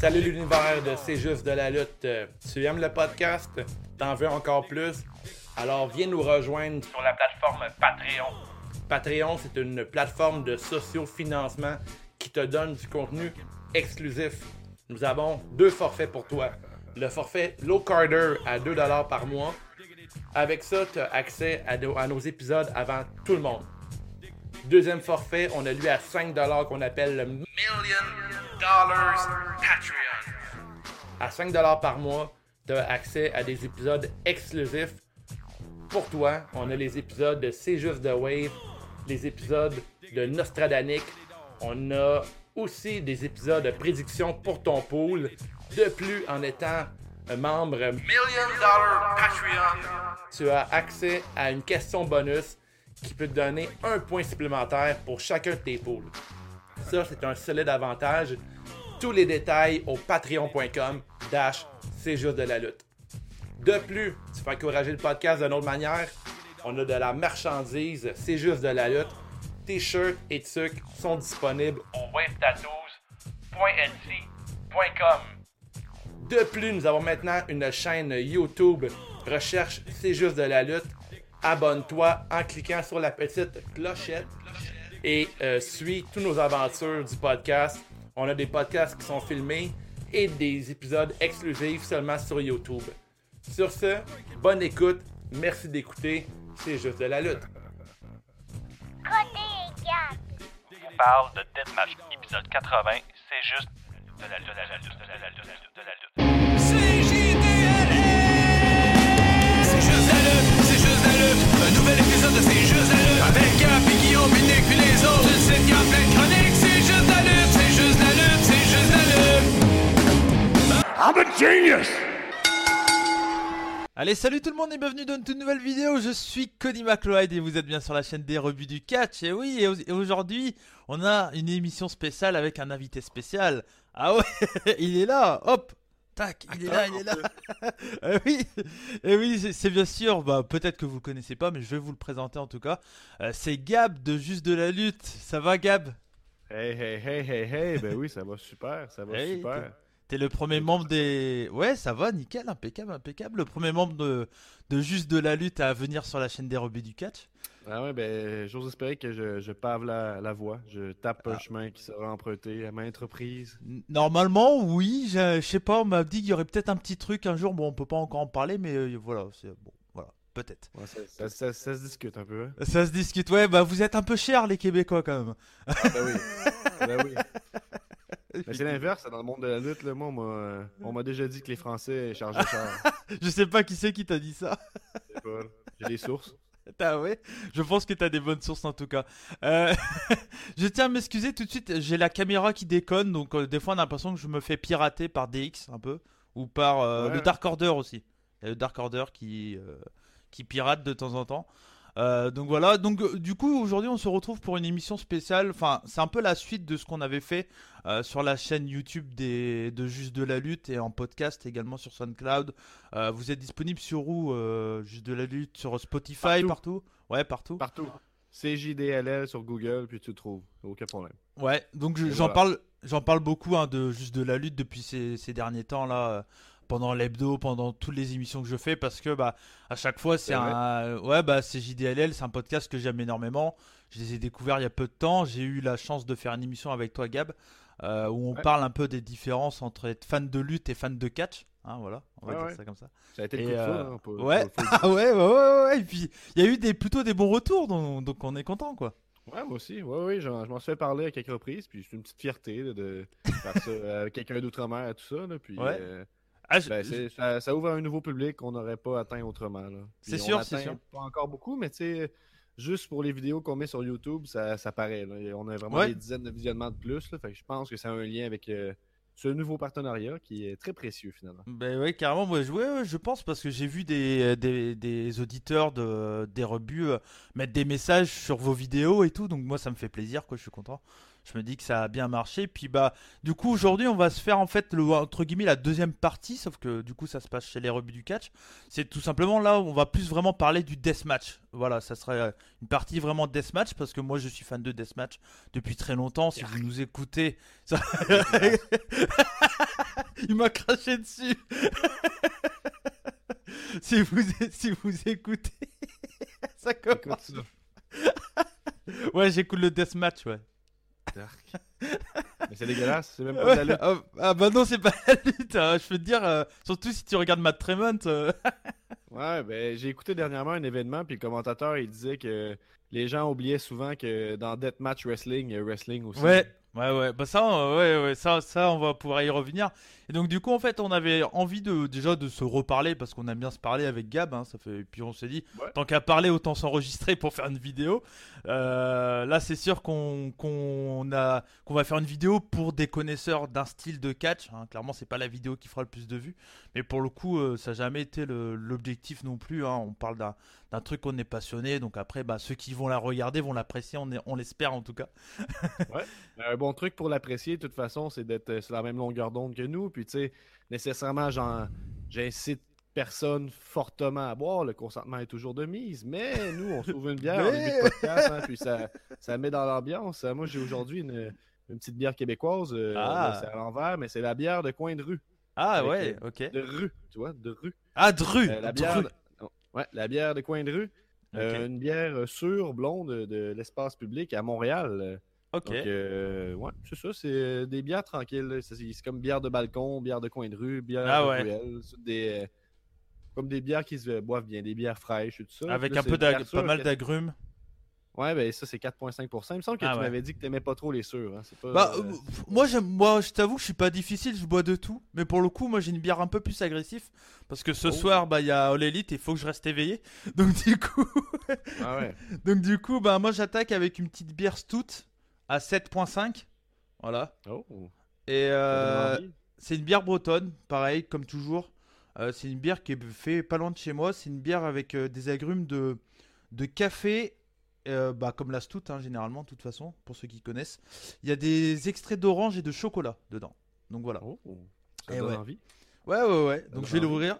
Salut l'univers de C'est juste de la lutte. Euh, Tu aimes le podcast? T'en veux encore plus? Alors viens nous rejoindre sur la plateforme Patreon. Patreon, c'est une plateforme de socio-financement qui te donne du contenu exclusif. Nous avons deux forfaits pour toi. Le forfait Low Carder à 2$ par mois. Avec ça, tu as accès à nos épisodes avant tout le monde. Deuxième forfait, on a lui à 5$ qu'on appelle le Million Dollars Patreon. À 5$ par mois, tu as accès à des épisodes exclusifs pour toi. On a les épisodes de C'est juste de Wave, les épisodes de Nostradanic. On a aussi des épisodes de prédiction pour ton pool. De plus, en étant un membre Million Dollar Patreon, tu as accès à une question bonus qui peut te donner un point supplémentaire pour chacun de tes pools. Ça, c'est un solide avantage. Tous les détails au patreon.com dash c'est juste de la lutte. De plus, tu fais encourager le podcast d'une autre manière. On a de la marchandise, c'est juste de la lutte. T-shirts et trucs sont disponibles au wavetattoos.etsy.com. De plus, nous avons maintenant une chaîne YouTube. Recherche C'est juste de la lutte. Abonne-toi en cliquant sur la petite clochette et euh, suis toutes nos aventures du podcast. On a des podcasts qui sont filmés et des épisodes exclusifs seulement sur YouTube. Sur ce, bonne écoute. Merci d'écouter. C'est juste de la lutte. On parle de Deathmatch, épisode 80, c'est juste de la lutte, de la lutte, de la lutte, de la lutte, Un nouvel épisode de C'est juste la lutte. Avec Gap et Guillaume, puis Nick, puis les autres. Une site Gap, plein de chroniques. C'est juste la lutte, c'est juste la lutte, c'est juste la lutte. I'm a genius! Allez, salut tout le monde et bienvenue dans une toute nouvelle vidéo. Je suis Cody McLeod et vous êtes bien sur la chaîne des rebuts du catch. Et oui, et aujourd'hui, on a une émission spéciale avec un invité spécial. Ah ouais, il est là, hop, tac, il est là, il est là. Eh oui, et oui, c'est- bien sûr, bah, peut-être que vous le connaissez pas, mais je vais vous le présenter en tout cas. Euh, c'est Gab de Juste de la Lutte. Ça va, Gab? Hey, hey, hey, hey, hey, ben oui, ça va super, ça va Hey, super. T'es le premier membre des. Ouais, ça va, nickel, impeccable, impeccable. Le premier membre de, de Juste de la Lutte à venir sur la chaîne des rebuts du catch. Ah ouais, ben j'ose espérer que je, je pave la, la voie, je tape Ah. un chemin qui sera emprunté à maintes reprises. N- Normalement, oui, je, je sais pas, on m'a dit qu'il y aurait peut-être un petit truc un jour, bon, on peut pas encore en parler, mais euh, voilà, c'est bon, voilà, peut-être. Ouais, ça, ça- ça- ça se discute un peu, hein? Ça se discute, ouais, bah vous êtes un peu chers les Québécois quand même. Ah, ben oui, ben oui. Mais c'est l'inverse, dans le monde de la lutte, là, moi, on m'a- m'a déjà dit que les Français chargeaient cher. Je sais pas qui c'est qui t'a dit ça. J'ai des sources. T'as, ouais, je pense que t'as des bonnes sources en tout cas. Euh, je tiens à m'excuser tout de suite, j'ai la caméra qui déconne, donc euh, des fois on a l'impression que je me fais pirater par DX un peu, ou par euh, Ouais. le Dark Order aussi. Il y a le Dark Order qui, qui pirate de temps en temps. Euh, donc voilà, donc euh, du coup aujourd'hui on se retrouve pour une émission spéciale, enfin c'est un peu la suite de ce qu'on avait fait euh, sur la chaîne YouTube des, de Juste de la Lutte et en podcast également sur SoundCloud. Euh, vous êtes disponible sur où Juste de la Lutte? Sur Spotify, Partout. partout, Ouais, partout. Partout. CJDLL sur Google, puis tu le trouves, aucun problème. Ouais, donc je- j'en voilà. parle, j'en parle beaucoup hein, de juste de la lutte depuis ces, ces derniers temps là, pendant l'hebdo, pendant toutes les émissions que je fais, parce que bah à chaque fois c'est un, ouais bah c'est JDLL, c'est un podcast que j'aime énormément. Je les ai découverts il y a peu de temps. J'ai eu la chance de faire une émission avec toi Gab, euh, où on Ouais. parle un peu des différences entre être fan de lutte et fan de catch. Hein, voilà, on va dire ouais. ça comme ça. Ça a été le coup de euh, hein, on peut- ouais. dire. Ah ouais, ouais, ouais, ouais. Et puis il y a eu des plutôt des bons retours, donc, donc on est content quoi. Ouais, moi aussi. Ouais, ouais, j'en- je m'en suis fait parler à quelques reprises, puis c'est une petite fierté là, de faire ça avec quelqu'un d'outre-mer et tout ça. Là, puis, Ouais. euh, Ah, ben, ça, ça ouvre un nouveau public qu'on n'aurait pas atteint autrement. C'est sûr, c'est sûr. Pas encore beaucoup, mais tu sais, juste pour les vidéos qu'on met sur YouTube, ça, ça paraît. là. On a vraiment Ouais. des dizaines de visionnements de plus. Là, fait que je pense que ça a un lien avec euh, ce nouveau partenariat qui est très précieux finalement. Ben ouais, carrément, moi je, ouais, ouais, je pense parce que j'ai vu des, des, des auditeurs de, des rebuts euh, mettre des messages sur vos vidéos et tout, donc moi ça me fait plaisir, quoi, je suis content. Je me dis que ça a bien marché. Puis bah, du coup, aujourd'hui, on va se faire en fait, le, entre guillemets, la deuxième partie, sauf que du coup, ça se passe chez les rebuts du catch. C'est tout simplement là, on va plus vraiment parler du deathmatch. Voilà, ça serait euh, une partie vraiment deathmatch parce que moi, je suis fan de deathmatch depuis très longtemps. Si vous nous écoutez, ça... Il m'a craché dessus. si, vous, si vous écoutez, ça commence. Ouais, j'écoute le deathmatch, ouais. Dark. Mais c'est dégueulasse, c'est même pas de la lutte. ah, ah bah non, c'est pas la lutte. hein. Je peux te dire, euh, surtout si tu regardes Matt Tremont. euh, Ouais, ben j'ai écouté dernièrement un événement, puis le commentateur il disait que les gens oubliaient souvent que dans Deathmatch Wrestling, il y a wrestling aussi. Ouais, ouais, ouais. Bah ça, euh, ouais, ouais, ça, ça, on va pouvoir y revenir. Et donc du coup, en fait, on avait envie de déjà de se reparler parce qu'on aime bien se parler avec Gab. Hein, ça fait. Et puis on s'est dit, Ouais. tant qu'à parler, autant s'enregistrer pour faire une vidéo. Euh, là, c'est sûr qu'on qu'on a qu'on va faire une vidéo pour des connaisseurs d'un style de catch. hein. Clairement, c'est pas la vidéo qui fera le plus de vues, mais pour le coup, euh, ça n'a jamais été l'objectif non plus. hein. On parle d'un truc qu'on est passionné, donc après, bah, ceux qui vont la regarder vont l'apprécier. On, est- on l'espère en tout cas. Un bon truc pour l'apprécier, de toute façon, c'est d'être euh, sur la même longueur d'onde que nous. Puis, tu sais, nécessairement, j'en- j'incite personne fortement à boire. Le consentement est toujours de mise. Mais nous, on s'ouvre une bière en Mais- début de podcast, hein, puis ça, ça met dans l'ambiance. Euh, Moi, j'ai aujourd'hui une, une petite bière québécoise. euh, Ah. C'est à l'envers, mais c'est la bière de coin de rue. Ah ouais, ok. De rue, tu vois, de rue. Ah, Dru. Euh, la bière. de- oh, Ouais, la bière de coin de rue. Euh, une bière euh, sûre, blonde de, de l'espace public à Montréal. Euh, Ok. Donc, euh, ouais, c'est ça, c'est euh, des bières tranquilles. C'est comme bière de balcon, bière de coin de rue, bière Ah de ouais. ruelle. Des, euh, comme des bières qui se euh, boivent bien, des bières fraîches et tout ça. Avec là, un peu pas mal d'agrumes. Ouais, ben ça, c'est 4,5%. Il me semble que Ah tu ouais. m'avais dit que t'aimais pas trop les sûrs. Hein. Pas, Bah, euh, euh, moi, j'aime, moi, je t'avoue que je suis pas difficile, je bois de tout. Mais pour le coup, moi, j'ai une bière un peu plus agressive. Parce que ce Oh. soir, bah, il y a All Elite et il faut que je reste éveillé. Donc, du coup, Ah ouais. donc, du coup, bah, moi, j'attaque avec une petite bière stout à 7.5. Voilà. Oh, Et euh, c'est une bière bretonne, pareil, comme toujours. Euh, c'est une bière qui est fait pas loin de chez moi. C'est une bière avec euh, des agrumes de, de café, euh, bah, comme la stout, hein, généralement, de toute façon, pour ceux qui connaissent. Il y a des extraits d'orange et de chocolat dedans. Donc voilà. Oh, ça Eh donne ouais. envie. Ouais, ouais, ouais. Donc je vais l'ouvrir.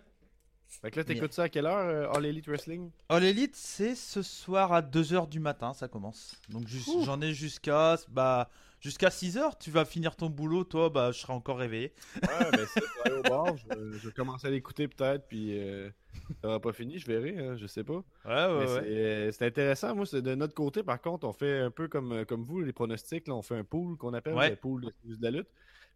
Fait que là, t'écoutes ça à quelle heure, euh, All Elite Wrestling? All Elite, c'est ce soir à 2h du matin, ça commence. Donc j'en ai jusqu'à bah, jusqu'à 6h. Tu vas finir ton boulot, toi, bah, je serai encore réveillé. Ouais, ben ça, je vais aller au bar. Je, je vais commencer à l'écouter peut-être, puis euh, ça va pas fini, je verrai, hein, je sais pas. Ouais, Mais ouais, c'est- ouais. euh, c'est intéressant. Moi, c'est de notre côté, par contre, on fait un peu comme, euh, comme vous, les pronostics. Là, on fait un pool qu'on appelle Ouais. le pool de, de la lutte.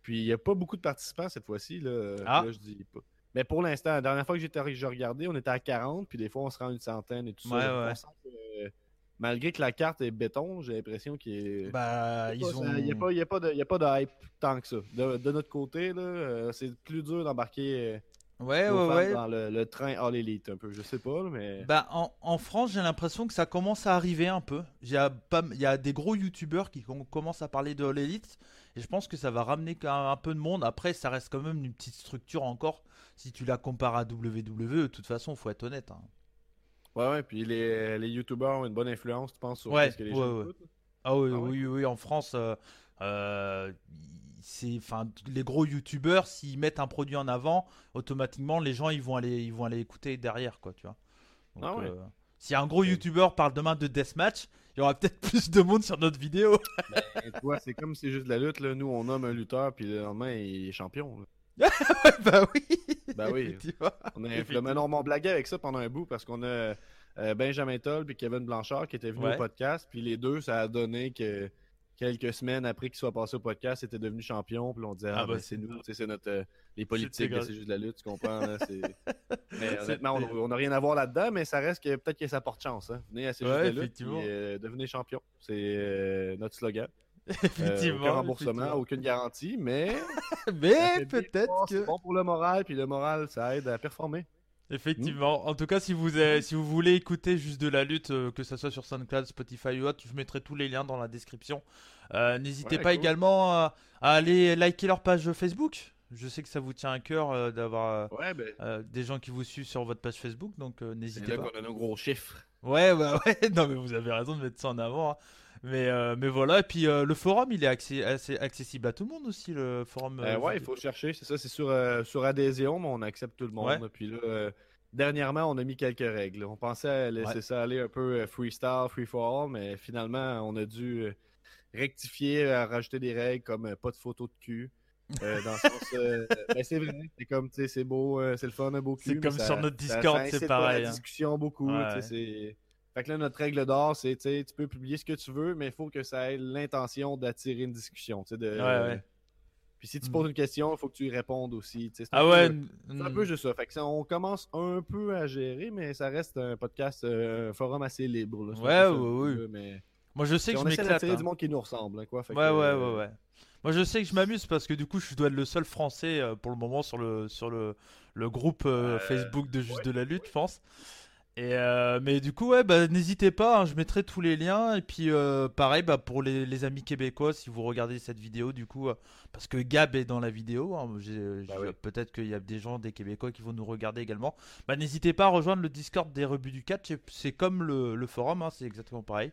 Puis il n'y a pas beaucoup de participants cette fois-ci. Là, Ah. là, je dis pas. Mais pour l'instant, la dernière fois que j'étais j'ai regardé, on était à 40, puis des fois on se rend à une centaine et tout Ouais, ça. Ouais. Malgré que la carte est béton, j'ai l'impression qu'il est. Bah, il ont. n'y a, pas- y a, pas de- y a pas de hype tant que ça. De, de notre côté, là, euh, c'est plus dur d'embarquer euh, Ouais, nos ouais, fans ouais. dans le, le train All Elite un peu. Je sais pas, mais. Bah, en, en France, j'ai l'impression que ça commence à arriver un peu. Il y a, pas, il y a des gros youtubeurs qui com- commencent à parler de All Elite. Et je pense que ça va ramener un peu de monde. Après, ça reste quand même une petite structure encore. Si tu la compares à WWE, de toute façon, faut être honnête. hein. Ouais, ouais, puis les, les youtubeurs ont une bonne influence, tu penses, sur Ouais, ce que les ouais, gens ouais. Ah oui, Ah oui, oui, en France, euh, euh, c'est, enfin, les gros youtubeurs, s'ils mettent un produit en avant, automatiquement, les gens, ils vont aller, ils vont aller écouter derrière, quoi, tu vois. Donc, Ah euh, si un gros youtubeur parle demain de deathmatch, il y aura peut-être plus de monde sur notre vidéo. Vois, c'est comme si c'est juste de la lutte, là. Nous, on nomme un lutteur, puis le lendemain, il est champion. là. bah oui. Bah oui. On a Effectivement. mais non, mais on blaguait avec ça pendant un bout parce qu'on a euh, Benjamin Toll puis Kevin Blanchard qui étaient venus Ouais. au podcast. Puis les deux, ça a donné que quelques semaines après qu'ils soient passés au podcast, ils étaient devenus champions. Puis on disait, ah, Ah bah, ben, c'est c'est nous, ça. tu sais, c'est notre. euh, les politiques, c'est juste de la lutte, tu comprends. là, c'est- mais honnêtement, on n'a rien à voir là-dedans, mais ça reste que peut-être que ça porte chance. Hein. Venez à C'est juste Ouais, de la lutte, puis, euh, devenez champion. C'est euh, notre slogan. Effectivement. aucun remboursement, aucune garantie, mais. Mais peut-être que. C'est bon pour le moral, puis le moral, ça aide à performer. Effectivement. En tout cas, si vous, avez- si vous voulez écouter juste de la lutte, euh, que ce soit sur SoundCloud, Spotify ou autre, je mettrai tous les liens dans la description. Euh, N'hésitez Ouais, pas cool. également à, à aller liker leur page Facebook. Je sais que ça vous tient à cœur euh, d'avoir Ouais, ben. des gens qui vous suivent sur votre page Facebook, donc C'est n'hésitez là pas. qu'on a nos gros chiffres. Ouais, bah ouais, non mais vous avez raison de mettre ça en avant. hein. Mais, euh, mais voilà, et puis euh, le forum, il est accé- assez accessible à tout le monde aussi, le forum. Euh, euh, ouais, il faut chercher, c'est ça, c'est sur, sur adhésion, mais on accepte tout le monde. Ouais. Puis là, dernièrement, on a mis quelques règles. On pensait à laisser Ouais. ça aller un peu freestyle, free for all, mais finalement, on a dû rectifier, rajouter des règles comme pas de photo de cul, Euh, dans le sens, euh, ben, c'est vrai, c'est comme, tu sais, c'est beau, euh, c'est le fun, un beau cul. C'est comme ça- sur notre Discord, c'est pas pareil, la hein. discussion beaucoup, sais, Ouais. c'est... Fait que là, notre règle d'or, c'est, tu peux publier ce que tu veux, mais il faut que ça ait l'intention d'attirer une discussion, tu sais, de... Ouais, ouais. Puis si tu poses une question, il faut que tu y répondes aussi, c'est Ah un ouais. peu- un peu juste ça. Fait que ça, on commence un peu à gérer, mais ça reste un podcast, euh, un forum assez libre. Là, Ouais, peu, mais... Moi, je sais que on je m'éclate. hein. du monde qui nous ressemble, hein, quoi. Fait Ouais, que, ouais, euh, ouais, ouais. Moi, je sais que je m'amuse parce que du coup, je dois être le seul français euh, pour le moment sur le, sur le, le groupe Facebook de Juste de la Lutte, je pense. Et euh, mais du coup, ouais, bah, n'hésitez pas, hein, je mettrai tous les liens. Et puis, euh, pareil, bah, pour les, les amis québécois, si vous regardez cette vidéo, du coup, euh, parce que Gab est dans la vidéo, hein, Bah oui. peut-être qu'il y a des gens, des Québécois qui vont nous regarder également. Bah, n'hésitez pas à rejoindre le Discord des rebuts du catch. C'est- C'est comme le, le forum, hein, c'est exactement pareil.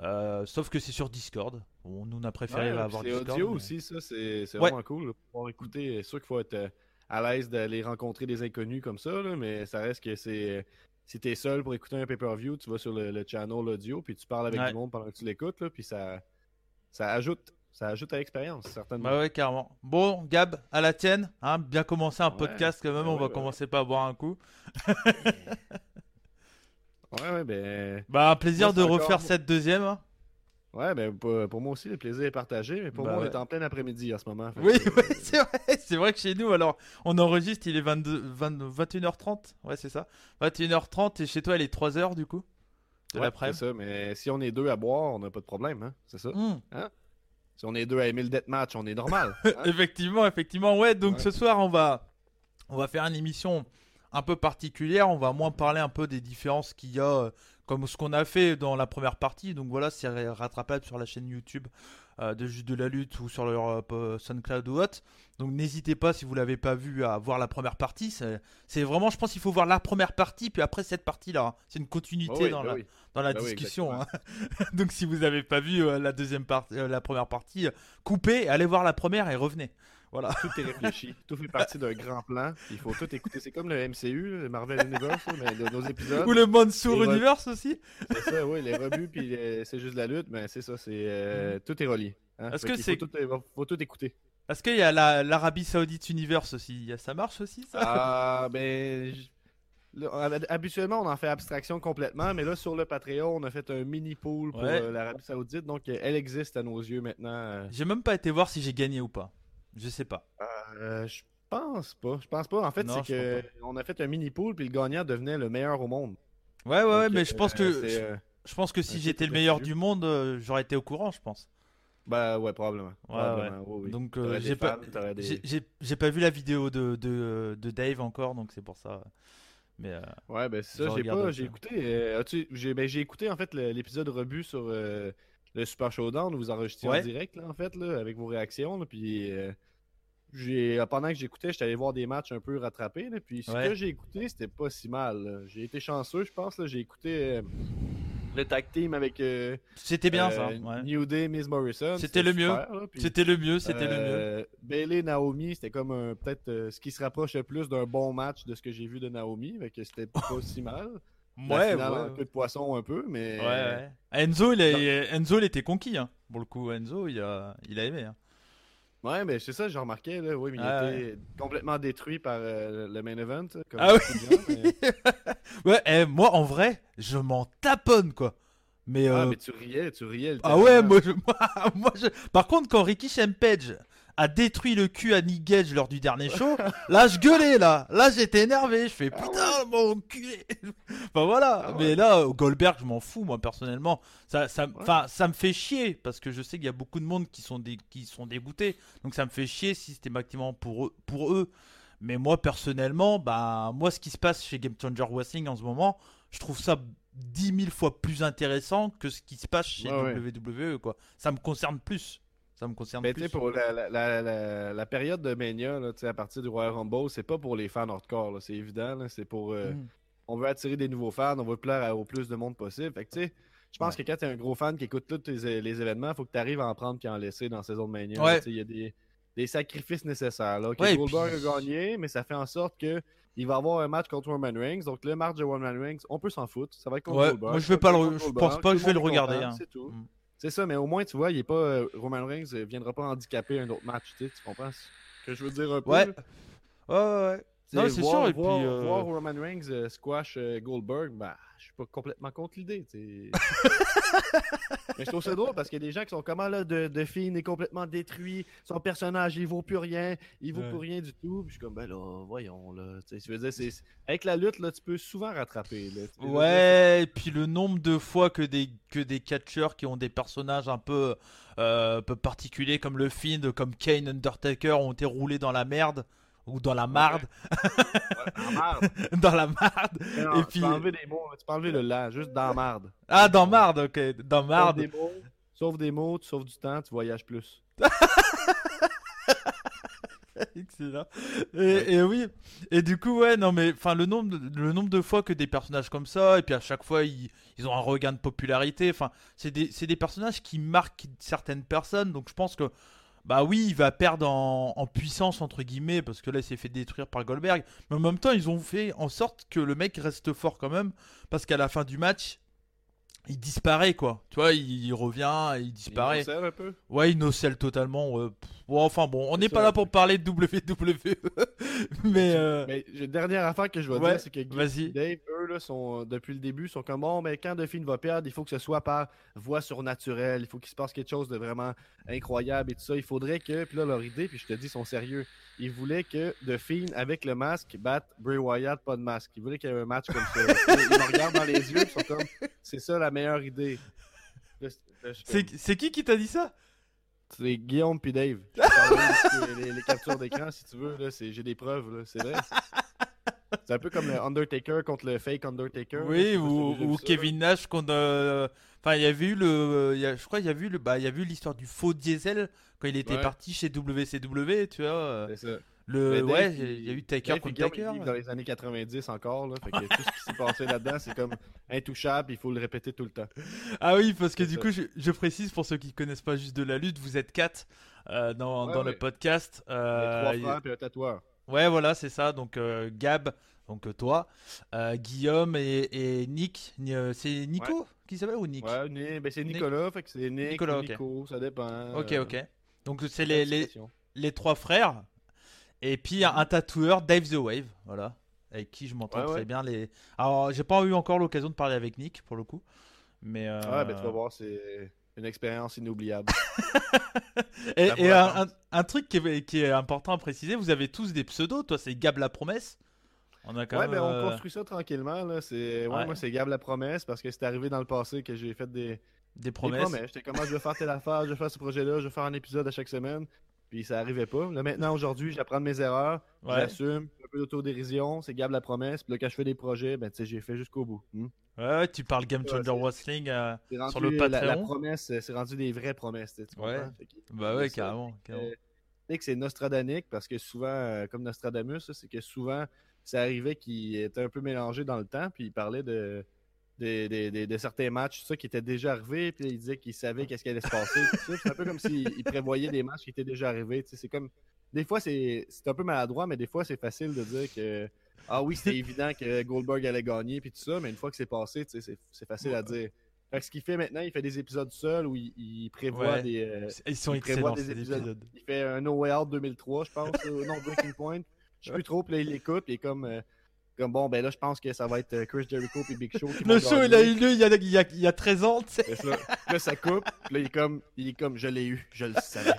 Euh, sauf que c'est sur Discord. On, nous, on a préféré Ouais, avoir c'est Discord. audio mais- aussi, ça, c'est c'est Ouais. vraiment cool. pour pouvoir écouter. C'est sûr qu'il faut être à l'aise d'aller rencontrer des inconnus comme ça, là, mais ça reste que c'est. Si t'es seul pour écouter un pay-per-view, tu vas sur le, le channel audio, puis tu parles avec Ouais. du monde pendant que tu l'écoutes, là, puis ça, ça ajoute. Ça ajoute à l'expérience, certainement. Bah ouais, carrément. Bon, Gab, à la tienne. Hein, bien commencer un Ouais. podcast quand même. Ouais, on ouais, va ouais. commencer par boire un coup. Ouais, ouais, ben. Bah, un plaisir Moi, de encore- refaire cette deuxième. hein. Ouais, ben pour, pour moi aussi, le plaisir est partagé, mais pour Bah moi, on est en plein après-midi en ce moment. Oui, que, ouais, c'est vrai. C'est vrai que chez nous, alors, on enregistre, il est 22, 20 21h30. Ouais, c'est ça. 21h30 et chez toi, il est 3h du coup. De ouais, l'après. c'est ça, mais si on est deux à boire, on n'a pas de problème, hein, c'est ça. Hmm. Si on est deux à aimer le deathmatch, on est normal. hein? Effectivement, effectivement. Ouais, donc Ouais. ce soir, on va, on va faire une émission un peu particulière. On va moins parler un peu des différences qu'il y a, euh, comme ce qu'on a fait dans la première partie. Donc voilà, c'est ra- rattrapable sur la chaîne YouTube euh, de Juste de la Lutte ou sur leur euh, SoundCloud ou autre. Donc n'hésitez pas, si vous l'avez pas vu, à voir la première partie. C'est vraiment, je pense qu'il faut voir la première partie, puis après cette partie-là. hein. C'est une continuité Ah oui, dans bah la, oui. dans la Bah oui, discussion. hein. Donc si vous n'avez pas vu euh, la deuxième partie, la première partie, coupez, allez voir la première et revenez. Voilà. Tout est réfléchi. tout fait partie d'un grand plan. Il faut tout écouter. C'est comme le MCU, le Marvel Universe, mais de nos épisodes. Ou le Mansour Universe aussi. C'est ça, oui, les rebuts, puis les- c'est juste la lutte, mais c'est ça, c'est euh, tout est relié. hein. Est-ce que c'est- Faut tout, faut- tout écouter. Est-ce qu'il y a la- l'Arabie Saoudite Universe aussi? Ça marche aussi ça? Ah, ben. j- habituellement, on en fait abstraction complètement, mais là, sur le Patreon, on a fait un mini pool pour Ouais. euh, l'Arabie Saoudite, donc elle existe à nos yeux maintenant. euh. J'ai même pas été voir si j'ai gagné ou pas. Je sais pas. Euh, je pense pas. Je pense pas. En fait, c'est que on a fait un mini pool, puis le gagnant devenait le meilleur au monde. Ouais, ouais, ouais, mais je pense euh, que je, euh, je pense que si j'étais le meilleur du monde, j'aurais été au courant, je pense. Ben ouais, probablement. Ouais, Probablement, oui. Donc euh, j'ai pas, des- j'ai- pas vu la vidéo de, de, de Dave encore, donc c'est pour ça. Mais euh, Ouais, ben ça, j'ai pas, j'ai écouté, euh, j'ai ben, j'ai écouté en fait l'épisode rebut sur le Super Showdown où vous enregistrez Ouais. en direct là, en fait là, avec vos réactions là, puis j'ai pendant que j'écoutais, j'étais allé voir des matchs un peu rattrapés là, puis ce Ouais. que j'ai écouté, c'était pas si mal. J'ai été chanceux, je pense j'ai écouté euh, le tag team avec euh, c'était bien euh, ça. ouais. New Day, Miz Morrison. C'était le mieux. C'était le mieux, c'était le mieux. euh, Bailey Naomi, c'était comme un- peut-être euh, ce qui se rapproche le plus d'un bon match de ce que j'ai vu de Naomi, fait que c'était pas si mal. Ouais, finale ouais. en queue de poisson un peu, mais Ouais, ouais. Enzo, il a- Enzo, il était conquis. Hein. Pour le coup, Enzo, il a, il a aimé. hein. Ouais, mais c'est ça, j'ai remarqué là, oui, mais il Ah, a été complètement détruit par euh, le main event, comme Ah oui. mais- Ouais, eh, moi, en vrai, je m'en taponne, quoi. Mais, Ah, euh, mais tu riais, tu riais. Ah ouais, moi je, moi, moi, je- Par contre, quand Ricky Shempage a détruit le cul à Nick Gage lors du dernier show, là je gueulais là. Là j'étais énervé. Je fais putain mon cul. enfin voilà. Ah ouais. Mais là, au Goldberg, je m'en fous moi personnellement. Ça, ça, Ouais. enfin, ça me fait chier parce que je sais qu'il y a beaucoup de monde qui sont, dé- qui sont dégoûtés. Donc ça me fait chier systématiquement pour eux. Pour eux. Mais moi personnellement, bah moi ce qui se passe chez Game Changer Wrestling en ce moment, je trouve ça 10 000 fois plus intéressant que ce qui se passe chez ouais. WWE quoi. Ça me concerne plus. Ça me concerne Mais tu sais, plus. pour la, la, la, période de Mania, là, à partir du Royal Rumble, c'est pas pour les fans hardcore, c'est évident. C'est pour. euh, Mm. On veut attirer des nouveaux fans, on veut plaire au plus de monde possible. Fait que tu sais, je pense Ouais. que quand t'es un gros fan qui écoute tous les, les événements, faut que tu arrives à en prendre à en laisser dans la saison de Mania. Ouais. Il y a des, des sacrifices nécessaires. Là. Ok, Ouais, Goldberg puis- a gagné, mais ça fait en sorte que. Il va avoir un match contre Roman Reigns. Donc, le match de Roman Reigns, on peut s'en foutre. Ça va être contre Ouais, Goldberg. moi, je vais pas le- je pense pas que je vais le regarder, hein. C'est tout. Mm. C'est ça, mais au moins, tu vois, il est pas. euh, Roman Reigns ne viendra pas handicaper un autre match, tu sais, tu comprends ce que je veux dire un peu? Ouais. Ouais, ouais, ouais. Non, c'est voir- sûr, et puis, voir, euh, voir Roman Reigns euh, squash euh, Goldberg, bah, pas complètement contre l'idée. Mais je trouve ça drôle parce qu'il y a des gens qui sont comment là, de, de Fiend est complètement détruit, son personnage il vaut plus rien, il vaut Ouais. plus rien du tout. Puis je suis comme ben là, voyons là. Je veux dire, c'est- avec la lutte là, tu peux souvent rattraper. Là, Ouais, et puis le nombre de fois que des, que des catcheurs qui ont des personnages un peu, euh, un peu particuliers comme le Fiend, comme Kane, Undertaker ont été roulés dans la merde. Ou dans la marde. Ouais, dans la marde. Non, Et tu puis- peux enlever des mots, tu peux enlever le là, juste dans marde. Ah, dans marde, ok. Dans marde. des mots, sauve des mots, tu sauves du temps, tu voyages plus. Excellent. Et, et oui. Et du coup, ouais, non, mais enfin, le nombre, de- le nombre de fois que des personnages comme ça, et puis à chaque fois, ils, ils ont un regain de popularité. Enfin, c'est des, c'est des personnages qui marquent certaines personnes. Donc, je pense que, bah oui, il va perdre en, puissance, entre guillemets, parce que là, il s'est fait détruire par Goldberg. Mais en même temps, ils ont fait en sorte que le mec reste fort quand même, parce qu'à la fin du match, il disparaît, quoi. Tu vois, il, il revient, il disparaît. Il un peu? Ouais, il nocelle totalement. Pff, ouais, enfin bon, on n'est pas là pour parler de WWE. mais euh, Mais dernière affaire que je Ouais, dire, c'est que Guy Dave, eux, là, sont, depuis le début, sont comme bon, mais quand Duffy va perdre, il faut que ce soit par voie surnaturelle, il faut qu'il se passe quelque chose de vraiment incroyable et tout ça. Il faudrait que, puis là, leur idée, puis je te dis, ils sont sérieux. Ils voulaient que Duffy, avec le masque, batte Bray Wyatt, pas de masque. Ils voulaient qu'il y ait un match comme ça. ils me regardent dans les yeux, ils sont comme, c'est ça la meilleure idée. C'est- qui qui t'a dit ça? C'est Guillaume puis Dave. Les, les captures d'écran si tu veux. là, c'est- J'ai des preuves, là, c'est vrai. C'est un peu comme le Undertaker contre le fake Undertaker. Oui, ou, Kevin Nash contre. euh, Enfin, il y avait eu le. il y a- je crois qu'il y a vu le. Bah, il y a vu l'histoire du faux diesel quand il était Ouais. parti chez WCW, tu vois. euh. C'est ça. Le, Dave, ouais, il- il y a eu Taker contre Taker. dans les années 90 encore. Là, fait que tout ce qui s'est passé là-dedans, c'est comme intouchable. Il faut le répéter tout le temps. Ah oui, parce que du ça. coup, je, je précise pour ceux qui connaissent pas juste de la lutte, vous êtes quatre euh, dans, Ouais, dans ouais. le podcast. Les Euh, trois il- frères et un tatoueur. Ouais, voilà, c'est ça. Donc euh, Gab, donc euh, toi, euh, Guillaume et, et Nick. Ni- euh, c'est Nico qui s'appelle ou Nick? Ouais, ben, c'est. Nicolas. Fait que c'est Nick Nicolas. Nico, ça dépend. Ok, ok. Donc c'est les, les, discrétion. les trois frères. Et puis un, un tatoueur, Dave the Wave, voilà. Avec qui je m'entends Ouais, très ouais. bien. Les... Alors, j'ai pas eu encore l'occasion de parler avec Nick pour le coup. Mais. euh, Ouais, ben tu vas voir, c'est une expérience inoubliable. Et, un, un- un truc qui est, qui est important à préciser, vous avez tous des pseudos. Toi, c'est Gab la promesse. On a quand Ouais, même. ben on euh, construit ça tranquillement. Là. C'est... Ouais, Ouais. Moi, c'est Gab la promesse parce que c'est arrivé dans le passé que j'ai fait des, des des promesses. promesses. J'étais comme, Ah, je vais faire telle affaire, je vais faire ce projet-là, je vais faire un épisode à chaque semaine. Puis ça arrivait pas. Là, maintenant, aujourd'hui, j'apprends de mes erreurs, Ouais. j'assume, un peu d'autodérision, c'est Gab la promesse. Puis là, quand je fais des projets, ben, tu sais, j'ai fait jusqu'au bout. Hmm? Ouais, ouais, tu parles Game Ouais, Changer Wrestling. euh, Sur le la- La, Patreon. promesse, euh, c'est rendu des vraies promesses. tu Ouais. comprends? Fait que- Bah ouais, carrément. carrément. Euh, tu sais que c'est Nostradanique parce que souvent, euh, comme Nostradamus, c'est que souvent, ça arrivait qu'il était un peu mélangé dans le temps, puis il parlait de, de, de- certains matchs, tout ça, qui étaient déjà arrivés, puis il disait qu'il savait qu'est-ce qui allait se passer. C'est un peu comme s'il il prévoyait des matchs qui étaient déjà arrivés. tu sais, C'est comme. Des fois, c'est c'est un peu maladroit, mais des fois, c'est facile de dire que. Ah oui, c'était évident que Goldberg allait gagner, puis tout ça, mais une fois que c'est passé, tu sais, c'est facile à dire. Fait que ce qu'il fait maintenant, il fait des épisodes seuls où il, il prévoit Ouais. des. euh, Ils sont il prévoit des épisodes. il fait un No Way Out 2003, je pense, euh, non, Breaking Point. Je sais plus trop, puis là, il l'écoute, puis il est comme, euh, comme bon, ben là, je pense que ça va être euh, Chris Jericho et Big Show qui Le show, il a eu lieu il y a, il y a, il y a 13 ans, tu sais. Ça. Puis Là, ça coupe, puis là, il est comme, il est comme, je l'ai eu, je le savais.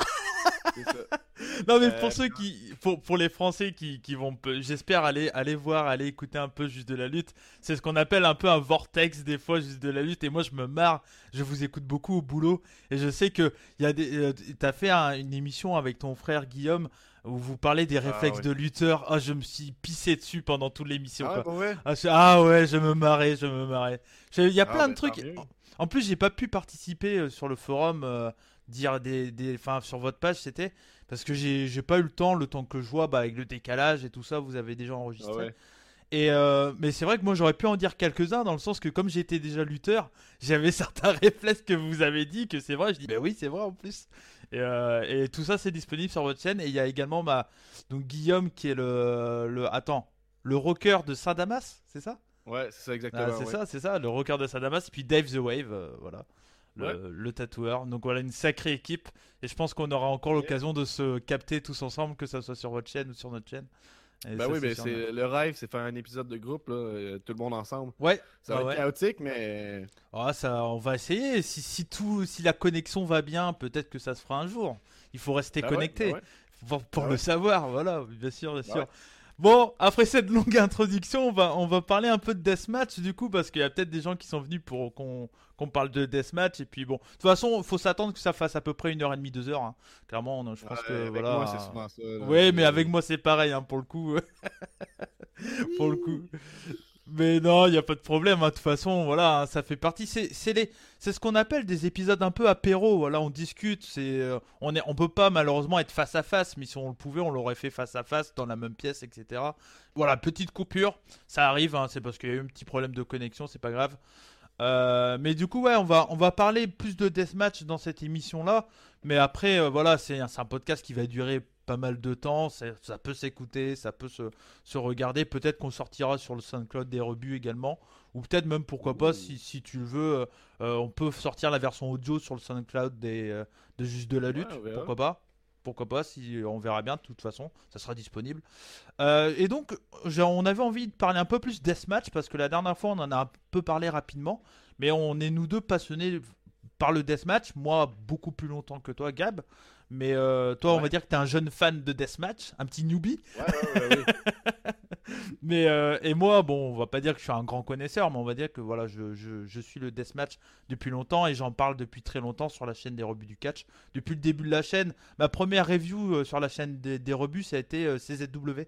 Ça. Non, mais Euh, pour ceux qui. Pour, pour les Français qui, qui vont. J'espère aller, aller voir, aller écouter un peu juste de la lutte. C'est ce qu'on appelle un peu un vortex, des fois, juste de la lutte. Et moi, je me marre. Je vous écoute beaucoup au boulot. Et je sais que il y a des. euh, T'as fait un- une émission avec ton frère Guillaume où vous parlez des réflexes ouais. de lutteur. Ah, je me suis pissé dessus pendant toute l'émission. Ah, quoi. ouais? Ah, je- ah ouais, je me marrais, je me marrais. Je- Il y a Ah, plein ben, de trucs. En plus, j'ai pas pu participer euh, sur le forum, euh, dire des, des, enfin sur votre page, c'était parce que j'ai pas eu le temps, le temps que je vois, bah, avec le décalage et tout ça, vous avez déjà Ah enregistré. ouais. Et euh, mais c'est vrai que moi j'aurais pu en dire quelques-uns dans le sens que comme j'étais déjà lutteur, j'avais certains réflexes que vous avez dit que c'est vrai. Je dis ben oui c'est vrai en plus. Et, euh, et tout ça c'est disponible sur votre chaîne et il y a également ma donc Guillaume qui est le le attends le rocker de Saint Damas c'est ça? Ouais, c'est ça, exactement. ah, c'est ouais. ça, c'est ça, le rocker de Sadamas, et puis Dave the Wave, euh, voilà. le, Ouais. le tatoueur. Donc voilà, une sacrée équipe. Et je pense qu'on aura encore l'occasion de se capter tous ensemble, que ça soit sur votre chaîne ou sur notre chaîne. Ben ça, oui, ben sûr. c'est le rêve, c'est faire un épisode de groupe, là, euh, tout le monde ensemble. Ouais, Ça va ouais, être ouais. chaotique, mais Ah, ça, on va essayer. Si, si, tout, si la connexion va bien, peut-être que ça se fera un jour. Il faut rester Ben ouais, connecté ben ouais. pour, pour Ah le ouais. savoir. Voilà, bien sûr, bien sûr. Bon, après cette longue introduction, on va, on va parler un peu de Deathmatch du coup, parce qu'il y a peut-être des gens qui sont venus pour qu'on qu'on parle de Deathmatch. Et puis bon, de toute façon, il faut s'attendre que ça fasse à peu près une heure et demie, deux heures. hein. Clairement, on- je pense Ouais, que avec voilà. moi, c'est souvent ça. là. Ouais, mais avec moi c'est pareil hein, pour le coup. pour le coup. Mais non, il n'y a pas de problème. hein. De toute façon, voilà, ça fait partie. C'est c'est les, c'est ce qu'on appelle des épisodes un peu apéro. Voilà, on discute. C'est, euh, on est, on peut pas malheureusement être face à face, mais si on le pouvait, on l'aurait fait face à face dans la même pièce, etc. Voilà, petite coupure, ça arrive. hein, c'est parce qu'il y a eu un petit problème de connexion, c'est pas grave. Euh, mais du coup, ouais, on va, on va parler plus de deathmatch dans cette émission-là. Mais après, euh, voilà, c'est un, un podcast qui va durer pas mal de temps. Ça peut s'écouter, ça peut se, se regarder. Peut-être qu'on sortira sur le SoundCloud des rebuts également. Ou peut-être même, pourquoi pas, si, si tu le veux, euh, on peut sortir la version audio sur le SoundCloud des, de Juste de la Lutte. Ouais, pourquoi pas pourquoi pas, si on verra bien, de toute façon, ça sera disponible. Euh, et donc, on avait envie de parler un peu plus Deathmatch, parce que la dernière fois, on en a un peu parlé rapidement, mais on est nous deux passionnés par le Deathmatch, moi beaucoup plus longtemps que toi, Gab. Mais euh, toi, on va dire que tu es un jeune fan de Deathmatch, un petit newbie. Ouais, ouais, ouais, ouais. Mais euh, et moi, bon, on va pas dire que je suis un grand connaisseur, mais on va dire que voilà, je, je, je suis le deathmatch depuis longtemps et j'en parle depuis très longtemps sur la chaîne des rebuts du catch. Depuis le début de la chaîne, ma première review euh, sur la chaîne des, des rebuts, ça a été CZW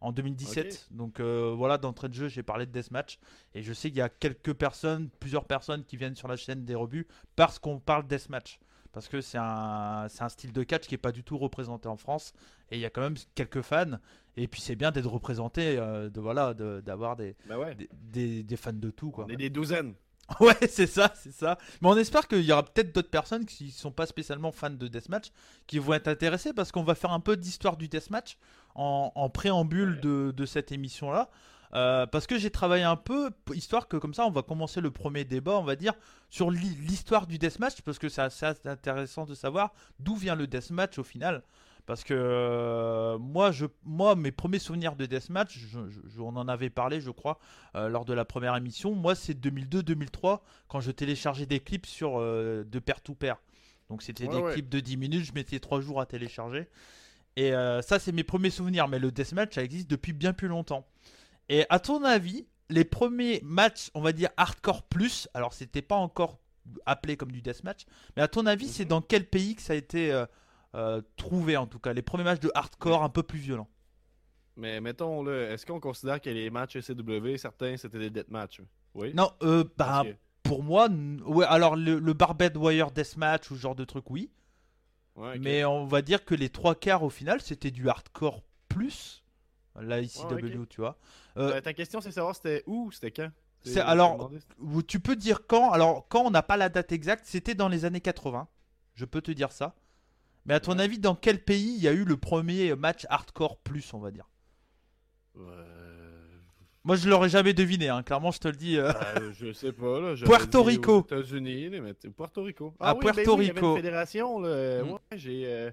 en 2017. Donc euh, voilà, d'entrée de jeu, j'ai parlé de deathmatch et je sais qu'il y a quelques personnes, plusieurs personnes qui viennent sur la chaîne des rebuts parce qu'on parle deathmatch. Parce que c'est un, c'est un style de catch qui est pas du tout représenté en France et il y a quand même quelques fans. Et puis c'est bien d'être représenté, euh, de voilà, de- d'avoir des, ouais. des, des- des fans de tout quoi. On est des douzaines. Ouais, c'est ça, c'est ça. Mais on espère qu'il y aura peut-être d'autres personnes qui sont pas spécialement fans de deathmatch qui vont être intéressées parce qu'on va faire un peu d'histoire du deathmatch en, en préambule de, de cette émission là. parce que j'ai travaillé un peu, histoire que comme ça on va commencer le premier débat, on va dire, sur l'hi- l'histoire du deathmatch, parce que c'est assez intéressant de savoir d'où vient le deathmatch au final. Parce que euh, moi, je, moi, mes premiers souvenirs de deathmatch, je, je- je- on en avait parlé, je crois, euh, lors de la première émission. Moi, c'est 2002-2003 quand je téléchargeais des clips sur euh, de pair to pair. Donc c'était Ouais, des ouais. clips de 10 minutes, je mettais 3 jours à télécharger. Et euh, ça, c'est mes premiers souvenirs. Mais le deathmatch, ça existe depuis bien plus longtemps. Et à ton avis, les premiers matchs, on va dire hardcore plus, alors c'était pas encore appelé comme du deathmatch, mais à ton avis, c'est dans quel pays que ça a été euh, euh, trouvé en tout cas Les premiers matchs de hardcore un peu plus violents? Mais mettons, là, est-ce qu'on considère que les matchs SCW, certains, c'était des deathmatchs? Oui. Non, euh, bah, que- pour moi, ouais, alors le, le Barbed Wire Deathmatch ou ce genre de truc, oui. Ouais. Mais on va dire que les trois quarts au final, c'était du hardcore plus. La ICW, Ouais, tu vois. Euh, Euh, ta question, c'est savoir c'était où, c'était quand? C'est- alors- tu peux dire quand Alors, quand on n'a pas la date exacte, c'était dans les années 80. Je peux te dire ça. Mais à ton Ouais. avis, dans quel pays il y a eu le premier match hardcore plus, on va dire? Euh, Moi, je l'aurais jamais deviné, hein. clairement, je te le dis. euh. euh, je sais pas, là. Puerto Rico. États-unis, mais t- Puerto Rico. À oui, Puerto ben oui, il y avait Rico. une fédération, là. Mm. Ouais, j'ai.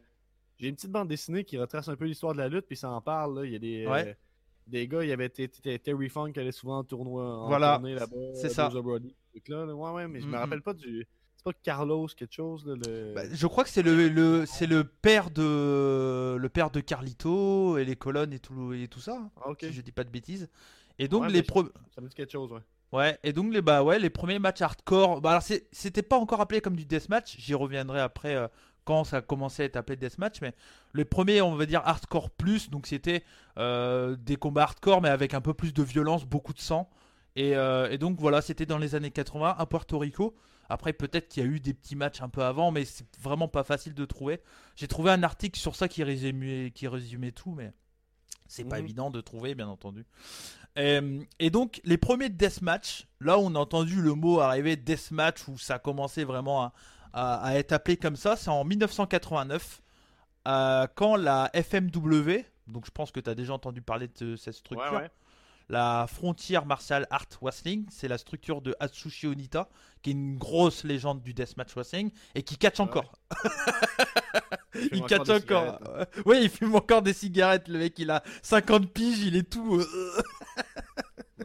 Euh, J'ai une petite bande dessinée qui retrace un peu l'histoire de la lutte, puis ça en parle. Là. Il y a des, euh, des gars, il y avait Terry Funk qui allait souvent en tournoi, en Voilà, tournée là-bas. c'est ça. Rosa Brody, là. Ouais, ouais, mais je me Mm, rappelle pas du. C'est pas Carlos quelque chose, là, le... Bah, je crois que c'est le, le c'est le père de le père de Carlito et les colonnes et tout et tout ça. hein, Ah. Si je dis pas de bêtises. Et donc Ouais, les pro- Ça me dit quelque chose, ouais. Ouais, et donc les, bah ouais, les premiers matchs hardcore, bah alors c'était pas encore appelé comme du deathmatch, j'y reviendrai après euh, quand ça a commencé à être appelé deathmatch, mais les premiers, on va dire hardcore plus, donc c'était euh, des combats hardcore mais avec un peu plus de violence, beaucoup de sang. Et, euh, et donc voilà, c'était dans les années 80 à Puerto Rico. Après, peut-être qu'il y a eu des petits matchs un peu avant, mais c'est vraiment pas facile de trouver. J'ai trouvé un article sur ça qui résumait, qui résumait tout, mais c'est pas Mhm. évident de trouver, bien entendu. Et donc, les premiers deathmatch, là on a entendu le mot arriver, deathmatch, où ça a commencé vraiment à, à- à être appelé comme ça, c'est en 1989, euh, quand la FMW, donc je pense que tu as déjà entendu parler de ce, ce truc-là, Ouais, ouais. la Frontier Martial Art Wrestling. C'est la structure de Atsushi Onita, qui est une grosse légende du deathmatch wrestling et qui catch encore. il catch des encore. Oui, il fume encore des cigarettes. Le mec, il a 50 piges, il est tout. euh,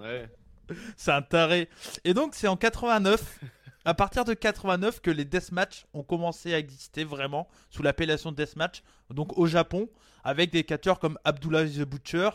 Ouais. C'est un taré. Et donc, c'est en 89, à partir de 89, que les deathmatch ont commencé à exister vraiment sous l'appellation deathmatch. Donc, au Japon, avec des catcheurs comme Abdullah the Butcher,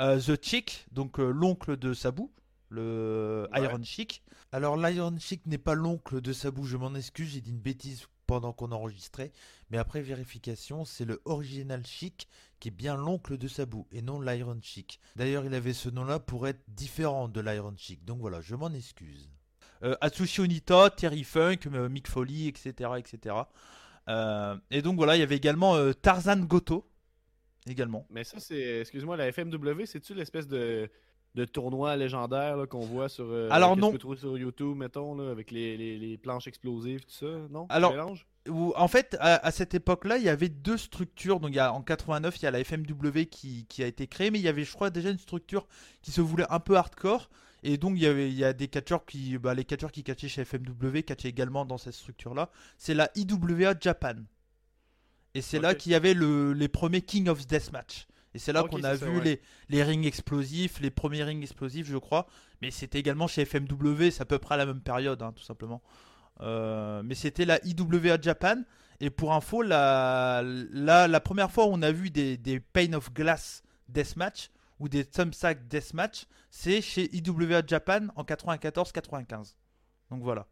euh, The Chick, donc euh, l'oncle de Sabu, le Ouais. Iron Chick. Alors, l'Iron Chick n'est pas l'oncle de Sabu, je m'en excuse, j'ai dit une bêtise pendant qu'on enregistrait. Mais après vérification, c'est le Original Chic qui est bien l'oncle de Sabu et non l'Iron Chic. D'ailleurs, il avait ce nom-là pour être différent de l'Iron Chic. Donc voilà, je m'en excuse. Euh, Atsushi Onita, Terry Funk, euh, Mick Foley, etc. etc. Euh, et donc voilà, il y avait également Tarzan Goto. Également. Mais ça, c'est. Excuse-moi, la FMW, c'est-tu l'espèce de, de tournoi légendaire là, qu'on voit sur. euh, Alors, non. Trouver sur YouTube, mettons, là, avec les, les, les planches explosives, tout ça, non? Alors, en fait, à, à cette époque-là, il y avait deux structures. Donc, il y a, en 89, il y a la FMW qui, qui a été créée, mais il y avait, je crois, déjà une structure qui se voulait un peu hardcore. Et donc, il y, avait, il y a des catcheurs qui, bah, les catcheurs qui catchaient chez FMW catchaient également dans cette structure-là. C'est la IWA Japan. Et c'est là qu'il y avait le- les premiers King of Deathmatch. Et c'est là qu'on a ça, vu ouais. les, les rings explosifs, les premiers rings explosifs, je crois. Mais c'était également chez FMW, c'est à peu près à la même période, hein, tout simplement. Euh, mais c'était la IWA Japan. Et pour info, la, la, la première fois où on a vu des, des Pain of Glass Deathmatch ou des Thumbsack Deathmatch, c'est chez IWA Japan en 94-95. Donc voilà.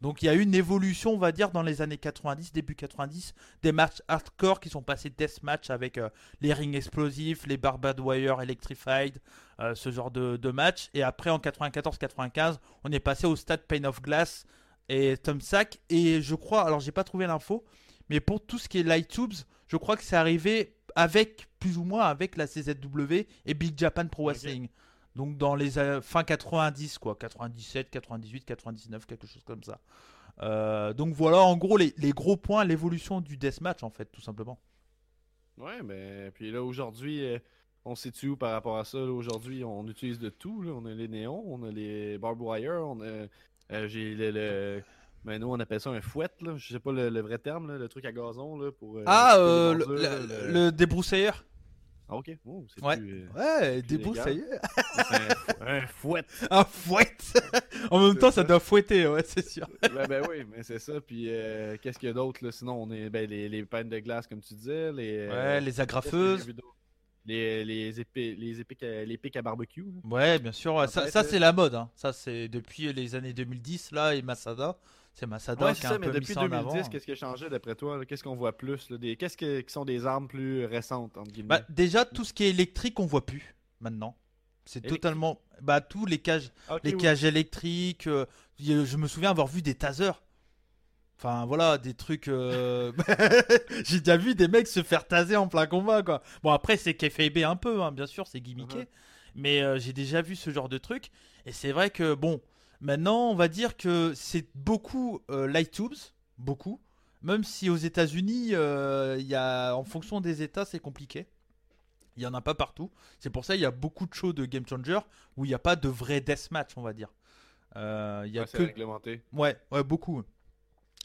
Donc il y a eu une évolution, on va dire, dans les années 90, début 90, des matchs hardcore qui sont passés deathmatch avec euh, les rings explosifs, les barbed wire electrified, euh, ce genre de, de match. Et après en 94-95, on est passé au stade Pain of Glass et Thumbsack. Et je crois, alors j'ai pas trouvé l'info, mais pour tout ce qui est Light Tubes, je crois que c'est arrivé avec, plus ou moins avec la CZW et Big Japan Pro Wrestling. Donc dans les euh, fin 90 quoi, 97, 98, 99, quelque chose comme ça. Euh, donc voilà en gros les, les gros points, l'évolution du deathmatch en fait tout simplement. Ouais, mais puis là, aujourd'hui, euh, on se situe où par rapport à ça? Aujourd'hui, on utilise de tout. Là. On a les néons, on a les barbed wire, on a. euh, J'ai le. le... Ben, nous, on appelle ça un fouet, là. Je sais pas le, le vrai terme, là, le truc à gazon, là, pour... euh, ah euh, le- le débroussailleur? Ah, ok. Oh, c'est Ouais. plus, euh, Ouais, plus débroussailleur. un, un fouet. Un fouet. en même temps ça ça. doit fouetter, ouais c'est sûr. ben, ben oui, mais c'est ça. Puis euh, qu'est-ce qu'il y a d'autre, là? Sinon, on est... Ben, les, les peines de glace, comme tu disais, les... euh, Ouais, les agrafeuses. Les, les, épées, les, épiques à, les pics à barbecue. là. Ouais, bien sûr. ouais, Ça, ça c'est- c'est la mode. hein. Ça, c'est depuis les années 2010, là, et Masada. C'est Masada Ouais, qui c'est ça, un mais peu depuis ça en avant. 2010, qu'est-ce qui a changé d'après toi? là? Qu'est-ce qu'on voit plus? là? Des... Qu'est-ce que- qui sont des armes plus récentes, entre guillemets? Bah, déjà, tout ce qui est électrique, on voit plus maintenant. C'est Électrique? totalement. Bah, tous les cages, Ok, les oui. cages électriques. euh, je me souviens avoir vu des tasers. Enfin, voilà, des trucs. euh, J'ai déjà vu des mecs se faire taser en plein combat, quoi. Bon, après, c'est KFB un peu, hein, bien sûr, c'est gimmické. Mhm. Mais euh, j'ai déjà vu ce genre de truc. Et c'est vrai que, bon, maintenant, on va dire que c'est beaucoup euh, light tubes, beaucoup. Même si aux États-Unis, euh, il y a, en fonction des États, c'est compliqué. Il y en a pas partout. C'est pour ça qu'il y a beaucoup de shows de Game Changer où il n'y a pas de vrai deathmatch, on va dire. Euh, Il y a Ouais, c'est que réglementé. Ouais, ouais, beaucoup.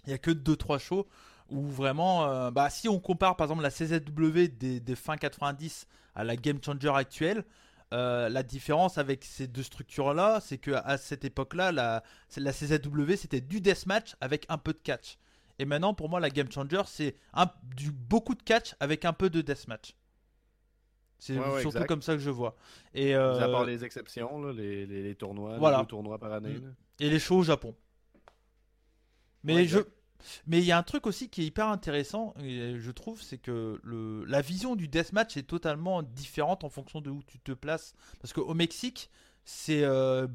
Il y a que 2-3 shows où vraiment, euh, bah, si on compare par exemple la CZW des, des fin 90 à la Game Changer actuelle, euh, la différence avec ces deux structures-là, c'est que à cette époque-là, la, la CZW c'était du deathmatch avec un peu de catch. Et maintenant, pour moi, la Game Changer, c'est du beaucoup de catch avec un peu de deathmatch. C'est Ouais, ouais, surtout exact. comme ça que je vois. Et, Mis à euh, part les exceptions, là, les, les, les tournois, Voilà. les deux tournois par année. Mm. là. et les shows au Japon. Mais Ouais, je. Mais il y a un truc aussi qui est hyper intéressant, et je trouve, c'est que le, la vision du deathmatch est totalement différente en fonction de où tu te places. Parce qu'au Mexique, c'est euh,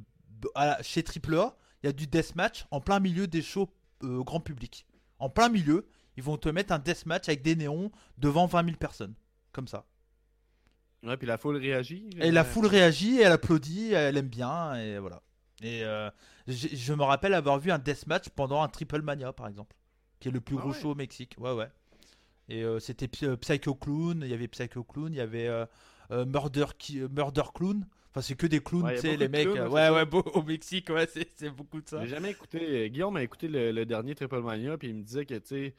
chez AAA, il y a du deathmatch en plein milieu des shows euh, grand public. En plein milieu, ils vont te mettre un deathmatch avec des néons devant 20 000 personnes, comme ça. Ouais, puis la foule réagit. Et la euh, foule réagit, elle applaudit, elle aime bien, et voilà. Et euh, je me rappelle avoir vu un deathmatch pendant un Triple Mania, par exemple, qui est le plus Ah gros ouais. show au Mexique. Ouais, ouais. Et euh, c'était euh, Psycho Clown, il y avait Psycho Clown, il y avait euh, Murder, Ki- Murder Clown. Enfin, c'est que des clowns, Ouais, tu sais, les mecs. clowns, hein, ouais, ouais, beau- au Mexique, ouais, c'est beaucoup de ça. J'ai jamais écouté. Guillaume a écouté le, le dernier Triple Mania, puis il me disait que, tu sais,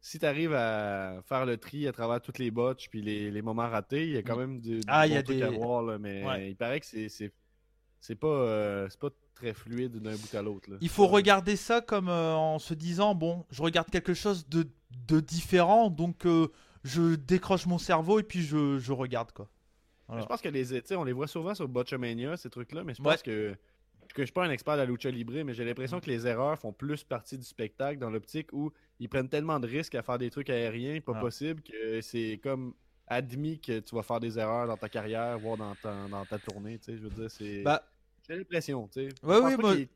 si tu arrives à faire le tri à travers toutes les botches puis les, les moments ratés, il y a quand Mm. même du, du Ah, il y bon a truc des- à voir, là, mais Ouais. il paraît que c'est c'est pas euh, c'est pas très fluide d'un bout à l'autre. là. Il faut Ouais. regarder ça comme euh, en se disant bon, je regarde quelque chose de, de différent, donc euh, je décroche mon cerveau et puis je, je regarde quoi. Voilà. Je pense que les, on les voit souvent sur Botchamania, ces trucs-là, mais je Ouais. pense que, que je suis pas un expert de la lucha libre, mais j'ai Mm. l'impression que les erreurs font plus partie du spectacle dans l'optique où ils prennent tellement de risques à faire des trucs aériens, pas Ah. possible, que c'est comme admis que tu vas faire des erreurs dans ta carrière, voire dans ta, dans ta tournée, tu sais, je veux dire, c'est... Bah, J'ai l'impression, tu sais. Ouais, oui, moi- qu'il-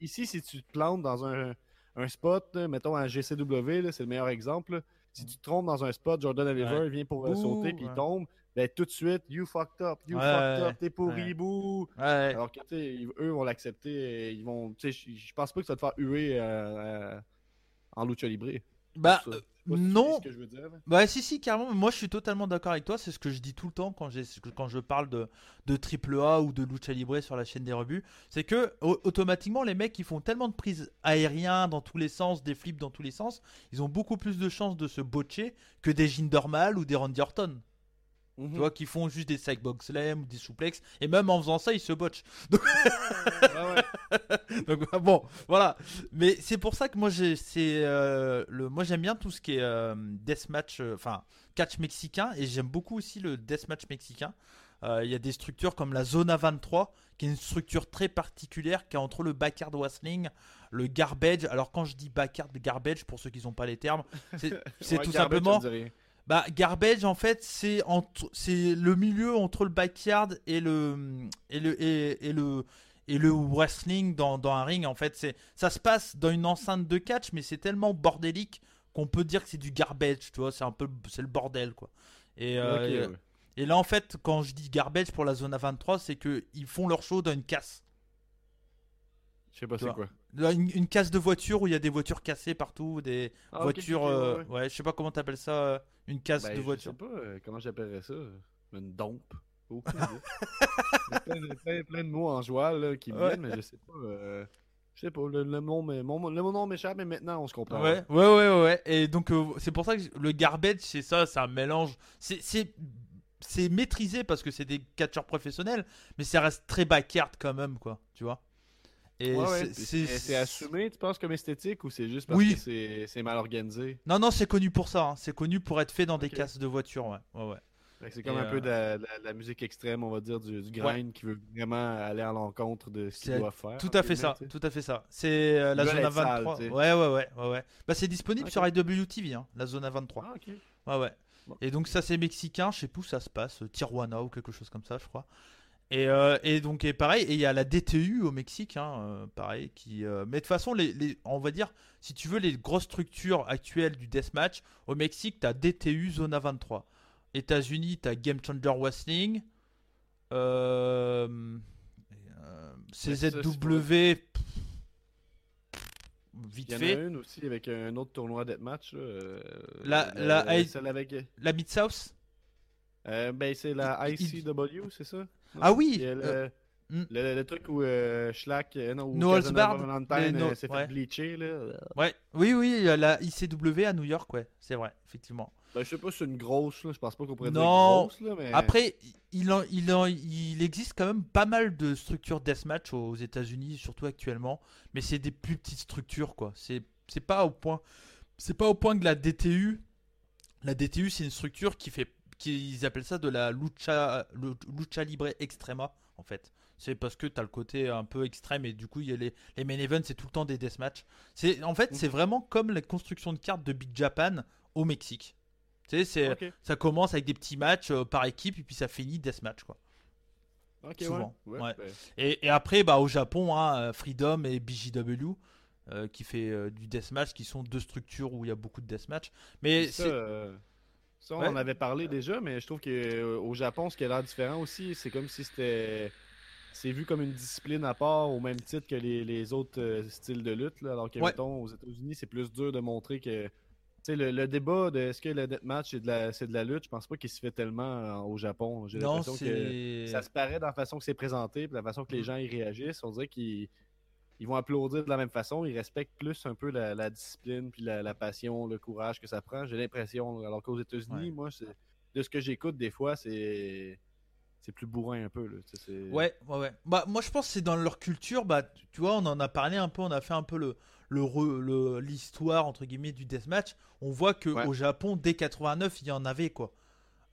Ici, si tu te plantes dans un, un spot, là, mettons à GCW, c'est le meilleur exemple, là. si tu te trompes dans un spot, Jordan Oliver Ouais. vient pour euh, Ouh, sauter puis il tombe, ben tout de suite, you fucked up, you fucked up, t'es pourri, ouais. Alors que, eux vont l'accepter, ils vont, je pense pas que ça va te faire huer euh, euh, en lucha libre. Bah, Non. sais ce que je veux dire. là. Bah si si carrément moi je suis totalement d'accord avec toi c'est ce que je dis tout le temps quand j'ai quand je parle de de triple A ou de lucha libre sur la chaîne des rebuts c'est que au- automatiquement les mecs ils font tellement de prises aériens dans tous les sens des flips dans tous les sens ils ont beaucoup plus de chances de se botcher que des Jindermal ou des Randy Orton Mhm. tu vois qui font juste des sidebox slam ou des souplex et même en faisant ça ils se botchent Ouais, ouais. donc bah, bon, voilà. Mais c'est pour ça que moi j'ai c'est euh, le moi j'aime bien tout ce qui est euh, deathmatch euh, enfin catch mexicain et j'aime beaucoup aussi le deathmatch mexicain. Euh, Il y a des structures comme la Zona 23 qui est une structure très particulière qui est entre le backyard wrestling, le garbage. Alors quand je dis backyard garbage pour ceux qui n'ont pas les termes, c'est c'est Ouais, tout simplement. Bah, garbage, en fait, c'est le milieu entre le backyard et le et le et, et le et le wrestling dans, dans un ring. En fait, c'est ça se passe dans une enceinte de catch, mais c'est tellement bordélique qu'on peut dire que c'est du garbage. Tu vois, c'est un peu c'est le bordel quoi. Et euh, ouais. et là, en fait, quand je dis garbage pour la zone A23, c'est que ils font leur show dans une casse. Je sais pas c'est quoi. Une, une casse de voiture où il y a des voitures cassées partout, des Ah, voitures. euh, ouais, ouais, je sais pas comment t'appelles ça, euh, une casse Ben, de je voiture. sais pas euh, comment j'appellerais ça. Une dompe. A plein, de- plein- plein de mots en joie là, qui me Ouais. viennent, mais je sais pas. euh, je sais pas, le, le nom, mais, mon, le nom m'échappe, mais maintenant on se comprend. Ouais, ouais, ouais, ouais, ouais. Et donc, euh, c'est pour ça que le garbage, c'est ça, c'est un mélange. C'est maîtrisé parce que c'est des catcheurs professionnels, mais ça reste très backyard quand même, quoi. Tu vois Et Ouais, ouais, c'est, assumé, tu penses, comme esthétique ou c'est juste parce Oui. que c'est- mal organisé? Non, non, c'est connu pour ça. hein. C'est connu pour être fait dans des casses de voiture, ouais. ouais, C'est comme un peu euh, de la, musique extrême, on va dire, du, du grind qui veut vraiment aller à l'encontre de ce qu'il doit faire. Tout à fait ça, tout à fait ça. C'est euh, la zone être sales, A23. tu sais. ouais, ouais, ouais, ouais, ouais. Bah, c'est disponible Ok. sur IWTV, hein, la zone A23. Ah, ok. Ouais, ouais. Bon. Et donc ça c'est mexicain, je sais plus où ça se passe, Tijuana ou quelque chose comme ça, je crois. Et, euh, et donc et pareil, et il y a la DTU au Mexique, hein, euh, pareil, qui. euh, mais de toute façon, les, les- on va dire, si tu veux les grosses structures actuelles du deathmatch, au Mexique, t'as DTU Zona 23. États-Unis, t'as Game Changer Wrestling. Euh, CZW. Vite Il y en fait. a une aussi avec un autre tournoi deathmatch. La- la- celle avec. La Mid-South Euh, ben, c'est la ICW, c'est ça? Ah oui, le, euh, hmm. le- le truc où euh, Schlack, euh, non, où No no- euh, s'est ouais. fait bleacher, là. Ouais, oui, oui, la ICW à New York, ouais, c'est vrai, effectivement. Ben, je sais pas si c'est une grosse, là. Je pense pas qu'on pourrait Non. dire grosse, là, mais. Après, il, en- il, en- il existe quand même pas mal de structures deathmatch aux États-Unis, surtout actuellement, mais c'est des plus petites structures, quoi. C'est c'est pas au point, c'est pas au point que la DTU. La DTU, c'est une structure qui fait, qui, ils appellent ça de la lucha, lu- lucha libre extrema, en fait. C'est parce que t'as le côté un peu extrême et du coup, il y a les, les main events, c'est tout le temps des deathmatch. C'est, en fait, c'est vraiment comme la construction de cartes de Big Japan au Mexique. Tu sais, c'est, Ok, ça commence avec des petits matchs euh, par équipe et puis ça finit deathmatch quoi. ok, souvent, ouais. ouais. Et, et après bah au Japon hein, euh, Freedom et BJW euh, qui fait euh, du deathmatch qui sont deux structures où il y a beaucoup de deathmatch. Mais c'est ça, on Ouais. en avait parlé déjà, mais je trouve qu'au Japon, ce qui a l'air différent aussi, c'est comme si c'était. C'est vu comme une discipline à part au même titre que les, les autres euh, styles de lutte. là, alors que, Ouais. mettons, aux États-Unis, c'est plus dur de montrer que sais, le, le débat de est-ce que le deathmatch c'est de la, c'est de la lutte, je pense pas qu'il se fait tellement euh, au Japon. J'ai Non, l'impression que ça se paraît dans la façon que c'est présenté, puis la façon que les Mm. gens y réagissent. On dirait qu'ils ils vont applaudir de la même façon. Ils respectent plus un peu la, la discipline, puis la, la passion, le courage que ça prend. J'ai l'impression. Alors qu'aux États-Unis, Ouais. moi, de ce que j'écoute, des fois, c'est c'est plus bourrin un peu. Là. Ouais, ouais, ouais. Bah, moi, je pense que c'est dans leur culture. Bah, tu tu vois, on en a parlé un peu. On a fait un peu le le re- le- l'histoire entre guillemets du deathmatch. On voit que Ouais. au Japon, dès 89, il y en avait quoi.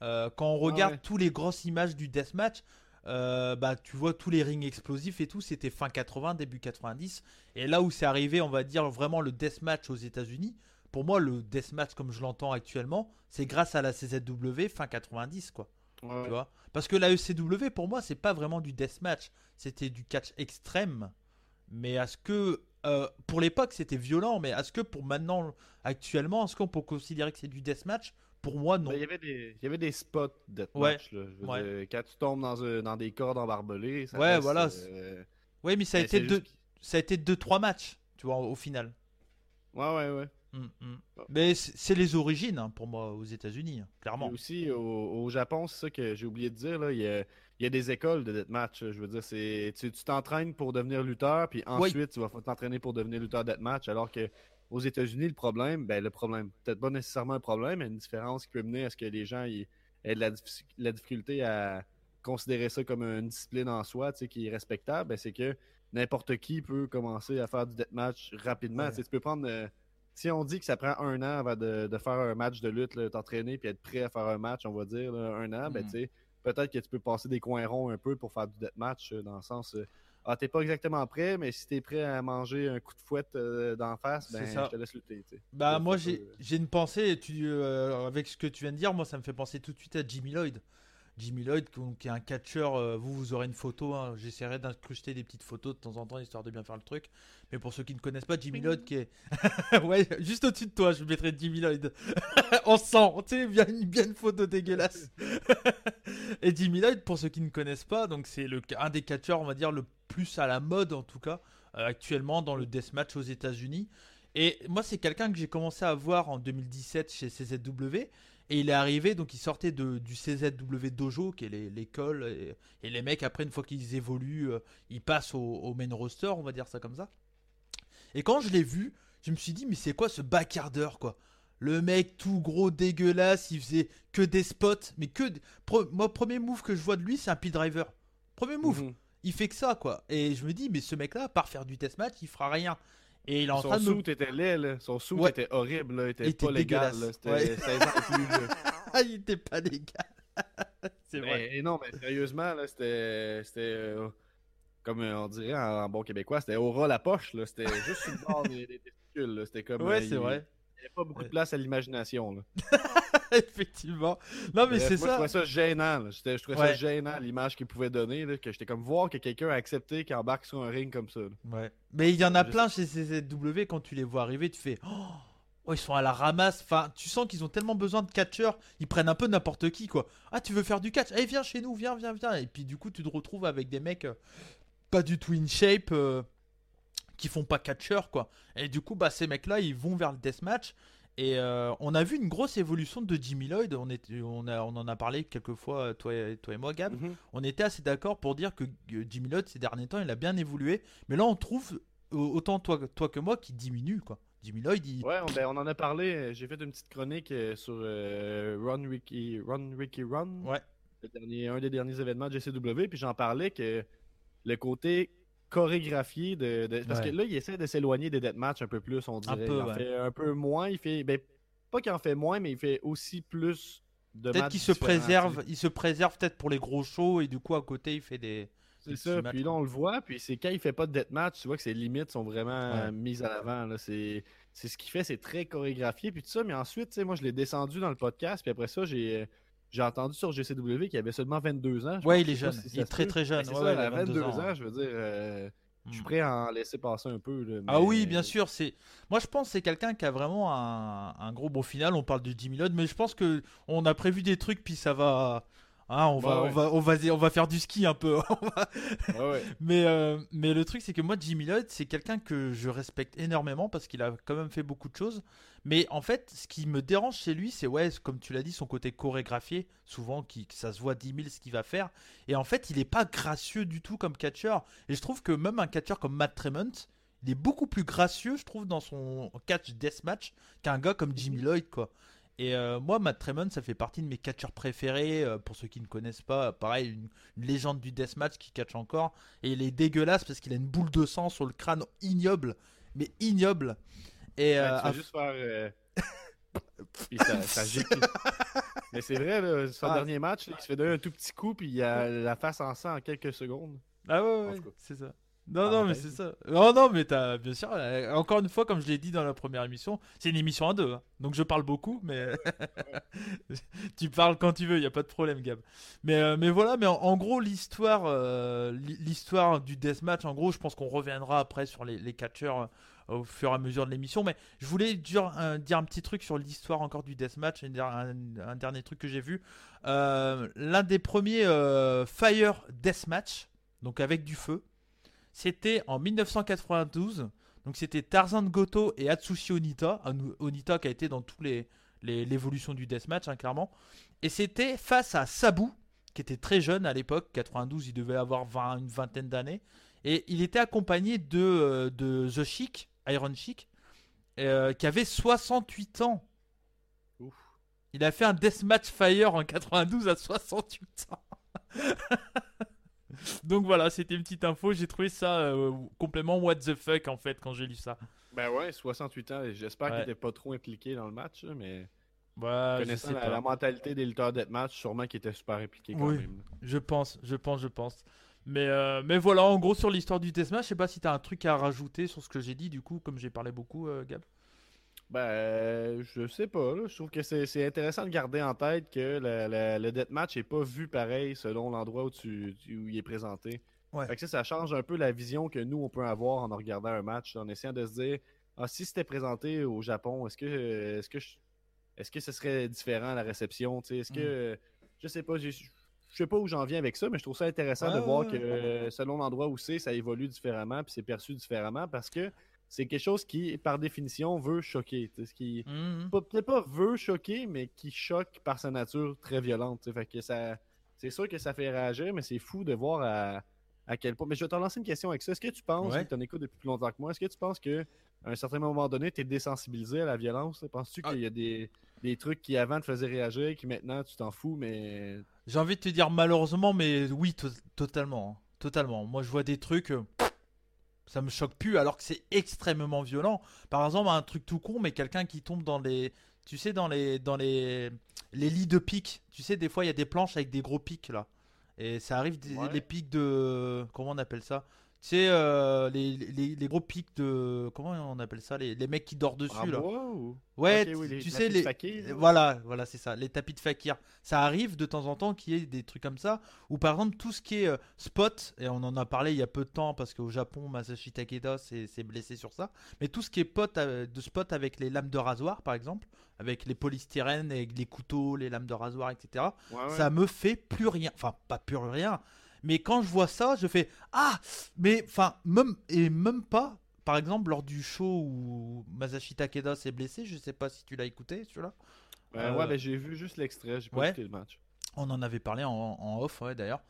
Euh, quand on regarde ouais. tous les grosses images du deathmatch, euh, bah, tu vois tous les rings explosifs et tout, c'était fin 80, début 90. Et là où c'est arrivé, on va dire vraiment le deathmatch aux États-Unis. Pour moi, le deathmatch comme je l'entends actuellement, c'est grâce à la CZW fin 90 quoi Ouais. tu vois? Parce que la ECW pour moi c'est pas vraiment du deathmatch c'était du catch extrême mais est-ce que euh, pour l'époque c'était violent mais est-ce que pour maintenant actuellement est-ce qu'on peut considérer que c'est du deathmatch? Pour moi non Ben, il, y avait des, il y avait des spots de Ouais. match. Là, je veux Ouais. dire, quand tu tombes dans, un- dans des cordes embarbelées, ça Ouais, reste, voilà. euh, oui mais ça a mais été deux juste- ça a été deux trois matchs tu vois au final Ouais, ouais, ouais. Mm, mm. Ah. mais c'est les origines hein, pour moi aux États-Unis hein, Et clairement aussi, au, au Japon, c'est ça que j'ai oublié de dire, là, il, y a, il y a des écoles de deathmatch. Je veux dire, c'est, tu tu t'entraînes pour devenir lutteur, puis ensuite, tu vas t'entraîner pour devenir lutteur deathmatch, alors que aux États-Unis, le problème, ben le problème, peut-être pas nécessairement un problème, mais une différence qui peut mener à ce que les gens ils, aient de la, diffi- la difficulté à considérer ça comme une discipline en soi, tu sais, qui est respectable, ben, c'est que n'importe qui peut commencer à faire du deathmatch rapidement. Ouais. Tu sais, tu peux prendre... euh, si on dit que ça prend un an avant de, de faire un match de lutte, t'entraîner puis être prêt à faire un match, on va dire là, un an, ben Mhm. tu sais, peut-être que tu peux passer des coins ronds un peu pour faire du deathmatch, euh, dans le sens euh, Ah, t'es pas exactement prêt, mais si t'es prêt à manger un coup de fouette euh, d'en face, ben je te laisse lutter. tu sais. Bah moi j'ai une pensée tu euh, avec ce que tu viens de dire moi ça me fait penser tout de suite à Jimmy Lloyd. Jimmy Lloyd qui, est un catcheur euh, vous vous aurez une photo hein, j'essaierai d'incruster des petites photos de temps en temps histoire de bien faire le truc. Mais pour ceux qui ne connaissent pas Jimmy Lloyd qui est ouais juste au-dessus de toi je mettrai Jimmy Lloyd. En sang tu sais bien une bien une photo dégueulasse. Et Jimmy Lloyd pour ceux qui ne connaissent pas donc c'est le un des catcheurs on va dire le plus à la mode en tout cas euh, actuellement dans le deathmatch aux États-Unis. Et moi, c'est quelqu'un que j'ai commencé à voir en 2017 chez CZW. Et il est arrivé, donc il sortait de, du CZW Dojo, qui est l'école. Et, et les mecs, après, une fois qu'ils évoluent, euh, ils passent au, au main roster, on va dire ça comme ça. Et quand je l'ai vu, je me suis dit, mais c'est quoi ce backyarder, quoi? Le mec tout gros, dégueulasse, il faisait que des spots, mais que. des- moi, premier move que je vois de lui, c'est un pit driver. Premier move Mhm. il fait que ça quoi. Et je me dis mais ce mec là, à part faire du deathmatch, il fera rien. Et il est en Son train de suit était laid, là. Son suit Ouais. était horrible, là. Il était Il était pas légal. C'était Ouais. 16 ans et plus, là. Ah, il était pas légal. c'est vrai. Mais non, mais sérieusement, là, c'était. C'était. euh, comme euh, on dirait en, en bon québécois, c'était au ras la poche, là. C'était juste sur le bord des, des testicules, là. C'était comme. Ouais, euh, c'est il- vrai. Il n'y avait pas beaucoup de place à l'imagination, là. Effectivement. Non mais c'est moi, Je ça. trouvais ça gênant, là. Je trouvais Ouais. ça gênant, l'image qu'il pouvait donner, là. Que j'étais comme voir que quelqu'un a accepté qu'il embarque sur un ring comme ça. Ouais. Mais il y en a Je plein chez CZW quand tu les vois arriver, tu fais oh, oh, ils sont à la ramasse. Enfin, tu sens qu'ils ont tellement besoin de catcheurs, ils prennent un peu n'importe qui quoi. Ah, tu veux faire du catch? Allez, viens chez nous, viens, viens, viens. Et puis du coup, tu te retrouves avec des mecs euh, pas du tout in shape euh, qui font pas catcheur quoi. Et du coup, bah ces mecs-là, ils vont vers le deathmatch. Et euh, on a vu une grosse évolution de Jimmy Lloyd. On, était, on, a, on en a parlé quelques fois, toi et, toi et moi, Gab on était assez d'accord pour dire que Jimmy Lloyd ces derniers temps il a bien évolué mais là on trouve autant toi, toi que moi qui diminue quoi Jimmy Lloyd il... Ouais, on, ben, on en a parlé. J'ai fait une petite chronique euh, sur euh, Run Ricky Run Ricky Run. Ouais. Le dernier, un des derniers événements de JCW. Puis j'en parlais que le côté chorégraphié de. de- parce Ouais. que là, il essaie de s'éloigner des deathmatchs un peu plus, on dirait. peu, il en ouais. fait un peu moins. Il fait. Ben, pas qu'il en fait moins, mais il fait aussi plus de peut-être qu'il se préserve il se préserve peut-être pour les gros shows et du coup à côté il fait des C'est ça, puis là quoi. on le voit, puis c'est quand il fait pas de deathmatch, tu vois que ses limites sont vraiment Ouais. euh, mises à l'avant. là. C'est c'est ce qu'il fait, c'est très chorégraphié, puis tout ça, mais ensuite, tu sais, moi je l'ai descendu dans le podcast, puis après ça, j'ai j'ai entendu sur GCW qu'il avait seulement 22 ans. Pense, il est jeune. si Il est très, très jeune. Ouais, ça, ouais, il a à 22 22 ans, ans. je veux dire, euh, je suis Hmm. prêt à en laisser passer un peu. là, Ah oui, bien sûr. C'est moi, je pense que c'est quelqu'un qui a vraiment un, un gros bon final. On parle de Jimmy Lloyd, mais je pense que on a prévu des trucs, puis ça va. Hein, on, va, ouais. on, va, on, va, on va faire du ski un peu. Ouais, ouais. mais, euh, mais le truc, c'est que moi, Jimmy Lloyd, c'est quelqu'un que je respecte énormément parce qu'il a quand même fait beaucoup de choses. Mais en fait, ce qui me dérange chez lui, c'est, ouais, comme tu l'as dit, son côté chorégraphié. Souvent, qui, ça se voit 10 000 ce qu'il va faire. Et en fait, il est pas gracieux du tout comme catcheur. Et je trouve que même un catcheur comme Matt Tremont, il est beaucoup plus gracieux, je trouve, dans son catch deathmatch qu'un gars comme Jimmy Lloyd, quoi. Et euh, moi, Matt Tremont, ça fait partie de mes catcheurs préférés. euh, pour ceux qui ne connaissent pas, pareil, une, une légende du deathmatch qui catch encore. Et il est dégueulasse parce qu'il a une boule de sang sur le crâne ignoble. Mais ignoble. Et Ouais, euh, tu fais juste faire. euh, Puis ça, ça gicle. Mais c'est vrai, là, son Ah. dernier match, il se fait donner un tout petit coup, puis il a la face en sang en quelques secondes. Ah ouais, ouais, c'est ça. Non, non, mais c'est ça. Non, non, mais t'as, bien sûr, euh, encore une fois, comme je l'ai dit dans la première émission, c'est une émission à deux. hein. Donc je parle beaucoup, mais tu parles quand tu veux, il y a pas de problème, Gab. Mais, euh, mais voilà, mais en, en gros, l'histoire, euh, l'hi- l'histoire du deathmatch, en gros, je pense qu'on reviendra après sur les, les catcheurs euh, au fur et à mesure de l'émission. Mais je voulais dire, un- petit truc sur l'histoire encore du deathmatch, un, un dernier truc que j'ai vu. Euh, L'un des premiers euh, Fire Deathmatch, donc avec du feu. C'était en 1992. Donc c'était Tarzan Goto et Atsushi Onita. Onita qui a été dans tous les l'évolution du deathmatch hein, clairement. Et c'était face à Sabu qui était très jeune à l'époque, 92, il devait avoir 20, une vingtaine d'années. Et il était accompagné de, euh, de The Chic, Iron Chic, euh, qui avait 68 ans. Ouf. Il a fait un deathmatch fire en 92 à 68 ans. Donc voilà, c'était une petite info. J'ai trouvé ça euh, complètement what the fuck en fait quand j'ai lu ça. Ben ouais, 68 ans, j'espère Ouais. qu'il était pas trop impliqué dans le match, mais je connaissant la, mentalité des lutteurs deathmatch, sûrement qu'il était super impliqué quand Oui. même. Je pense, je pense, je pense. Mais, euh, mais voilà, en gros, sur l'histoire du deathmatch, je sais pas si t'as un truc à rajouter sur ce que j'ai dit, du coup, comme j'ai parlé beaucoup, euh, Gab. Ben, je sais pas. là. Je trouve que c'est c'est intéressant de garder en tête que le, le, le deathmatch est pas vu pareil selon l'endroit où, tu, tu- où il est présenté. Ouais. Fait que ça, ça change un peu la vision que nous, on peut avoir en regardant un match, en essayant de se dire ah, si c'était présenté au Japon, est-ce que est-ce que je- est-ce que ce serait différent la réception? tu sais? Est-ce que je sais pas, je sais pas où j'en viens avec ça, mais je trouve ça intéressant de voir que euh, selon l'endroit où c'est, ça évolue différemment, puis c'est perçu différemment parce que c'est quelque chose qui, par définition, veut choquer. Ce qui Mhm. pas- peut-être pas veut choquer, mais qui choque par sa nature très violente. Fait que ça, c'est sûr que ça fait réagir, mais c'est fou de voir à, à quel point. Mais je vais te lancer une question avec ça. Est-ce que tu penses, Ouais. vu que tu en écoutes depuis plus longtemps que moi, est-ce que tu penses que à un certain moment donné, tu es désensibilisé à la violence? Penses-tu Ah. qu'il y a des, des trucs qui avant te faisaient réagir, qui maintenant tu t'en fous, mais. J'ai envie de te dire malheureusement, mais oui, to- totalement. hein. Totalement. Moi, je vois des trucs. euh, ça me choque plus alors que c'est extrêmement violent. Par exemple, un truc tout con, mais quelqu'un qui tombe dans les. Tu sais, dans les, dans les, les lits de pics. Tu sais, des fois, il y a des planches avec des gros pics là. Et ça arrive, des, Ouais. les pics de. Comment on appelle ça? Tu sais, euh, les, les, les gros pics de. Comment on appelle ça les, les mecs qui dorment dessus là. ou? Ouais, tu- oui, sais, les. fakir, là. Voilà, voilà, c'est ça, les tapis de fakir. Ça arrive de temps en temps qu'il y ait des trucs comme ça, ou par exemple tout ce qui est euh, spot, et on en a parlé il y a peu de temps parce qu'au Japon, Masashi Takeda s'est s'est blessé sur ça, mais tout ce qui est pot, euh, de spot avec les lames de rasoir par exemple, avec les polystyrènes, et les couteaux, les lames de rasoir, etc. Ouais, ouais. Ça me fait plus rien, enfin pas plus rien, mais quand je vois ça, je fais ah, mais enfin même et même pas. Par exemple, lors du show où Masashi Takeda s'est blessé, je sais pas si tu l'as écouté, celui-là. Ben Euh, ouais, ben j'ai vu juste l'extrait, j'ai pas ouais. écouté le match. On en avait parlé en, en off, ouais, d'ailleurs.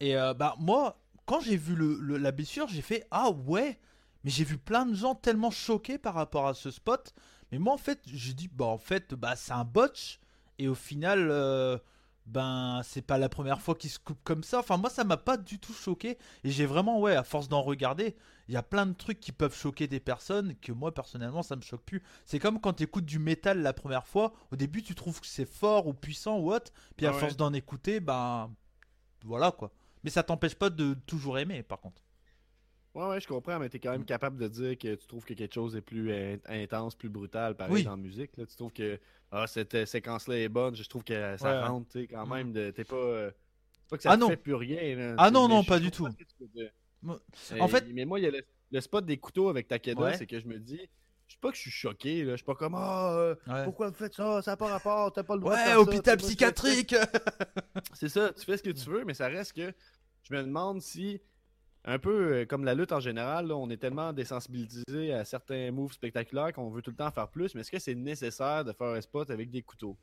Et euh, bah, moi, quand j'ai vu le, le- la blessure, j'ai fait Ah ouais Mais j'ai vu plein de gens tellement choqués par rapport à ce spot. Mais moi, en fait, j'ai dit Bah, en fait, bah, c'est un botch. Et au final, euh, ben, c'est pas la première fois qu'il se coupe comme ça. Enfin, moi, ça m'a pas du tout choqué. Et j'ai vraiment, ouais, à force d'en regarder, il y a plein de trucs qui peuvent choquer des personnes que moi, personnellement, ça me choque plus. C'est comme quand tu écoutes du métal la première fois. Au début, tu trouves que c'est fort ou puissant ou autre. Puis à Ah ouais. force d'en écouter, ben voilà quoi. Mais ça t'empêche pas de toujours aimer par contre. Ouais, ouais, je comprends, mais t'es quand même Mm. capable de dire que tu trouves que quelque chose est plus in- intense, plus brutal, pareil Oui. dans la musique. Là. Tu trouves que ah, cette euh, séquence-là est bonne, je trouve que ça Ouais. rentre, tu quand Mm. même. T'es pas. euh, pas que ça Ah te non. fait plus rien. là, Ah tu non, non, pas du tout. tu. Moi- En fait- Mais moi, il y a le, le spot des couteaux avec Takeda, Ouais. c'est que je me dis, Je sais pas que je suis choqué, là. Je suis pas comme Ah, euh, Ouais. pourquoi vous faites ça? Ça n'a pas rapport, t'as pas le droit de Ouais, faire hôpital tu psychiatrique C'est ça, tu fais ce que tu veux, mais ça reste que je me demande si, un peu euh, comme la lutte en général, là, on est tellement désensibilisé à certains moves spectaculaires qu'on veut tout le temps faire plus, mais est-ce que c'est nécessaire de faire un spot avec des couteaux?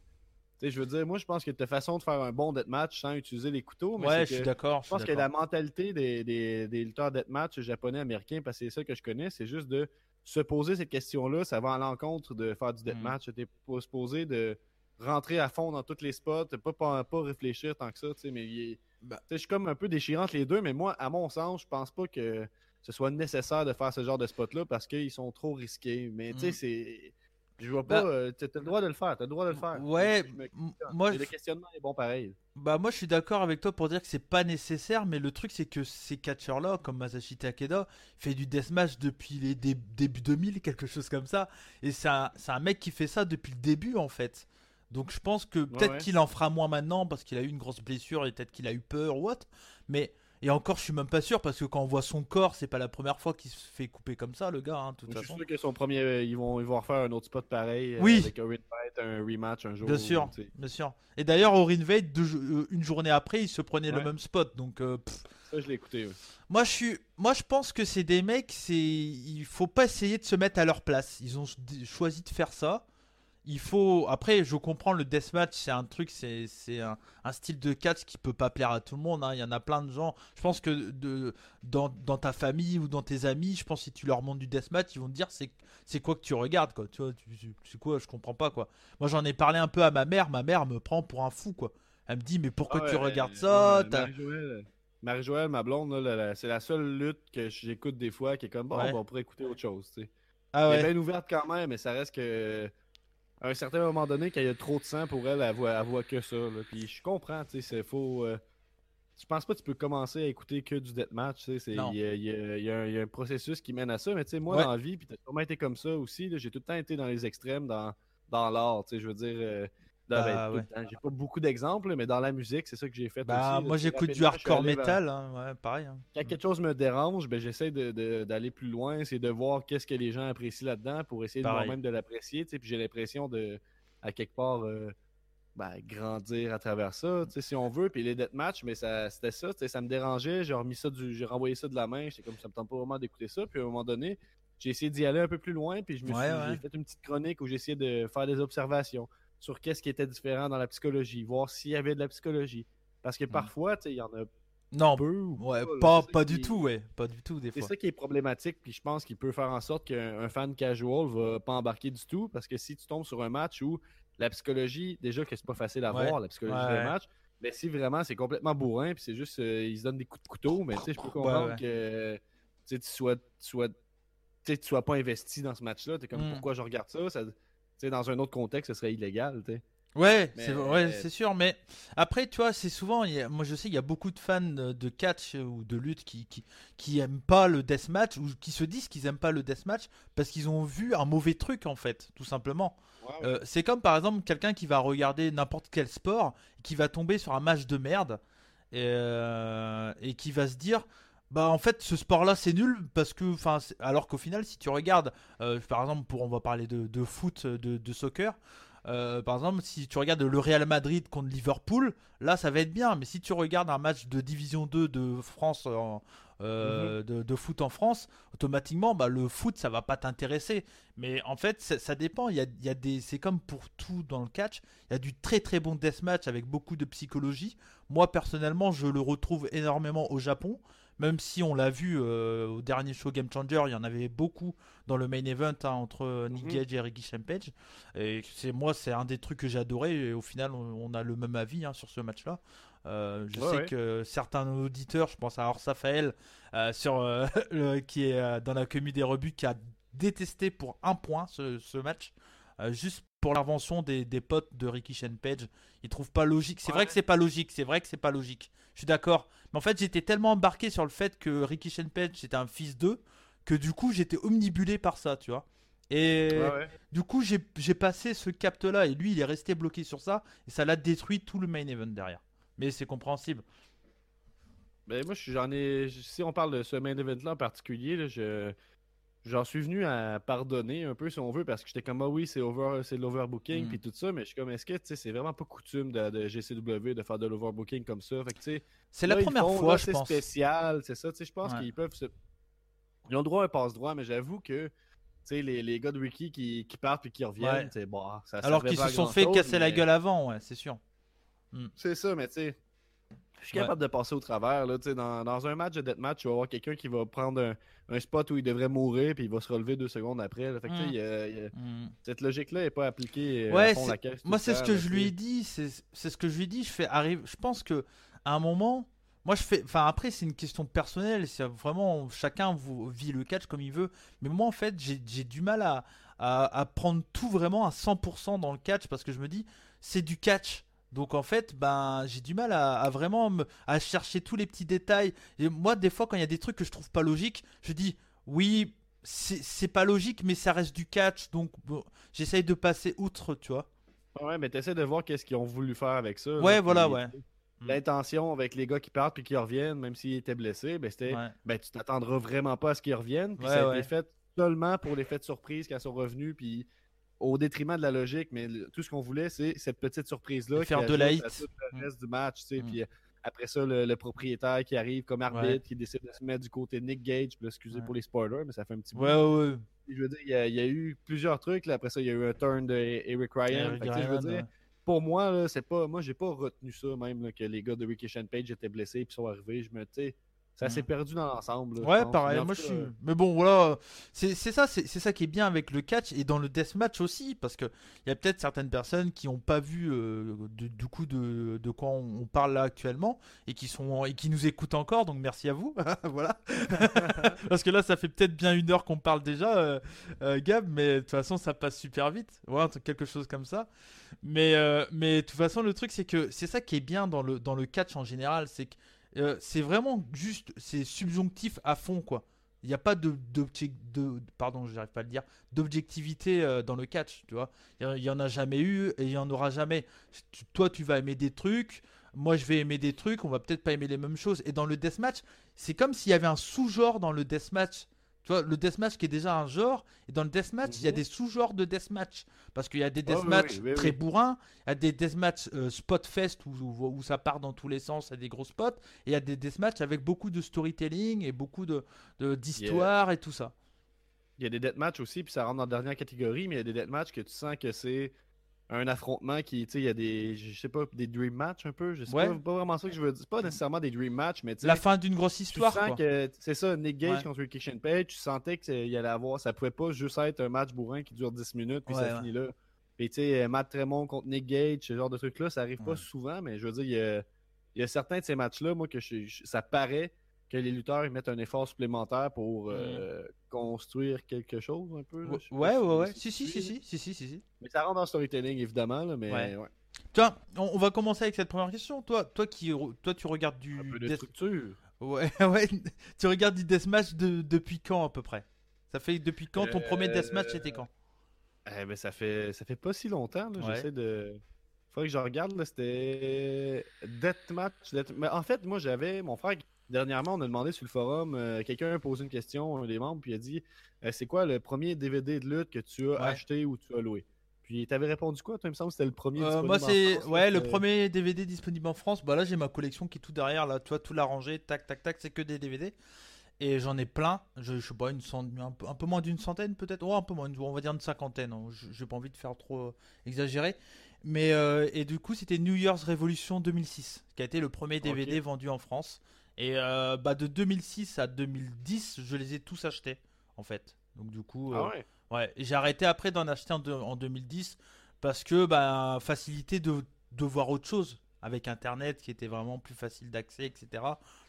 Tu je veux dire, moi je pense que tu as façon de faire un bon deathmatch sans utiliser les couteaux, mais Ouais, je suis d'accord. je pense que la mentalité des, des, des lutteurs deathmatch japonais, américains, parce que c'est ça que je connais, c'est juste de se poser cette question-là. Ça va à l'encontre de faire du deathmatch. T'es pas supposé de rentrer à fond dans tous les spots, pas, pas, pas réfléchir tant que ça, tu sais, mais il est- Sais, je suis comme un peu déchirant entre les deux, mais moi, à mon sens, je pense pas que ce soit nécessaire de faire ce genre de spot-là parce qu'ils sont trop risqués. Mais tu sais, Mm. c'est. Je vois pas. Bah. euh, t'as le droit de le faire, t'as le droit de le faire. Ouais, Je me moi, le questionnement est bon pareil. Bah moi je suis d'accord avec toi pour dire que c'est pas nécessaire, mais le truc c'est que ces catcheurs-là, comme Masashi Takeda, fait du deathmatch depuis les dé- débuts 2000, quelque chose comme ça, et c'est un, c'est un mec qui fait ça depuis le début en fait. Donc je pense que peut-être ouais. qu'il en fera moins maintenant parce qu'il a eu une grosse blessure et peut-être qu'il a eu peur ou autre, mais et encore je suis même pas sûr parce que quand on voit son corps, c'est pas la première fois qu'il se fait couper comme ça le gars, hein, toute Je suis sûr que son premier. Ils vont, ils vont refaire un autre spot pareil. euh, Oui. Avec un rematch un jour. Bien sûr, tu sais. bien sûr. Et d'ailleurs au Rinvade, deux euh, une journée après, il se prenait le même spot, donc euh, Ça, je l'ai écouté. oui. Moi je suis, moi je pense que c'est des mecs, c'est, il faut pas essayer de se mettre à leur place. Ils ont choisi de faire ça. Il faut, après je comprends le deathmatch, c'est un truc, c'est, c'est un, un style de catch qui peut pas plaire à tout le monde. hein. Il y en a plein de gens. Je pense que de, dans, dans ta famille ou dans tes amis, je pense que si tu leur montres du deathmatch, ils vont te dire c'est, c'est quoi que tu regardes quoi. Tu vois, c'est quoi, je comprends pas quoi. Moi j'en ai parlé un peu à ma mère, ma mère me prend pour un fou quoi. Elle me dit mais pourquoi Ah tu regardes ouais, ça? ouais, Marie-Joëlle, ma blonde, là, c'est la seule lutte que j'écoute des fois qui est comme bon, on pourrait écouter autre chose. tu sais. Ah Elle est bien ouverte quand même, mais ça reste que. À un certain moment donné, quand il y a trop de sang pour elle, elle voit, elle voit que ça. là. Puis je comprends, tu sais, c'est faux. euh, Je pense pas que tu peux commencer à écouter que du deathmatch. Il y y y y a un processus qui mène à ça. Mais tu sais, moi, Ouais. dans la vie, puis t'as sûrement été comme ça aussi. J'ai tout le temps été dans les extrêmes, dans, dans l'art. tu sais, Je veux dire. euh, Bah, ben, ouais. temps. J'ai pas beaucoup d'exemples, mais dans la musique, c'est ça que j'ai fait Bah, aussi. moi j'écoute du hardcore metal, hein, ouais, pareil. hein. quand quelque chose me dérange, ben, j'essaie d'aller plus loin, c'est de voir qu'est-ce que les gens apprécient là-dedans pour essayer moi-même de l'apprécier. Puis j'ai l'impression de, à quelque part, euh, ben, grandir à travers ça, si on veut. Puis les deathmatch, mais ça, c'était ça, ça me dérangeait. J'ai remis ça du, j'ai renvoyé ça de la main. J'étais comme ça me tente pas vraiment d'écouter ça. Puis à un moment donné, j'ai essayé d'y aller un peu plus loin. Puis je me Ouais, suis, ouais. j'ai fait une petite chronique où j'ai essayé de faire des observations sur qu'est-ce qui était différent dans la psychologie, voir s'il y avait de la psychologie. Parce que parfois, tu sais, il y en a Non, peu ou ouais, pas, C'est pas du tout, ouais, pas du tout des c'est fois. ça qui est problématique, puis je pense qu'il peut faire en sorte qu'un un fan casual va pas embarquer du tout, parce que si tu tombes sur un match où la psychologie, déjà que c'est pas facile à Ouais. voir, la psychologie Ouais, d'un match, mais si vraiment c'est complètement bourrin, puis c'est juste, euh, ils se donnent des coups de couteau, mais tu sais, je peux comprendre que tu sois, tu sois, tu sois pas investi dans ce match-là, t'es comme Mm. pourquoi je regarde ça, ça dans un autre contexte, ce serait illégal, tu sais. Ouais, Mais- c'est ouais, sûr, mais après, tu vois, c'est souvent, a- moi je sais, il y a beaucoup de fans de catch euh, ou de lutte qui, qui, qui aiment pas le deathmatch ou qui se disent qu'ils aiment pas le deathmatch parce qu'ils ont vu un mauvais truc en fait, tout simplement. Euh, c'est comme par exemple quelqu'un qui va regarder n'importe quel sport, qui va tomber sur un match de merde et, euh, et qui va se dire bah en fait ce sport là c'est nul parce que enfin alors qu'au final si tu regardes euh, par exemple pour on va parler de, de foot de, de soccer euh, par exemple si tu regardes le Real Madrid contre Liverpool là ça va être bien. Mais si tu regardes un match de division 2 de France en- euh, de, de foot en France automatiquement bah, le foot ça va pas t'intéresser. Mais en fait ça, ça dépend. Il y a, il y a des c'est comme pour tout dans le catch. Il y a du très très bon deathmatch avec beaucoup de psychologie. Moi personnellement je le retrouve énormément au Japon même si on l'a vu euh, au dernier show Game Changer, il y en avait beaucoup dans le main event hein, entre Nick Mhm. Gage et Ricky Champage. Et c'est moi, c'est un des trucs que j'ai adoré. Et au final, on, on a le même avis hein, sur ce match-là. Euh, je Ouais, sais ouais. que certains auditeurs, je pense à Orsafael, euh, sur euh, le- qui est euh, dans la commu des rebuts, qui a détesté pour un point ce, ce match, euh, juste pour l'invention des, des potes de Ricky Page. Il trouve pas logique. C'est vrai que c'est pas logique. C'est vrai que c'est pas logique. Je suis d'accord. Mais en fait, j'étais tellement embarqué sur le fait que Ricky Page c'était un fils d'eux que du coup, j'étais omnibulé par ça, tu vois. Et Ouais, ouais. du coup, j'ai passé ce capte-là et lui, il est resté bloqué sur ça et ça l'a détruit tout le main event derrière. Mais c'est compréhensible. Ben, moi, je- j'en ai. Si on parle de ce main event-là en particulier, là, je. J'en suis venu à pardonner un peu si on veut parce que j'étais comme ah oui c'est over c'est de l'overbooking Mm. puis tout ça mais je suis comme est-ce que tu sais c'est vraiment pas coutume de, de GCW de faire de l'overbooking comme ça? Fait que tu sais C'est la première font, fois, je c'est pense. spécial c'est ça tu sais je pense Ouais. qu'ils peuvent se ils ont droit à un passe droit mais j'avoue que tu sais les, les gars de Wiki qui, qui partent puis qui reviennent Ouais. c'est bon ça Alors qu'ils se sont fait casser la gueule avant, ouais, c'est sûr. c'est ça, mais tu sais, je suis Ouais. capable de passer au travers. Là, dans, dans un match de deathmatch, tu vas avoir quelqu'un qui va prendre un, un spot où il devrait mourir, puis il va se relever deux secondes après. là. Fait que, Mm. il y a- il y a- Mm. cette logique-là n'est pas appliquée euh, Ouais, à fond c'est- la caisse. tout Moi, c'est ce que je lui ai dit. C'est ce que je lui ai dit. Je fais arrive. Je pense que à un moment, moi, je fais. Enfin, après, c'est une question personnelle. C'est vraiment chacun vous vit le catch comme il veut. Mais moi, en fait, j'ai j'ai du mal à, à, à prendre tout vraiment à 100% dans le catch parce que je me dis, c'est du catch. Donc en fait, ben j'ai du mal à, à vraiment me, à chercher tous les petits détails. Et moi, des fois, quand il y a des trucs que je trouve pas logiques, je dis oui, c'est pas logique, mais ça reste du catch. Donc bon, j'essaye de passer outre, tu vois. Ouais, mais t'essaies de voir qu'est-ce qu'ils ont voulu faire avec ça. Ouais, voilà, ouais. L'intention avec les gars qui partent puis qui reviennent, même s'ils étaient blessés, ben, c'était Ouais. ben, tu t'attendras vraiment pas à ce qu'ils reviennent. Puis Ouais, ça a ouais. été fait seulement pour l'effet de surprise quand ils sont revenus, puis au détriment de la logique. Mais le- tout ce qu'on voulait, c'est cette petite surprise-là. Faire qui de la hit. tout le Mm. reste du match. tu sais. Mm. Puis euh, après ça, le, le propriétaire qui arrive comme arbitre, Ouais. qui décide de se mettre du côté de Nick Gage. Puis excusez Ouais. pour les spoilers, mais ça fait un petit bout. Ouais, ouais, ouais. Je veux dire, il y, a, il y a eu plusieurs trucs. Là. Après ça, il y a eu un turn de Eric Ryan. Eric Fait je veux dire, pour moi, là, c'est pas. Moi, j'ai pas retenu ça, même là, que les gars de Ricky Page étaient blessés et sont arrivés. Je me tu sais, ça Mm. s'est perdu dans l'ensemble. Ouais, pareil. Moi, je suis. Mais bon, voilà. C'est ça, c'est ça qui est bien avec le catch et dans le deathmatch aussi, parce que il y a peut-être certaines personnes qui n'ont pas vu euh, du, du coup de, de quoi on, on parle là actuellement et qui sont et qui nous écoutent encore. Donc merci à vous. voilà. parce que là, ça fait peut-être bien une heure qu'on parle déjà, euh, euh, Gab, mais de toute façon, ça passe super vite. Truc- quelque chose comme ça. Mais euh, mais de toute façon, le truc c'est que c'est ça qui est bien dans le dans le catch en général, c'est que euh, c'est vraiment juste, c'est subjonctif à fond, quoi. Il n'y a pas de, de, pardon, pas à le dire, d'objectivité euh, dans le catch, tu vois. Il y, en a jamais eu et il y en aura jamais. Toi, tu vas aimer des trucs, moi, je vais aimer des trucs, on va peut-être pas aimer les mêmes choses. Et dans le deathmatch, c'est comme s'il y avait un sous-genre dans le deathmatch. Tu vois, le deathmatch qui est déjà un genre, et dans le deathmatch, il y a Mhm. des sous-genres de deathmatch. Parce qu'il y a des oui, deathmatchs oui, oui, très bourrins, il y a des deathmatchs euh, spot-fest où, où, où ça part dans tous les sens, il y a des gros spots, et il y a des deathmatchs avec beaucoup de storytelling et beaucoup de de- d'histoire et tout ça. Il y a des deathmatchs aussi, puis ça rentre dans la dernière catégorie, mais il y a des deathmatchs que tu sens que c'est un affrontement qui, tu sais, il y a des, je sais pas, des dream match un peu, je sais Ouais. pas, pas vraiment ça que je veux dire, c'est pas nécessairement des dream match, mais tu sais, La fin d'une grosse tu histoire, sens quoi. que, c'est ça, Nick Gage Ouais. contre Ricky Page, tu sentais qu'il allait avoir, ça pouvait pas juste être un match bourrin qui dure 10 minutes, puis Ouais, ça finit là. Puis tu sais, Matt Tremont contre Nick Gage, ce genre de truc-là, ça arrive pas souvent, mais je veux dire, il y a, il y a certains de ces matchs-là, moi, que je- je- ça paraît que les lutteurs ils mettent un effort supplémentaire pour euh, construire quelque chose un peu. là. Ouais, ouais, ouais. si Si, si, si, si, si, si, si. Mais ça rentre dans le storytelling, évidemment, là, mais Ouais. ouais. Tiens, on, on va commencer avec cette première question. Toi, toi qui, toi, tu regardes du un peu de death- structure. Ouais, ouais. Tu regardes du deathmatch de, depuis quand à peu près? Ça fait depuis quand? Ton premier Euh, deathmatch c'était quand? Eh ben, ça fait ça fait pas si longtemps. là. Ouais. J'essaie de. Faudrait que je regarde. là, C'était Deathmatch. Death- Mais en fait, moi, j'avais mon frère. Dernièrement, on a demandé sur le forum. euh, Quelqu'un a posé une question, un des membres, puis il a dit euh, C'est quoi le premier DVD de lutte que tu as Ouais. acheté ou tu as loué? Puis t'avais répondu quoi Toi, il me semble que c'était le premier. Euh, moi c'est ouais le premier DVD disponible en France. Bah là j'ai ma collection qui est tout derrière là, tu vois tout l'arrangé, tac tac tac, c'est que des DVD. Et j'en ai plein, je, je sais pas une un peu, un peu moins d'une centaine peut-être, oh un peu moins, on va dire une cinquantaine. hein. Je- J'ai pas envie de faire trop exagéré. Mais et du coup c'était New Year's Revolution 2006 qui a été le premier DVD vendu en France. Et euh, bah de 2006 à 2010 je les ai tous achetés en fait. Donc du coup euh, Ah ouais Ouais, j'ai arrêté après d'en acheter en, deux- en 2010 parce que bah, facilité de, de voir autre chose avec internet qui était vraiment plus facile d'accès, etc.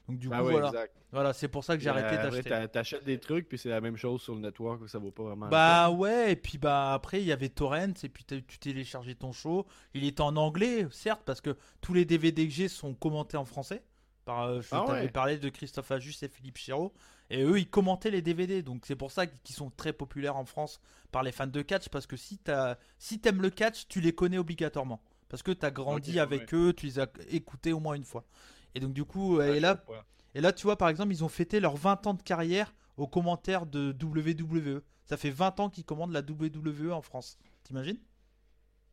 Donc du coup, Ah ouais, voilà, exact. voilà c'est pour ça que j'ai arrêté Euh, d'acheter. t'a- T'achètes des trucs, puis c'est la même chose sur le network, ça vaut pas vraiment. Bah ouais, et puis bah après il y avait Torrent, et puis tu téléchargeais ton show. Il était en anglais, certes, parce que tous les DVD que j'ai sont commentés en français. Par, euh, je Ah t'avais ouais. parlé de Christophe Ajus et Philippe Chiraud. Et eux, ils commentaient les DVD. Donc c'est pour ça qu'ils sont très populaires en France par les fans de catch. Parce que si t'as- si t'aimes le catch, tu les connais obligatoirement. Parce que t'as grandi avec eux, tu les as écoutés au moins une fois. Et donc du coup, euh, et là, et là, tu vois, par exemple, ils ont fêté leurs 20 ans de carrière aux commentaires de WWE. Ça fait 20 ans qu'il commande la WWE en France. T'imagines?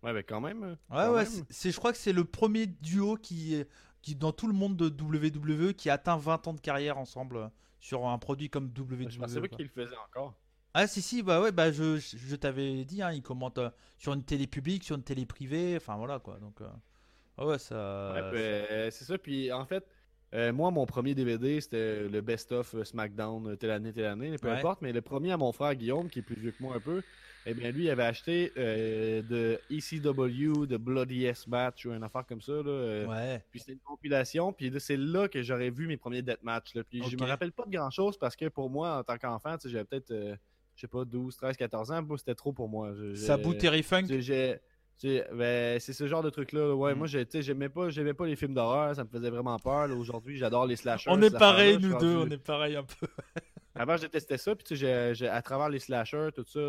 Ouais, mais quand même. Ouais, quand ouais, même. c'est, je crois que c'est le premier duo qui, qui, dans tout le monde de WWE, qui a atteint 20 ans de carrière ensemble euh, sur un produit comme WWE. Je pensais qu'il le faisait encore. Ah, si, si, bah ouais, bah je, je, je t'avais dit, hein, il commente euh, sur une télé publique, sur une télé privée, enfin voilà quoi. Donc, euh, ah ouais, ça. Ouais, puis, euh, c'est ça. Puis en fait, euh, moi, mon premier DVD, c'était le best-of SmackDown euh, telle année, telle année, peu Ouais. importe. Mais le premier à mon frère Guillaume, qui est plus vieux que moi un peu, eh bien, lui, il avait acheté euh, de ECW, de Bloody S Match ou une affaire comme ça. Là, euh, Ouais. Puis c'était une compilation. Puis c'est là que j'aurais vu mes premiers deathmatch. Là. Puis je Ok. me rappelle pas de grand chose parce que pour moi, en tant qu'enfant, tu sais, j'avais peut-être, je sais pas, 12, 13, 14 ans. C'était trop pour moi. Je- Sabu j'ai- Terry Funk? j'ai- ben, c'est ce genre de truc-là. Ouais, Mm. moi, j'aimais pas, j'aimais pas les films d'horreur. Ça me faisait vraiment peur. Aujourd'hui, j'adore les slashers. On est pareil, nous deux, rendu- on est pareil un peu. Avant, je détestais ça. Puis, tu sais, j'ai- j'ai- à travers les slashers, tout ça,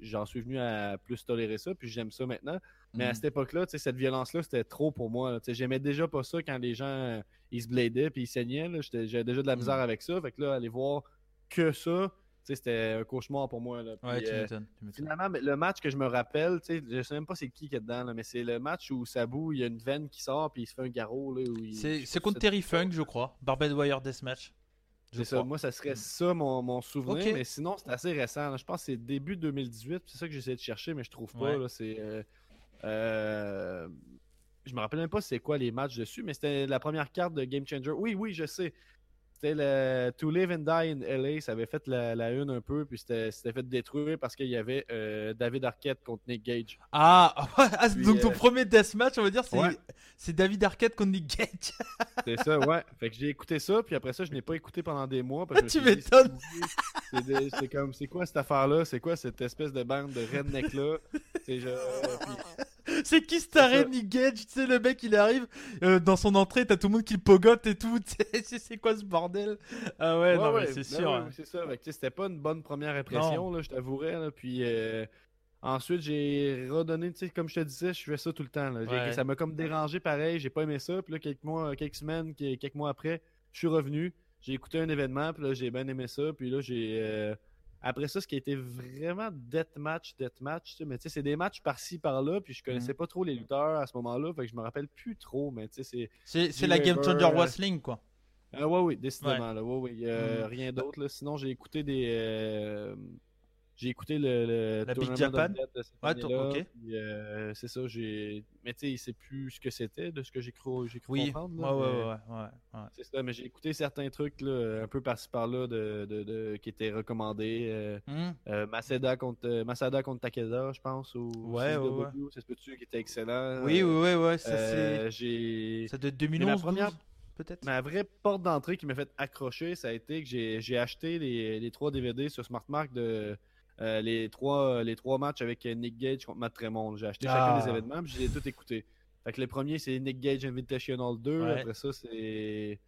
j'en suis venu à plus tolérer ça. Puis, j'aime ça maintenant. Mais à Mm. cette époque-là, cette violence-là, c'était trop pour moi. J'aimais déjà pas ça quand les gens euh, ils se bladaient puis ils saignaient. J'avais déjà de la Mm. misère avec ça. Fait que là, aller voir que ça, c'était un cauchemar pour moi. Là. Puis, Ouais, tu euh, tu. Finalement, le match que je me rappelle, je sais même pas c'est qui qui est dedans, là, mais c'est le match où Sabu, il y a une veine qui sort puis il se fait un garrot. C'est contre Terry Funk, je crois. Barbed Wire Deathmatch. Ça, moi ça serait ça mon, mon souvenir, mais sinon c'est assez récent. là. Je pense que c'est début 2018, c'est ça que j'essaie de chercher, mais je trouve pas. Ouais. là, C'est. euh, euh, je me rappelle même pas c'est quoi les matchs dessus, mais c'était la première carte de Game Changer. Oui, oui, je sais. C'était le To Live and Die in LA, ça avait fait la, la une un peu, puis c'était fait détruire parce qu'il y avait euh, David Arquette contre Nick Gage. Ah, ah, Puis, donc ton euh, premier deathmatch, on va dire, c'est Ouais. David Arquette contre Nick Gage. C'est ça, ouais. Fait que j'ai écouté ça, puis après ça, je n'ai pas écouté pendant des mois. parce que je Tu m'étonnes. c'est comme, c'est quoi cette affaire-là? C'est quoi cette espèce de bande de redneck-là? C'est genre. puis- c'est qui. Nick Gage Tu sais, le mec, il arrive euh, dans son entrée, t'as tout le monde qui le pogote et tout. tu sais, C'est quoi ce bordel? Ah ouais, non, mais c'est ben sûr. ouais, hein. c'est ça. C'était pas une bonne première impression, là, je t'avouerais. là. Puis euh, ensuite, j'ai redonné, tu sais, comme je te disais, je fais ça tout le temps. là. Ça m'a comme dérangé pareil, j'ai pas aimé ça. Puis là, quelques mois, quelques semaines, que- quelques mois après, je suis revenu. J'ai écouté un événement, puis là, j'ai bien aimé ça. Puis là, j'ai. euh, Après ça, ce qui a été vraiment deathmatch, deathmatch, tu sais, mais tu sais, c'est des matchs par-ci, par-là, puis je connaissais Mhm. pas trop les lutteurs à ce moment-là, fait que je me rappelle plus trop, mais tu sais, c'est. C'est la Game Changer euh, Wrestling, quoi. Ah ouais, oui, décidément. Là, ouais, oui, euh, Mhm. Rien d'autre. là. Sinon, j'ai écouté des. J'ai écouté le, le La Big Japan? De cette Ouais, euh, c'est ça, j'ai. Mais tu sais, il sait plus ce que c'était de ce que j'ai cru, j'ai cru Oui, comprendre. là, ouais, ouais, ouais. C'est ça, mais j'ai écouté certains trucs là, un peu par-ci par-là de, de, de- qui étaient recommandés. euh, Hmm. euh, Masada contre euh, Masada contre Takeda, je pense, ou Ouais, ouais. CW, ça se peut-tu qui était excellent. Oui, euh, oui, ouais, ça c'est. j'ai Ça doit être la 2011, première- 12, peut-être. Ma vraie porte d'entrée qui m'a fait accrocher, ça a été que j'ai j'ai acheté les, les trois DVD sur SmartMark de euh, les, trois, les trois matchs avec Nick Gage contre Matt Tremont. J'ai acheté Ah. chacun des événements puis je les ai tous écoutés. Fait que le premier, c'est Nick Gage Invitational 2. Ouais. Après ça, c'est.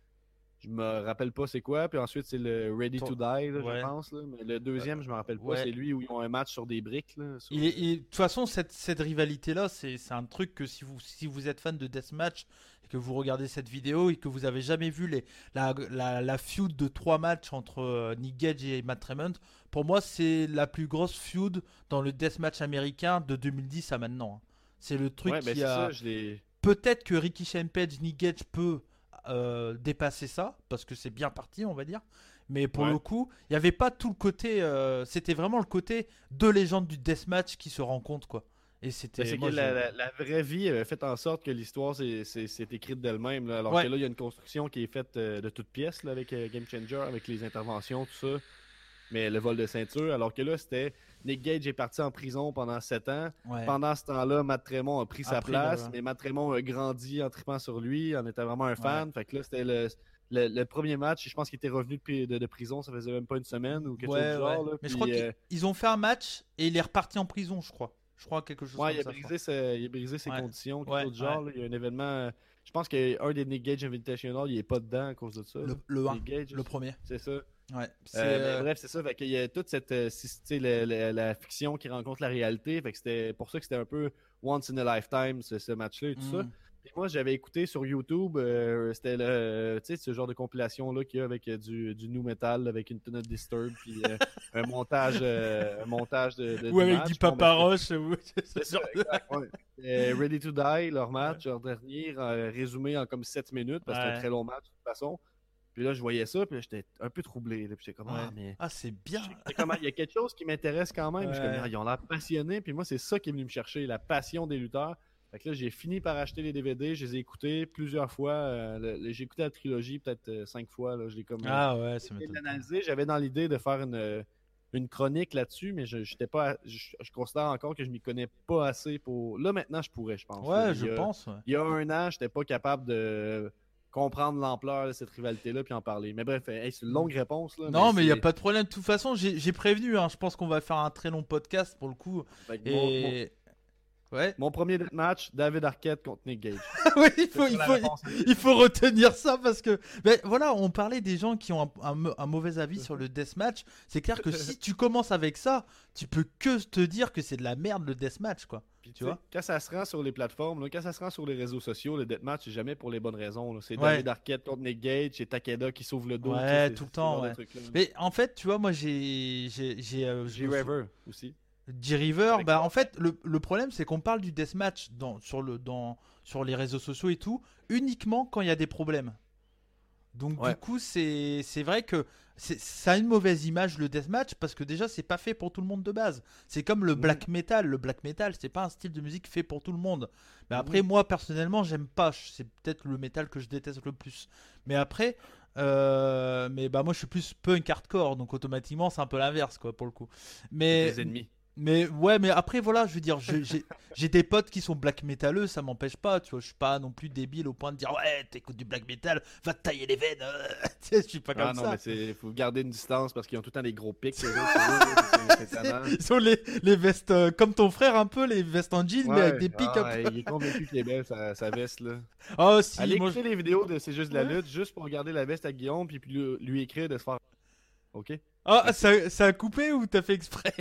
Je me rappelle pas c'est quoi. Puis ensuite, c'est le Ready to Die, là, Ouais. je pense. là. Mais le deuxième, je me rappelle pas. ouais. C'est lui où ils ont un match sur des briques. Là, sur- Il est- il- De toute façon, cette, cette rivalité-là, c'est un truc que si vous, si vous êtes fan de Deathmatch et que vous regardez cette vidéo et que vous avez jamais vu les, la, la, la feud de trois matchs entre euh, Nick Gage et Matt Tremont, pour moi, c'est la plus grosse feud dans le Deathmatch américain de 2010 à maintenant. hein. C'est le truc Ouais, qui c'est a. Peut-être que Ricky Shane Page, Nick Gage peut euh, dépasser ça, parce que c'est bien parti, on va dire. Mais pour Ouais. le coup, il n'y avait pas tout le côté. euh, c'était vraiment le côté deux légendes du deathmatch qui se rencontrent, quoi. Et c'était. Ben, je- la, la- la vraie vie avait fait en sorte que l'histoire s'est- écrite d'elle-même. Alors Ouais. que là, il y a une construction qui est faite euh, de toutes pièces là, avec euh, Game Changer, avec les interventions, tout ça. Mais le vol de ceinture. Alors que là, c'était Nick Gage est parti en prison pendant 7 ans. Ouais. Pendant ce temps-là, Matt Tremont a pris sa place. Mais Matt Tremont a grandi en tripant sur lui, en était vraiment un fan. Fait que là, c'était le, le, le premier match. Je pense qu'il était revenu de, pri- de- de prison, ça faisait même pas une semaine ou quelque Ouais, chose du genre. là. Mais je crois qu'ils euh, ont fait un match et il est reparti en prison, je crois. Je crois quelque chose Ouais, il a, comme ça. brisé ses, il a brisé ses conditions, quelque chose du genre. là. Il y a un événement. euh, Je pense qu'un des Nick Gage Invitational, il est pas dedans à cause de ça. Le, le 1, Nick Gage, le premier. c'est ça. Ouais. Euh, euh, bref, c'est ça. Fait qu'il y a toute cette. euh, la, la- la fiction qui rencontre la réalité. Fait que c'était pour ça que c'était un peu once in a lifetime, ce, ce match-là et tout ça. mm. Moi, j'avais écouté sur YouTube, euh, c'était le, tu sais, ce genre de compilation-là qu'il y a avec du, du new metal, avec une tonne de disturb, puis euh, un montage, euh, un montage de, de- Ou avec match. du Bon, ben, paparoche. ou- ouais. Ready to Die, leur match, leur dernier, résumé en comme 7 minutes, parce que c'est un très long match de toute façon. Puis là, je voyais ça, puis là, j'étais un peu troublé. Là, puis j'étais comme, ah, mais. Ah, c'est bien. comme, il y a quelque chose qui m'intéresse quand même. Puis comme. Ah, ils ont l'air passionnés. Puis moi, c'est ça qui est venu me chercher, la passion des lutteurs. Fait que là, j'ai fini par acheter les DVD. Je les ai écoutés plusieurs fois. euh, j'ai écouté la trilogie peut-être euh, cinq fois. Là. Je l'ai comme. Ah ouais, l'analyser. J'avais dans l'idée de faire une, euh, une chronique là-dessus, mais je, j'étais pas, je, je considère encore que je m'y connais pas assez pour. Là, maintenant, je pourrais, je pense. Ouais, je a- pense. ouais. Il y a un an, j'étais pas capable de comprendre l'ampleur de cette rivalité-là puis en parler. Mais bref, hey, c'est une longue réponse. Là, Non, mais il n'y a pas de problème. De toute façon, j'ai prévenu. hein, Je pense qu'on va faire un très long podcast pour le coup. Fait que mon- mon- Et. Ouais. Mon premier match, David Arquette contre Nick Gage. oui, il faut, il faut, réponse. il faut retenir ça parce que, ben, voilà, on parlait des gens qui ont un, un mau- un mauvais avis sur le deathmatch. C'est clair que si tu commences avec ça, tu peux que te dire que c'est de la merde le deathmatch, quoi. Puis, Tu vois? quand ça se rend sur les plateformes, là, quand ça se rend sur les réseaux sociaux, le deathmatch, c'est jamais pour les bonnes raisons. là. C'est Ouais. David Arquette contre Nick Gage, c'est Takeda qui sauve le dos. Ouais, tu sais, c'est- tout le temps. Mais en fait, tu vois, moi j'ai, j'ai, j'ai, euh, River aussi. G-River, Avec bah en fait, le, le problème c'est qu'on parle du deathmatch dans, sur, le, dans, sur les réseaux sociaux et tout, uniquement quand il y a des problèmes. Donc Ouais. du coup, c'est vrai que ça a une mauvaise image le deathmatch parce que déjà c'est pas fait pour tout le monde de base. C'est comme le Mhm. black metal. Le black metal, c'est pas un style de musique fait pour tout le monde. Mais Mhm. après, moi personnellement, j'aime pas. C'est peut-être le métal que je déteste le plus. Mais après, euh, mais bah moi je suis plus punk hardcore, donc automatiquement c'est un peu l'inverse quoi pour le coup. Mais Les ennemis. Mais ouais, mais après, voilà, je veux dire, j'ai j'ai des potes qui sont black métalleux, ça m'empêche pas, tu vois, je suis pas non plus débile au point de dire, ouais, t'écoutes du black metal, va te tailler les veines, euh, tu sais, je suis pas comme Ah non, ça. mais c'est faut garder une distance parce qu'ils ont tout le temps des gros pics. autres. Ils ont les, les vestes, euh, comme ton frère un peu, les vestes en jean, mais avec des pics ah. Il est convaincu qu'il est belle, sa, sa veste. là. Oh, si, Allez moi, écouter les vidéos de C'est juste de la lutte, juste pour regarder la veste à Guillaume, puis, puis lui, lui écrire de se faire. Ok? Ah, ça, ça a coupé ou t'as fait exprès?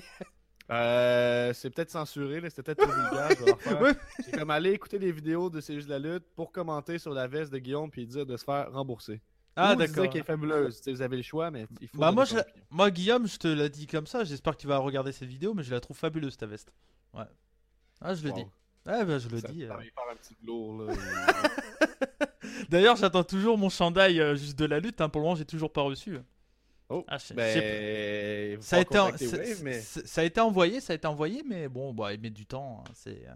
Euh, c'est peut-être censuré, là, c'était peut-être trop vulgaire. Ouais. C'est comme aller écouter les vidéos de C'est juste de la lutte pour commenter sur la veste de Guillaume puis dire de se faire rembourser. Ah, Ou d'accord. qu'elle est fabuleuse. Vous avez le choix, mais il faut. Bah, moi, je-. Moi, Guillaume, je te l'ai dit comme ça, j'espère que tu vas regarder cette vidéo, mais je la trouve fabuleuse, ta veste. Ouais. Ah, je le Wow. dis. Ouais, bah, je le Ça dis. euh. un petit là. D'ailleurs, j'attends toujours mon chandail euh, juste de la lutte, hein, pour le moment, j'ai toujours pas reçu. Oh, Ah, ben. Ça a, pas été en- contacter ça- Wave, mais. ça- ça a été envoyé, ça a été envoyé, mais bon, bah, il met du temps. hein, C'est euh,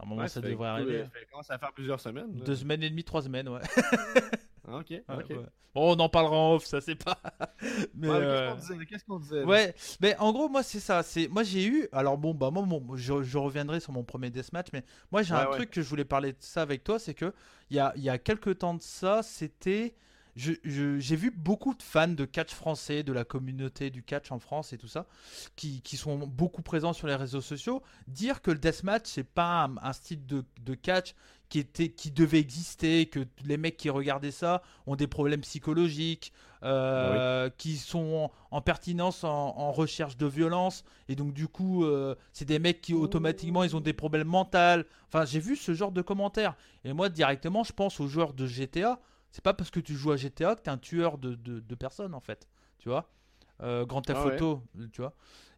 normalement Ouais, ça devrait arriver. Ça commence à faire plusieurs semaines. là. Deux semaines et demie, trois semaines, ouais. Ah, Ok, Ouais, ok. ouais. Bon, on en parlera en off, ça c'est pas. mais euh, Qu'est-ce qu'on disait? Qu'est-ce qu'on disait? ouais, mais en gros, moi c'est ça. C'est moi j'ai eu. Alors bon, bah moi, je, je reviendrai sur mon premier deathmatch, mais moi j'ai un truc que je voulais parler de ça avec toi, c'est que il y a y a quelques temps de ça, c'était je- je- j'ai vu beaucoup de fans de catch français, de la communauté du catch en France et tout ça, qui, qui sont beaucoup présents sur les réseaux sociaux, dire que le deathmatch, c'est pas un, un style de, de catch qui, était, qui devait exister, que les mecs qui regardaient ça ont des problèmes psychologiques, euh, qui sont en, en pertinence en, en recherche de violence, et donc du coup, euh, c'est des mecs qui automatiquement, ils ont des problèmes mentaux. Enfin, j'ai vu ce genre de commentaires. Et moi, directement, je pense aux joueurs de GTA. C'est pas parce que tu joues à GTA que t'es un tueur de, de, de personnes en fait, tu vois. Euh, Grand Theft Ah ouais. Auto, tu vois.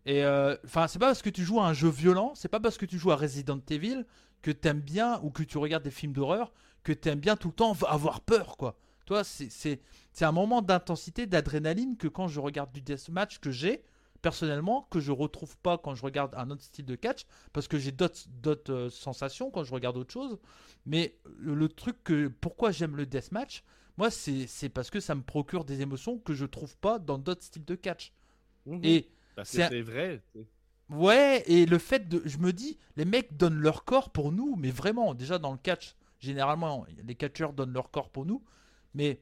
Et euh, enfin, c'est pas parce que tu joues à un jeu violent, c'est pas parce que tu joues à Resident Evil que t'aimes bien ou que tu regardes des films d'horreur que t'aimes bien tout le temps avoir peur, quoi. Toi, c'est c'est c'est un moment d'intensité, d'adrénaline que quand je regarde du deathmatch que j'ai personnellement que je retrouve pas quand je regarde un autre style de catch parce que j'ai d'autres euh, sensations quand je regarde autre chose. Mais le, le truc que pourquoi j'aime le deathmatch, moi c'est c'est parce que ça me procure des émotions que je trouve pas dans d'autres styles de catch. Mhm. Et Parce c'est vrai. Ouais, et le fait de. Je me dis, les mecs donnent leur corps pour nous, mais vraiment, déjà dans le catch, généralement, les catcheurs donnent leur corps pour nous, mais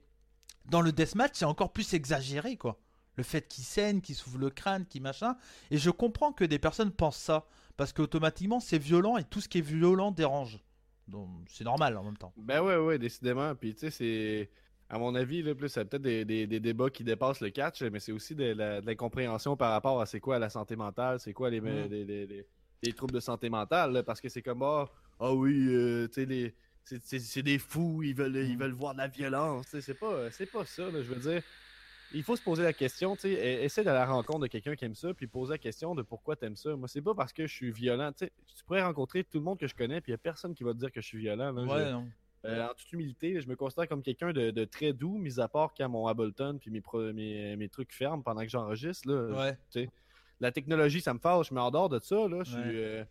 dans le deathmatch, c'est encore plus exagéré, quoi. Le fait qu'ils saignent, qu'ils s'ouvrent le crâne, qu'ils machin. Et je comprends que des personnes pensent ça, parce qu'automatiquement, c'est violent, et tout ce qui est violent dérange. Donc, c'est normal en même temps. Ben ouais, ouais, décidément. Puis tu sais, c'est. À mon avis, là, plus c'est peut-être des, des- des débats qui dépassent le catch, mais c'est aussi de l'incompréhension par rapport à c'est quoi la santé mentale, c'est quoi les, les, les- les- les troubles de santé mentale, là, parce que c'est comme ah, ah oui, euh, tu sais, les, c'est- des fous, ils veulent, ils Mm. veulent voir de la violence. C'est pas, c'est pas ça, là, je veux dire. Il faut se poser la question, tu sais, e- essaie d'aller à la rencontre de quelqu'un qui aime ça, puis poser la question de pourquoi t'aimes ça. Moi, c'est pas parce que je suis violent, tu sais, tu pourrais rencontrer tout le monde que je connais, puis il y a personne qui va te dire que je suis violent. là. Je- Ouais, non. euh, en toute humilité, je me considère comme quelqu'un de, de très doux, mis à part quand mon Ableton puis mes, pro- mes, mes trucs ferment pendant que j'enregistre. là. Ouais. La technologie, ça me fâche, mais en dehors de ça, là, je suis. Ouais. euh,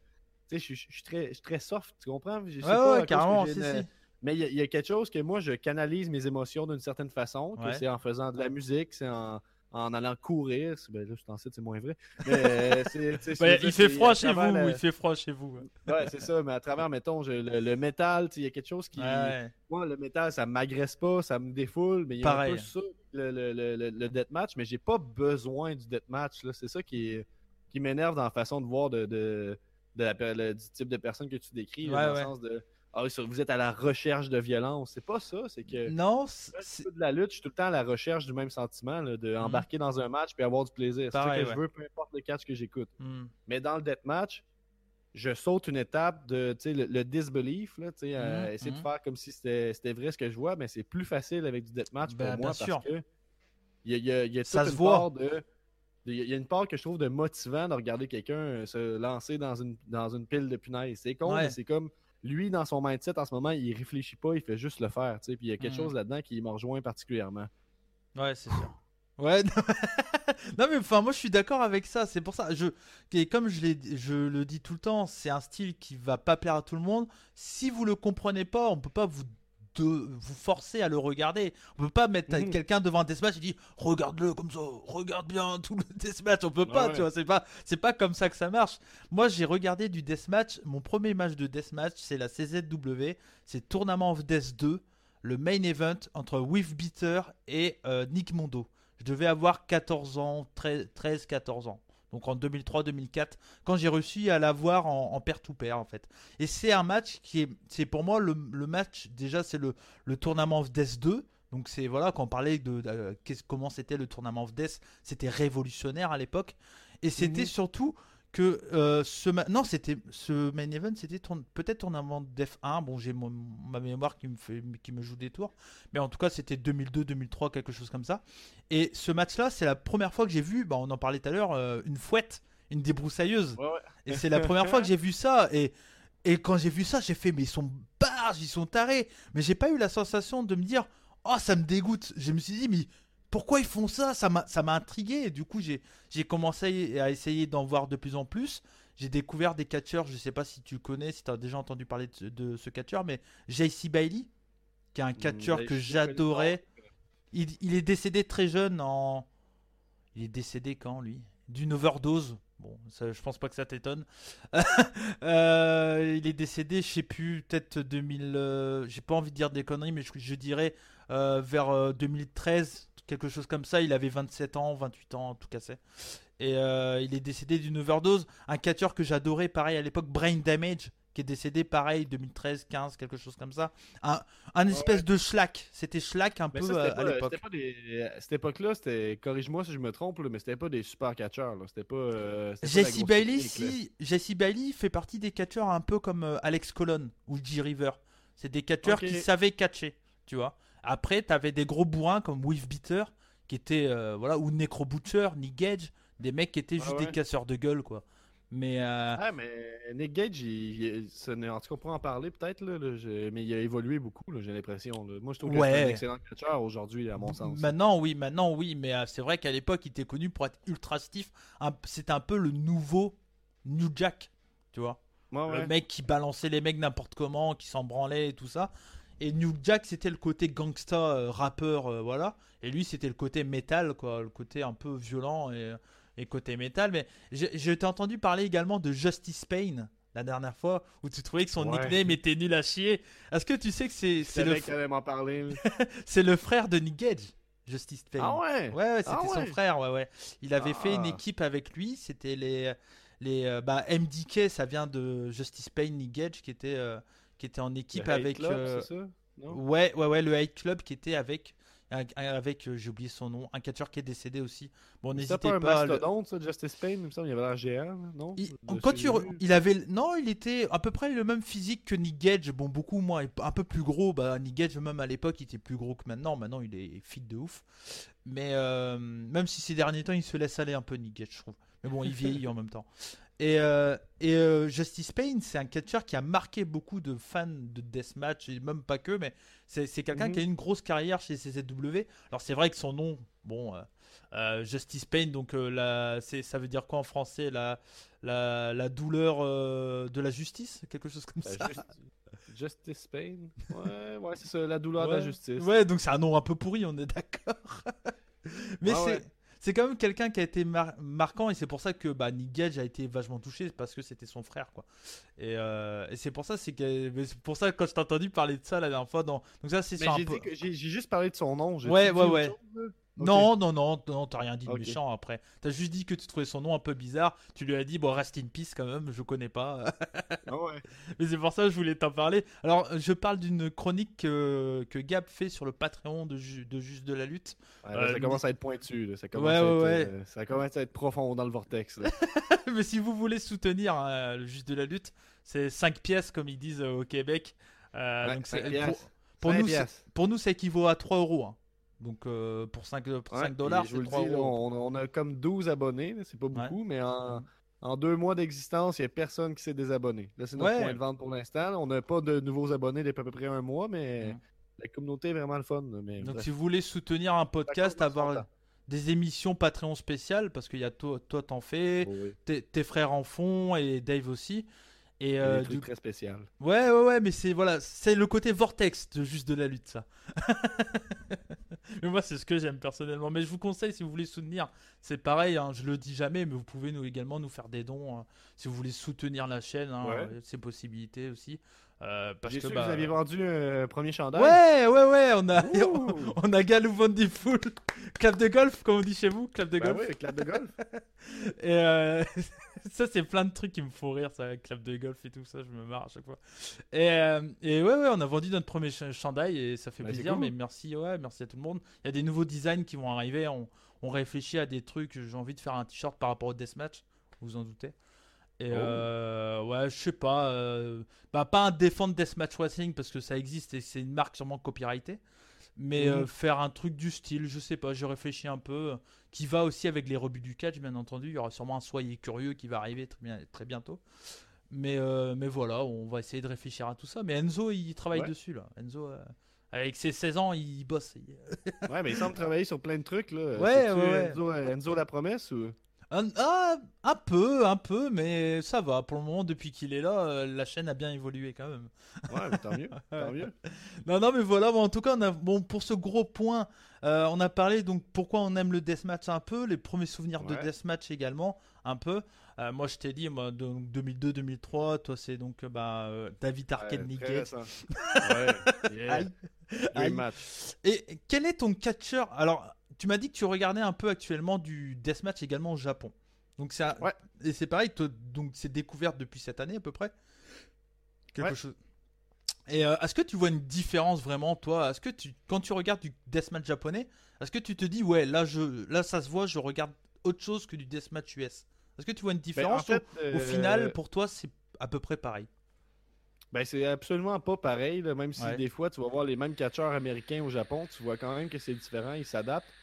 tu sais, je suis- je suis très, je suis très soft, tu comprends? Je sais Ouais, pas, carrément, une- si. Mais il y, a- il y a quelque chose que moi, je canalise mes émotions d'une certaine façon, que Ouais. c'est en faisant de la musique, c'est en, en allant courir. Ben là, je t'en cite, c'est moins vrai. Mais, euh, sais, dire, il fait froid chez vous, il fait froid chez vous. Ouais, c'est ça, mais à travers, mettons, je- le, le métal, sais, il y a quelque chose qui. Ouais. Moi, le métal, ça m'agresse pas, ça me défoule, mais il y a Pareil. un peu ça, le, le, le, deathmatch, mais j'ai pas besoin du deathmatch. C'est ça qui, qui m'énerve dans la façon de voir de, de, de la du type de personne que tu décris, là, dans le sens de Ah vous êtes à la recherche de violence. C'est pas ça, c'est que Non, c'est- de la lutte, je suis tout le temps à la recherche du même sentiment, là, de embarquer dans un match puis avoir du plaisir. C'est ça que ouais. je veux, peu importe le catch que j'écoute. Hmm. Mais dans le deathmatch, je saute une étape de tu sais, le, le disbelief, là, tu sais, à Mhm, essayer mhm. de faire comme si c'était vrai ce que je vois, mais c'est plus facile avec du deathmatch Ben, pour moi bien sûr. parce que il y a, il y a- il y a Ça toute se une voit. part de. Il y a- une part que je trouve de motivant de regarder quelqu'un euh, se lancer dans une, dans une pile de punaises. C'est con, Ouais. mais c'est comme lui, dans son mindset en ce moment, il réfléchit pas, il fait juste le faire. tu sais, Puis il y a quelque Mhm. chose là-dedans qui me rejoint particulièrement. Ouais, c'est sûr. Ouais, non, non, mais enfin, moi je suis d'accord avec ça. C'est pour ça, je, et comme je, je le dis tout le temps, c'est un style qui va pas plaire à tout le monde. Si vous le comprenez pas, on peut pas vous de vous forcer à le regarder. On peut pas mettre Mhm. quelqu'un devant un deathmatch et dire regarde-le comme ça, regarde bien tout le deathmatch. On peut pas, ouais. tu vois. C'est pas, c'est pas comme ça que ça marche. Moi, j'ai regardé du deathmatch. Mon premier match de deathmatch, c'est la CZW. C'est Tournament of Death 2, le main event entre With Beater et euh, Nick Mondo. Je devais avoir 14 ans, 13-14 ans. Donc en 2003-2004, quand j'ai réussi à l'avoir en, en pair-to-pair en fait. Et c'est un match qui est, c'est pour moi le, le match, déjà c'est le, le tournament of Death 2. Donc c'est voilà, quand on parlait de, euh, comment c'était le tournament of Death, c'était révolutionnaire à l'époque. Et c'était Mhm. surtout que euh, ce non c'était ce main event c'était peut-être tournament de Def 1 bon j'ai ma mémoire qui me fait qui me joue des tours. Mais en tout cas c'était 2002 2003 quelque chose comme ça. Et ce match là c'est la première fois que j'ai vu bah, on en parlait tout à l'heure euh, une fouette une débroussailleuse. Ouais, ouais. et c'est la première fois que j'ai vu ça. Et et quand j'ai vu ça j'ai fait mais ils sont barges ils sont tarés. Mais j'ai pas eu la sensation de me dire oh ça me dégoûte. Je me suis dit mais pourquoi ils font ça? Ça m'a intrigué et du coup j'ai commencé à essayer d'en voir de plus en plus. J'ai découvert des catcheurs, je sais pas si tu connais, si tu as déjà entendu parler de, ce- de ce catcheur, mais JC Bailey, qui est un catcheur ben, que j'adorais. Il, il est décédé très jeune en. Il est décédé quand lui? D'une overdose. Bon, ça, je pense pas que ça t'étonne. Euh, il est décédé, je sais plus, peut-être 2000. euh, J'ai pas envie de dire des conneries, mais je, je dirais euh, vers euh, 2013, quelque chose comme ça. Il avait 27 ans, 28 ans, en tout cas c'est. Et euh, il est décédé d'une overdose. Un catcheur que j'adorais, pareil à l'époque, Brain Damage, qui est décédé, pareil, 2013, 15, quelque chose comme ça. Un, un espèce de schlack. C'était schlack un Mais peu ça, euh, à pas, l'époque. pas des. Cette époque-là, c'était. Corrige-moi si je me trompe, là, mais c'était pas des super catcheurs. là. C'était pas. euh, pas Jesse grosse Bailey, si, Jesse Bailey fait partie des catcheurs un peu comme euh, Alex Colon ou G River. C'est des catcheurs qui savaient catcher, tu vois. Après, t'avais des gros bourrins comme With Beater, qui étaient, euh, voilà, ou Necro Butcher, Nick Gage, des mecs qui étaient juste Ah ouais. des casseurs de gueule, quoi. Mais euh, Ah, mais Nick Gage, il, il- n'est- en tout cas, on pourra en parler peut-être, là, mais il a évolué beaucoup, là, j'ai l'impression. Moi, je trouve que c'est Ouais. un excellent catcheur aujourd'hui, à mon sens. maintenant, oui, maintenant, oui, mais euh, c'est vrai qu'à l'époque, il était connu pour être ultra stiff. C'était un peu le nouveau New Jack, tu vois. Ouais, ouais. Le mec qui balançait les mecs n'importe comment, qui s'en branlait et tout ça. Et New Jack, c'était le côté gangsta, euh, rappeur, euh, voilà. Et lui, c'était le côté métal, quoi. Le côté un peu violent et, et côté métal. Mais je, t'ai entendu parler également de Justice Payne la dernière fois, où tu trouvais que son Ouais. nickname était nul à chier. Est-ce que tu sais que c'est le, là. c'est le frère de Nick Gage, Justice Payne ah ouais? Ouais, ouais, c'était Ah son frère, ouais, ouais. Il avait fait une Ah. équipe avec lui, c'était les, les euh, bah, MDK, ça vient de Justice Payne, Nick Gage, qui était, euh, qui était en équipe Le avec... Club, euh, c'est ça? Non? ouais, ouais, ouais, le Hate Club qui était avec... avec, euh, j'ai oublié son nom, un catcheur qui est décédé aussi. Bon, n'hésitez pas un pas. le- ça, Justice Payne, il me semble, il avait l'air géant, là, non? Il- quand tu, il avait, non, il était à peu près le même physique que Nick Gage, bon beaucoup moins, un peu plus gros. Bah Nick Gage même à l'époque il était plus gros que maintenant. Maintenant il est fit de ouf. Mais euh, même si ces derniers temps il se laisse aller un peu Nick Gage, je trouve. Mais bon, il vieillit en même temps. Et, euh, et euh, Justice Payne, c'est un catcheur qui a marqué beaucoup de fans de deathmatch, et même pas que, mais c'est c'est quelqu'un Mhm. qui a une grosse carrière chez CZW. Alors c'est vrai que son nom, bon, euh, Justice Payne, donc euh, la, c'est- ça veut dire quoi en français la, la, la douleur euh, de la justice, quelque chose comme ça. Just- Justice Payne? Ouais, ouais, c'est ça, la douleur de la justice. Ouais, donc c'est un nom un peu pourri, on est d'accord. Mais c'est ouais. C'est quand même quelqu'un qui a été mar- marquant et c'est pour ça que bah, Nick Gage a été vachement touché parce que c'était son frère quoi. Et, euh, et c'est pour ça c'est pour ça que quand je t'ai entendu parler de ça la dernière fois dans donc ça c'est j'ai peu- juste parlé de son nom. Ouais, ouais, ouais. chose, Non, non, non, non, t'as rien dit de méchant après. T'as juste dit que tu trouvais son nom un peu bizarre. Tu lui as dit, bon, rest in peace quand même, je connais pas. Ah ouais. Mais c'est pour ça que je voulais t'en parler. Alors, je parle d'une chronique que, que Gab fait sur le Patreon de, Ju- de Juste de la Lutte. Ouais, là, Euh, ça commence à être pointu. là. Ça, commence Ouais, à ouais, être, ouais. euh, ça commence à être profond dans le vortex. là. Mais si vous voulez soutenir hein, le Juste de la Lutte, c'est 5 pièces, comme ils disent euh, au Québec. Euh, donc pour, nous, pour nous, ça équivaut à 3 euros. hein. Donc, euh, pour 5, pour Ouais, 5 dollars, je vous le 3 dis, là, on, on a comme 12 abonnés, c'est pas beaucoup, mais en, en deux mois d'existence, il n'y a personne qui s'est désabonné. Là, c'est notre Ouais. point de vente pour l'instant. On n'a pas de nouveaux abonnés depuis à peu près un mois, mais Mhm. la communauté est vraiment le fun. Mais Donc, bref. si vous voulez soutenir un podcast, avoir des émissions Patreon spéciales, parce qu'il y a toi, toi t'en fais, Oh oui, tes frères en font et Dave aussi. Et a euh, des trucs du- très spécial. ouais, ouais, ouais, mais c'est voilà, c'est le côté vortex de juste de la lutte, ça. mais moi, c'est ce que j'aime personnellement. Mais je vous conseille, si vous voulez soutenir, c'est pareil, hein, je le dis jamais, mais vous pouvez nous également nous faire des dons hein, si vous voulez soutenir la chaîne, hein, Ouais. euh, c'est possibilités aussi. Euh, parce que bah, que vous aviez vendu un premier chandail. Ouais, ouais, ouais, on a, on a Galou Full, clap de golf, comme on dit chez vous, clap de Ben golf. oui, clap de golf. Et euh, ça, c'est plein de trucs qui me font rire, ça, clap de golf et tout ça, je me marre à chaque fois. Et, euh, et ouais, ouais, on a vendu notre premier ch- chandail et ça fait Bah, plaisir, cool. mais merci, ouais, merci à tout le monde. Il y a des nouveaux designs qui vont arriver, on, on réfléchit à des trucs, j'ai envie de faire un t-shirt par rapport au deathmatch, vous vous en doutez. Et Oh. euh, ouais, je sais pas, euh, bah pas un défendre deathmatch wrestling parce que ça existe et c'est une marque sûrement copyrightée. Mais Mhm. euh, faire un truc du style, je sais pas, j'ai réfléchi un peu, qui va aussi avec les rebuts du catch, bien entendu. Il y aura sûrement un Soyez curieux qui va arriver très, bien, très bientôt. Mais, mais voilà, on va essayer de réfléchir à tout ça. Mais Enzo, il travaille Ouais. dessus là. Enzo, avec ses 16 ans, il bosse. Ouais, mais il semble travailler sur plein de trucs. Là. Ouais, ouais. Enzo, Enzo la promesse ou? Un, ah, un peu, un peu, mais ça va. Pour le moment, depuis qu'il est là, euh, la chaîne a bien évolué quand même. Ouais, mais tant mieux. tant mieux. Non, non, mais voilà, bon, en tout cas, on a, bon, pour ce gros point, euh, on a parlé donc pourquoi on aime le deathmatch un peu, les premiers souvenirs de deathmatch également, un peu. Euh, moi, je t'ai dit, moi, donc 2002-2003, toi, c'est donc bah, euh, David Ouais. Ouais. yeah. Match. Et quel est ton catcheur? Alors, tu m'as dit que tu regardais un peu actuellement du deathmatch également au Japon. Donc, ça, Ouais. et c'est pareil, donc c'est découverte depuis cette année à peu près? Quelque Ouais. chose. Et euh, est-ce que tu vois une différence vraiment, toi? Est-ce que tu, quand tu regardes du deathmatch japonais, est-ce que tu te dis, ouais, là, je, là, ça se voit, je regarde autre chose que du deathmatch US Est-ce que tu vois une Ben, en différence fait, ou- Au euh, final, pour toi, c'est à peu près pareil? Ben, c'est absolument pas pareil, là, même si Ouais. des fois tu vas voir les mêmes catcheurs américains au Japon, tu vois quand même que c'est différent, ils s'adaptent.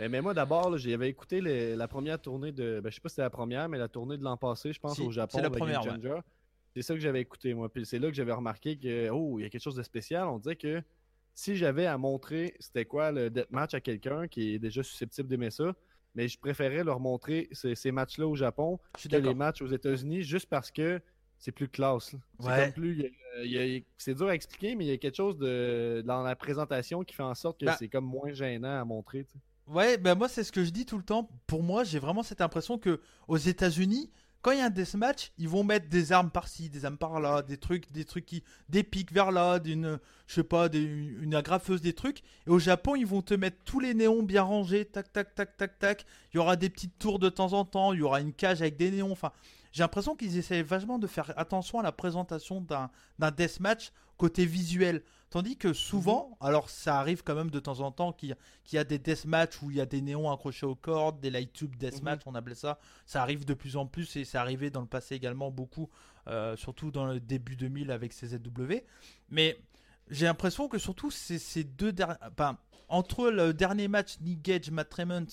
Euh, mais moi d'abord, j'avais écouté les- la première tournée de. Ben, je sais pas si c'était la première, mais la tournée de l'an passé, je pense, Si, au Japon. c'est la de première, Changer. C'est ça que j'avais écouté, moi. Puis c'est là que j'avais remarqué que, oh, il y a quelque chose de spécial. On disait que si j'avais à montrer c'était quoi le deathmatch à quelqu'un qui est déjà susceptible d'aimer ça, mais je préférais leur montrer ces, ces matchs-là au Japon que les matchs aux États-Unis juste parce que c'est plus classe. C'est Ouais. comme plus. c'est dur à expliquer, mais il y a quelque chose de, dans la présentation qui fait en sorte que Bah. c'est comme moins gênant à montrer. Ouais, ben moi c'est ce que je dis tout le temps. Pour moi, j'ai vraiment cette impression que aux États-Unis, quand il y a un deathmatch, ils vont mettre des armes par-ci, des armes par-là, des trucs, des trucs qui, des pics vers là, d'une, je sais pas, des- une agrafeuse, des trucs. Et au Japon, ils vont te mettre tous les néons bien rangés, tac, tac, tac, tac, tac. Il y aura des petites tours de temps en temps, il y aura une cage avec des néons. Enfin, j'ai l'impression qu'ils essaient vachement de faire attention à la présentation d'un d'un deathmatch côté visuel. Tandis que souvent, alors ça arrive quand même de temps en temps qu'il y, a- qu'il y a des deathmatchs où il y a des néons accrochés aux cordes, des light tube deathmatch, on appelait ça. Ça arrive de plus en plus et c'est arrivé dans le passé également beaucoup, euh, surtout dans le début 2000 avec CZW. Mais j'ai l'impression que surtout ces, ces deux derniers. Entre le dernier match Nick Gage, Matt Tremont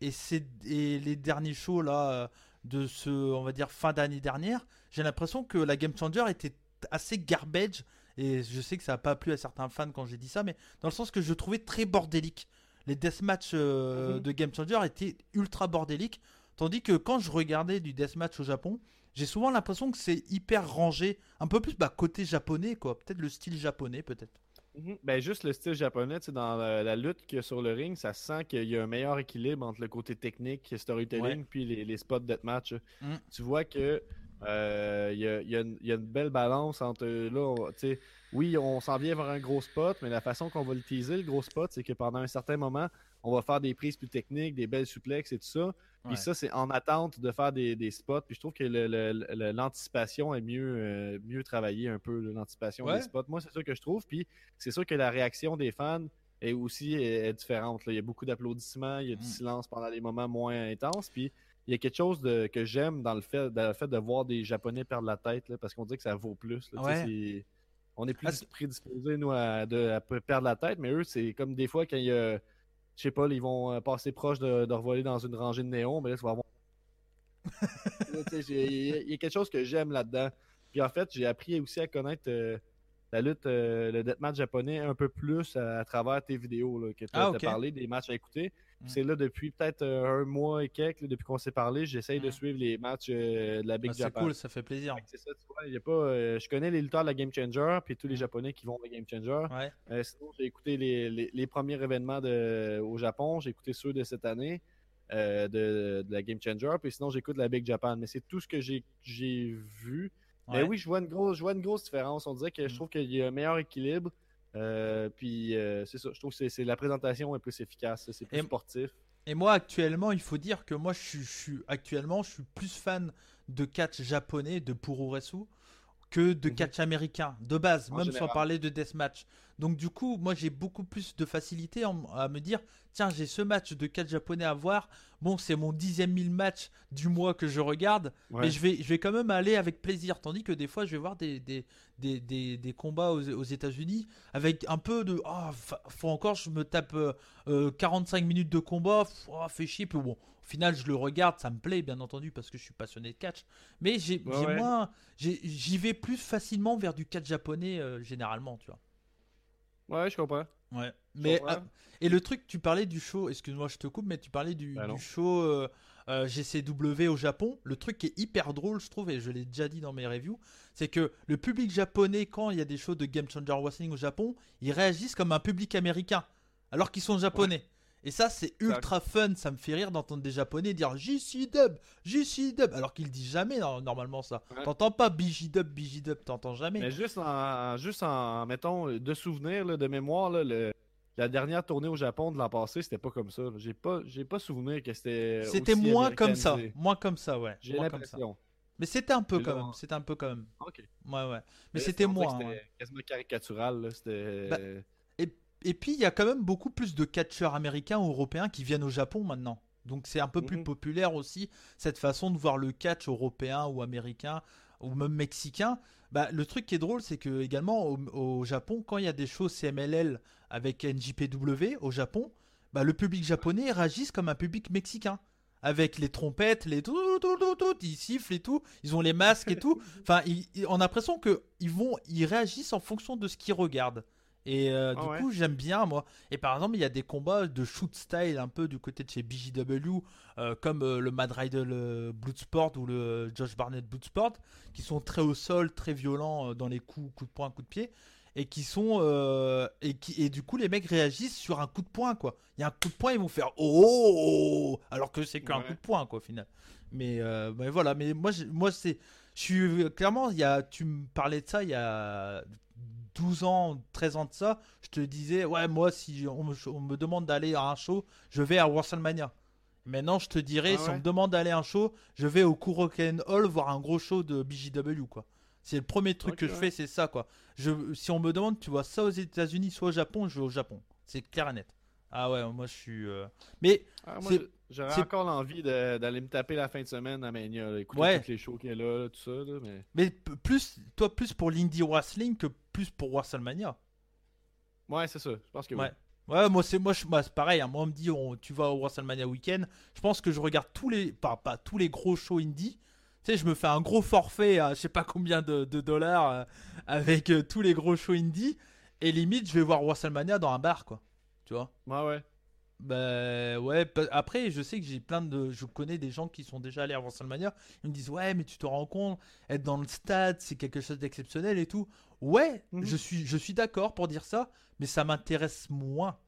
et, ces- et les derniers shows là euh, de ce, on va dire, fin d'année dernière, j'ai l'impression que la Game Changer était assez garbage. Et je sais que ça n'a pas plu à certains fans quand j'ai dit ça, mais dans le sens que je trouvais très bordélique. Les deathmatchs euh, Mhm. de Game Changer étaient ultra bordéliques. Tandis que quand je regardais du deathmatch au Japon, j'ai souvent l'impression que c'est hyper rangé, un peu plus bah, côté japonais, quoi. Peut-être le style japonais, peut-être. Mhm. Ben, juste le style japonais, dans la, la lutte qu'il y a sur le ring, ça sent qu'il y a un meilleur équilibre entre le côté technique, storytelling, puis les, les spots deathmatch. Mm. Tu vois que euh, il y, a, il y a une, il y a une belle balance entre là, on- oui, on s'en vient vers un gros spot, mais la façon qu'on va l'utiliser, le gros spot, c'est que pendant un certain moment, on va faire des prises plus techniques, des belles suplexes et tout ça. Puis ça, c'est en attente de faire des, des spots. Puis je trouve que l'anticipation est mieux, euh, mieux travaillée un peu, l'anticipation Ouais. des spots. Moi, c'est ça que je trouve. Puis c'est sûr que la réaction des fans est aussi est, est différente. là. Il y a beaucoup d'applaudissements, il y a du Mm. silence pendant les moments moins intenses. Puis il y a quelque chose de, que j'aime dans le fait, dans le fait de voir des Japonais perdre la tête, là, parce qu'on dit que ça vaut plus. là. Ouais. On est plus Ah, prédisposés, nous, à, de, à perdre la tête, mais eux, c'est comme des fois quand il y a. Je sais pas, ils vont euh, passer proche de, de revoler dans une rangée de néons, mais là, tu vas avoir. Il y, a- il y a quelque chose que j'aime là-dedans. Puis en fait, j'ai appris aussi à connaître euh, la lutte, euh, le deathmatch japonais un peu plus à, à travers tes vidéos là, que tu as Ah, parlé, des matchs à écouter. Mm. C'est là depuis peut-être euh, un mois et quelques, là, depuis qu'on s'est parlé, j'essaye de Mm. suivre les matchs euh, de la Big Ah, c'est Japan. cool, ça fait plaisir. C'est ça, tu vois, y a pas, euh, je connais les lutteurs de la Game Changer, puis tous les Mm. Japonais qui vont à la Game Changer. Ouais. Euh, sinon, j'ai écouté les, les- les premiers événements de, au Japon. J'ai écouté ceux de cette année de, de la Game Changer. Puis sinon, j'écoute la Big Japan. Mais c'est tout ce que j'ai j'ai vu. Mais oui, je vois, une grosse, je vois une grosse différence. On dirait que je trouve qu'il y a un meilleur équilibre. Euh, puis euh, c'est ça. Je trouve que c'est- la présentation est plus efficace. C'est plus Et- sportif. Et moi actuellement, il faut dire que moi je suis, je suis- actuellement, je suis plus fan de catch japonais de Puroresu que de Mhm. catch américain de base, En même sans général. parler de deathmatch. Donc du coup, moi j'ai beaucoup plus de facilité en- à me dire, tiens, j'ai ce match de catch japonais à voir. Bon, c'est mon dixième mille match du mois que je regarde, Ouais. mais je vais, je vais quand même aller avec plaisir. Tandis que des fois, je vais voir des, des, des, des, des combats aux, aux États-Unis avec un peu de, ah, fa- faut encore, je me tape euh, euh, 45 minutes de combat, oh, fait chier. Puis bon, au final, je le regarde, ça me plaît, bien entendu, parce que je suis passionné de catch. Mais j'ai Ouais, j'ai ouais. moins, j'y vais plus facilement vers du catch japonais euh, généralement, tu vois. Ouais, je comprends. Ouais. Mais ah, et le truc, tu parlais du show. Excuse-moi, je te coupe, mais tu parlais du, Bah du show euh, euh, GCW au Japon. Le truc qui est hyper drôle, je trouve, et je l'ai déjà dit dans mes reviews, c'est que le public japonais, quand il y a des shows de Game Changer Wrestling au Japon, ils réagissent comme un public américain, alors qu'ils sont japonais. Et ça, c'est ultra fun. Ça me fait rire d'entendre des japonais dire JC Dub, JC Dub, alors qu'ils disent jamais normalement ça. Ouais. T'entends pas BJ Dub, BJ Dub, t'entends jamais. Mais juste en, juste en mettons, de souvenir, là, de mémoire, là, le- la dernière tournée au Japon de l'an passé, c'était pas comme ça. J'ai pas, j'ai pas souvenir que c'était. C'était moins comme ça, moins comme ça, ouais. J'ai l'impression. Mais c'était un peu quand même, c'était un peu quand même. Ok. Ouais, ouais. Mais c'était moins. C'était ouais. quasiment caricatural. C'était. Bah, Et puis, il y a quand même beaucoup plus de catcheurs américains ou européens qui viennent au Japon maintenant. Donc, c'est un peu plus Mhm. populaire aussi, cette façon de voir le catch européen ou américain ou même mexicain. Bah, le truc qui est drôle, c'est que également au, au Japon, quand il y a des shows CMLL avec NJPW au Japon, bah, le public japonais réagisse comme un public mexicain. Avec les trompettes, les tout, tout, tout, tout, ils sifflent et tout, ils ont les masques et tout. Enfin, ils- ils- on a l'impression que ils vont, ils réagissent en fonction de ce qu'ils regardent. Et euh, Ah du ouais. coup, j'aime bien moi. Et par exemple, il y a des combats de shoot style un peu du côté de chez BJW, euh, comme euh, le Mad Rider le Bloodsport ou le Josh Barnett Bloodsport, qui sont très au sol, très violents dans les coups, coups de poing, coups de pied, et qui sont et qui et du coup les mecs réagissent sur un coup de poing quoi. Il y a un coup de poing, ils vont faire oh, oh, oh alors que c'est qu'un Ouais. coup de poing quoi au final. Mais, mais voilà, mais moi moi c'est je suis clairement il y a tu me parlais de ça il y a 12 ans, 13 ans de ça, je te disais, ouais, moi, si on me, on me demande d'aller à un show, je vais à WrestleMania. Maintenant, je te dirais, Ah si on me demande d'aller à un show, je vais au Kuroken Hall voir un gros show de BJW, quoi. C'est le premier truc que je ouais. fais, c'est ça, quoi. Je, si on me demande, tu vois, ça aux États-Unis, soit au Japon, je vais au Japon. C'est clair et net. Ah ouais, moi je suis. euh, Mais Ah, moi, j'aurais encore l'envie d'aller me taper la fin de semaine à Mania, écouter Ouais. tous les shows qu'il y a là, tout ça, là, mais... Mais plus, toi, plus pour l'indie wrestling que plus pour WrestleMania. Ouais, c'est ça, je pense que oui. Ouais. Ouais, moi c'est moi, c'est pareil. hein. Moi on me dit, on- tu vas au WrestleMania week-end. Je pense que je regarde tous les, pas, pas tous les gros shows indie. Tu sais, je me fais un gros forfait à je sais pas combien de, de dollars euh, avec euh, tous les gros shows indie. Et limite, je vais voir WrestleMania dans un bar, quoi. Tu vois? Ouais, ouais. Bah ouais, après je sais que j'ai plein de je connais des gens qui sont déjà allés à WrestleMania, ils me disent "Ouais, mais tu te rends compte, être dans le stade, c'est quelque chose d'exceptionnel et tout." Ouais, Mhm. je suis je suis d'accord pour dire ça, mais ça m'intéresse moins.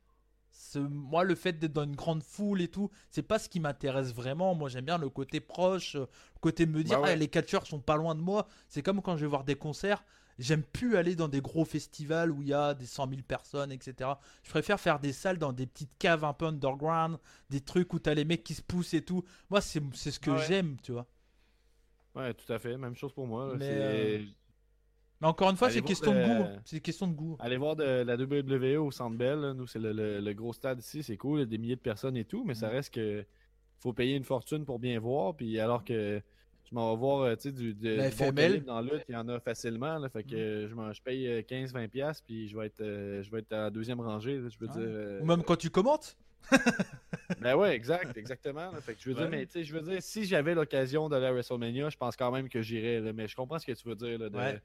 Ce- moi le fait d'être dans une grande foule et tout, c'est pas ce qui m'intéresse vraiment. Moi j'aime bien le côté proche, euh, le côté de me dire Bah ouais. Ah, les catcheurs sont pas loin de moi. C'est comme quand je vais voir des concerts, J'aime plus aller dans des gros festivals où il y a des 100 000 personnes, etc. Je préfère faire des salles dans des petites caves un peu underground, des trucs où t'as les mecs qui se poussent et tout. Moi, c'est ce que Ouais. j'aime, tu vois. Ouais, tout à fait. Même chose pour moi. Mais, euh, Mais encore une fois, Allez c'est question de goût. hein. C'est question de goût. Aller voir de la WWE au Centre Bell, nous, c'est le, le- le gros stade ici, c'est cool, il y a des milliers de personnes et tout, mais Mm. ça reste que faut payer une fortune pour bien voir, puis alors que je m'en vais voir, euh, tu sais, du, de, La bon dans la lutte, il y en a facilement, là, fait Mm. que je, m'en- je paye euh, 15-20$, piastres, puis je vais être euh, je vais être à la deuxième rangée, là, je veux Ah. dire... euh, Ou même quand tu commentes. Ben ouais, exact, exactement. là. Fait que je veux Ouais. dire, mais tu sais, je veux dire, si j'avais l'occasion d'aller à WrestleMania, je pense quand même que j'irais, mais je comprends ce que tu veux dire, là, de- Ouais.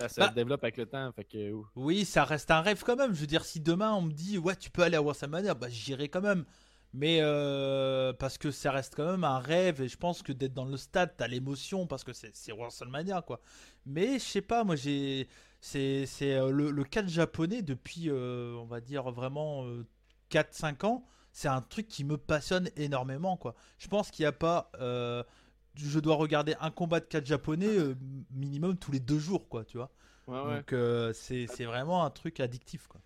Ça, ça Bah- se développe avec le temps, fait que... ouh. Oui, ça reste un rêve quand même. Je veux dire, si demain on me dit, ouais, tu peux aller à WrestleMania, bah j'irai quand même. Mais euh, parce que ça reste quand même un rêve et je pense que d'être dans le stade, t'as l'émotion parce que c'est WrestleMania quoi. Mais je sais pas, moi j'ai. C'est c'est, euh, le, le catch japonais depuis, euh, on va dire, vraiment 4-5 ans. C'est un truc qui me passionne énormément quoi. Je pense qu'il n'y a pas. Je dois regarder un combat de catch japonais euh, minimum tous les deux jours quoi, tu vois. Ouais, ouais. Donc euh, c'est c'est vraiment un truc addictif quoi.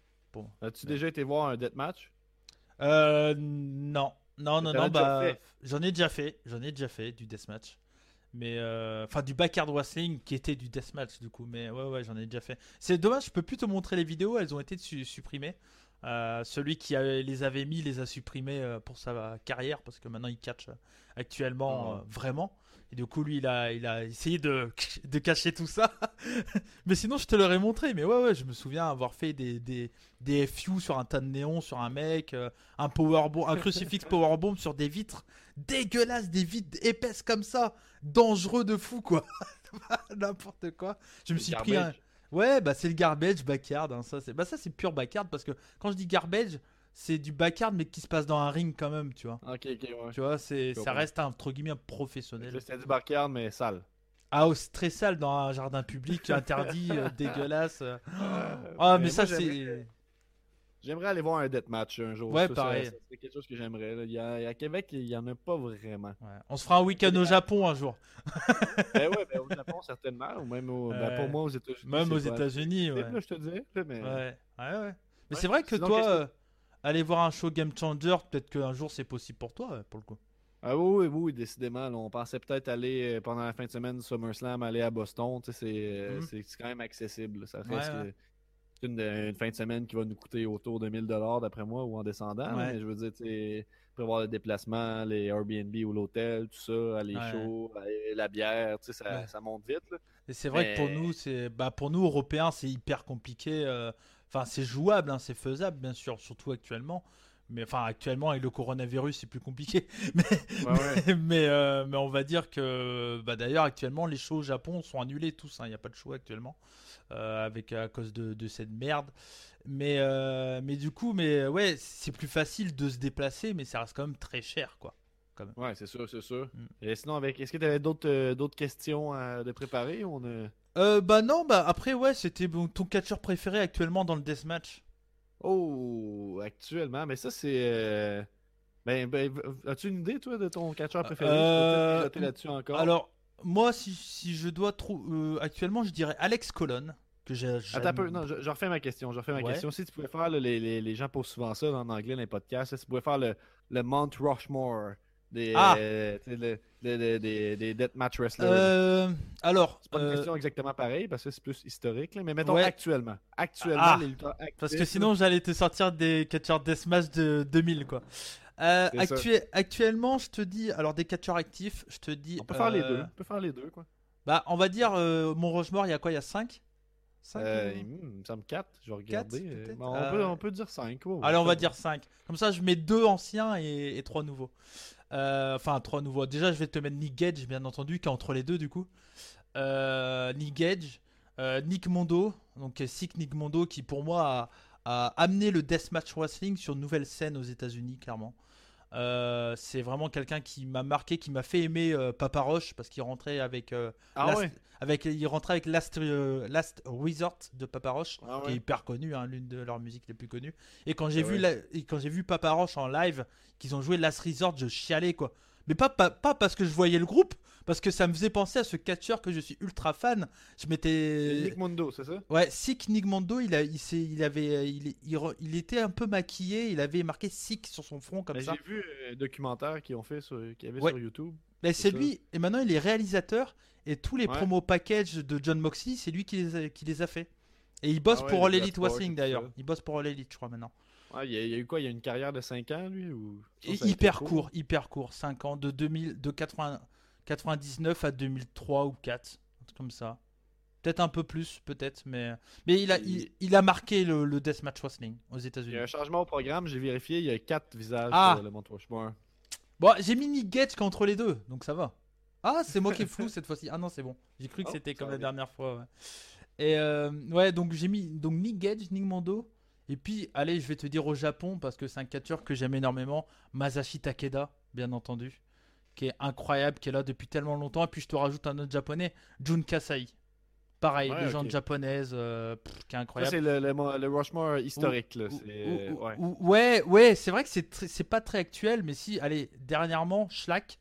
As-tu déjà été voir un deathmatch? Euh, non, non, non, non, bah, j'en ai déjà fait, j'en ai déjà fait du deathmatch. Mais euh, enfin du backyard wrestling qui était du deathmatch du coup, mais ouais ouais j'en ai déjà fait. C'est dommage, je peux plus te montrer les vidéos, elles ont été su- supprimées. Euh, celui qui a- les avait mis les a supprimées euh, pour sa carrière parce que maintenant il catch euh, actuellement Oh. euh, vraiment. Et du coup lui il a, il a essayé de, de cacher tout ça. mais sinon je te l'aurais montré. Mais ouais ouais je me souviens avoir fait des, des, des FU sur un tas de néons sur un mec, un powerbomb, un crucifix powerbomb sur des vitres dégueulasses, des vitres épaisses comme ça, dangereux de fou quoi. N'importe quoi. Je me suis pris un. Ouais, bah c'est le garbage backyard. hein, ça, c'est bah, ça, c'est pur backyard parce que quand je dis garbage, c'est du backyard mais qui se passe dans un ring quand même, tu vois. Ok, ok, ouais. Tu vois, c'est, ça reste un, entre guillemets professionnel. C'était du backyard, mais sale. Ah, oh, c'est très sale dans un jardin public, interdit, euh, dégueulasse. euh. Ah, mais, mais ça, c'est. J'aimerais- aller voir un deathmatch un jour. Ouais, Ça, pareil. C'est quelque chose que j'aimerais. Il y a, à Québec, il y en a pas vraiment. Ouais. On se fera un week-end au Japon un jour. ben ouais, ben au Japon, certainement. Ou même au, ben, pour moi, aux États-Unis. Même aux États-Unis, ouais. là, je te là, Mais... Ouais, ouais, ouais. Mais c'est vrai que Sinon, toi, euh, aller voir un show Game Changer, peut-être qu'un jour c'est possible pour toi, pour le coup. Ah oui, oui, oui, décidément. là, on pensait peut-être aller euh, pendant la fin de semaine SummerSlam, aller à Boston. tu sais, C'est euh, Mhm. c'est- quand même accessible. là. Ça reste Ouais, que ouais. Une, une fin de semaine qui va nous coûter autour de 1000$ d'après moi ou en descendant. là, Ouais. Mais je veux dire, prévoir le déplacement, les Airbnb ou l'hôtel, tout ça, aller Ouais. chaud, la bière, tu sais, ça, Ouais. ça monte vite. là. Et c'est vrai que pour nous, c'est bah pour nous Européens, c'est hyper compliqué. euh, Enfin, c'est jouable, hein, c'est faisable, bien sûr, surtout actuellement. Mais enfin, actuellement avec le coronavirus, c'est plus compliqué. Mais euh, mais on va dire que bah, d'ailleurs actuellement les shows au Japon sont annulés tous. hein, Il n'y a pas de show actuellement euh, avec à cause de, de cette merde. Mais euh, mais du coup, mais ouais, c'est plus facile de se déplacer, mais ça reste quand même très cher, quoi. Ouais, c'est sûr, c'est sûr. Mm. Et sinon, avec, est-ce que tu avais d'autres d'autres questions à, de préparer on bah non, bah après ouais, c'était ton catcheur préféré actuellement dans le deathmatch. Oh, actuellement, mais ça, c'est. euh, Ben, ben, as-tu une idée, toi, de ton catcheur préféré? Euh, Tu peut-être mijoter là-dessus encore. Alors, moi, si, si je dois trouver. actuellement, je dirais Alex Colon. Que j'ai. Attends un peu, non, je, je refais ma question. Je refais ma Ouais. question. Si tu pouvais faire, là, les, les, les gens posent souvent ça en anglais dans les podcasts, si tu pouvais faire le, le Mount Rushmore Des, Ah. euh, tu sais, le- le- le- des, deathmatch wrestlers. Euh, alors, c'est pas une euh, question exactement pareille parce que c'est plus historique, là, mais mettons Ouais. actuellement. Actuellement, Ah. les lutteurs actifs. parce que sinon j'allais te sortir des catcheurs deathmatch de 2000 quoi. Euh, C'est ça. actu- actuellement, je te dis, alors des catcheurs actifs, je te dis. on peut faire les euh, deux. On peut faire les deux, quoi. Bah, on va dire euh, mon Rochemort, il y a quoi Il y a 5 Euh, il me semble 4, je vais regarder. Quatre, euh, peut-être? mais on, Euh, peut, on peut dire 5. Allez, on va dire 5. Comme ça, je mets deux anciens et, et trois nouveaux. Euh, enfin, trois nouveaux. Déjà, je vais te mettre Nick Gage, bien entendu, qui est entre les deux, du coup. Euh, Nick Gage, euh, Nick Mondo, donc Sick Nick Mondo, qui pour moi a, a amené le Deathmatch Wrestling sur une nouvelle scène aux États-Unis, clairement. Euh, c'est vraiment quelqu'un qui m'a marqué, qui m'a fait aimer euh, Papa Roche parce qu'il rentrait avec, euh, Ah Last- ouais. avec, il rentrait avec Last, Last Resort de Papa Roche Ah qui est hyper connu, hein, l'une de leurs musiques les plus connues. Et quand j'ai Ah vu ouais. la- et quand j'ai vu Papa Roche en live, qu'ils ont joué Last Resort, je chialais quoi. Mais pas, pas, pas parce que je voyais le groupe, parce que ça me faisait penser à ce catcheur que je suis ultra fan. Je m'étais Nick Mundo, c'est ça? Ouais, Sick Nigmondo, il, a, il, il avait, il, il, était un peu maquillé, il avait marqué Sick sur son front comme Mais ça. J'ai vu un documentaire qu'ils ont fait sur, qu'il y avait Ouais. sur YouTube. Mais c'est lui, et maintenant il est réalisateur, et tous les Ouais. promos packages de John Moxley, c'est lui qui les, a, qui les a fait. Et il bosse Ah ouais, pour All Elite Wrestling d'ailleurs. Il bosse pour All Elite, je crois maintenant. Ouais, il, y a, il y a eu quoi? Il y a une carrière de 5 ans, lui ou... Hyper court, hyper court, 5 ans, de 2000, de 80, 99 à 2003 ou 4, un truc comme ça. Peut-être un peu plus, peut-être, mais mais il a il, Il- il a marqué le, le deathmatch wrestling aux Il États-Unis. y a un changement au programme, j'ai vérifié, il y a 4 visages Ah. le Mount Rushmore. Bon, j'ai mis Nick Gage qu'entre les deux, donc ça va. Ah, c'est moi qui est flou cette fois-ci. Ah non, c'est bon. J'ai cru que Oh, c'était comme la bien. dernière fois. ouais. Et euh, ouais, donc j'ai mis donc Nick Gage, Nick Mondo. Et puis, allez, je vais te dire au Japon parce que c'est un catcheur que j'aime énormément. Masashi Takeda, bien entendu, qui est incroyable, qui est là depuis tellement longtemps. Et puis je te rajoute un autre japonais, Jun Kasai. Pareil, Ouais, légende ok. japonaise, euh, pff, qui est Ça, incroyable. c'est le, le, le Rushmore historique. là. Ou- ou- ouais. ou- ouais, ouais, c'est vrai que c'est pas très actuel, mais si, allez, dernièrement, Schlack,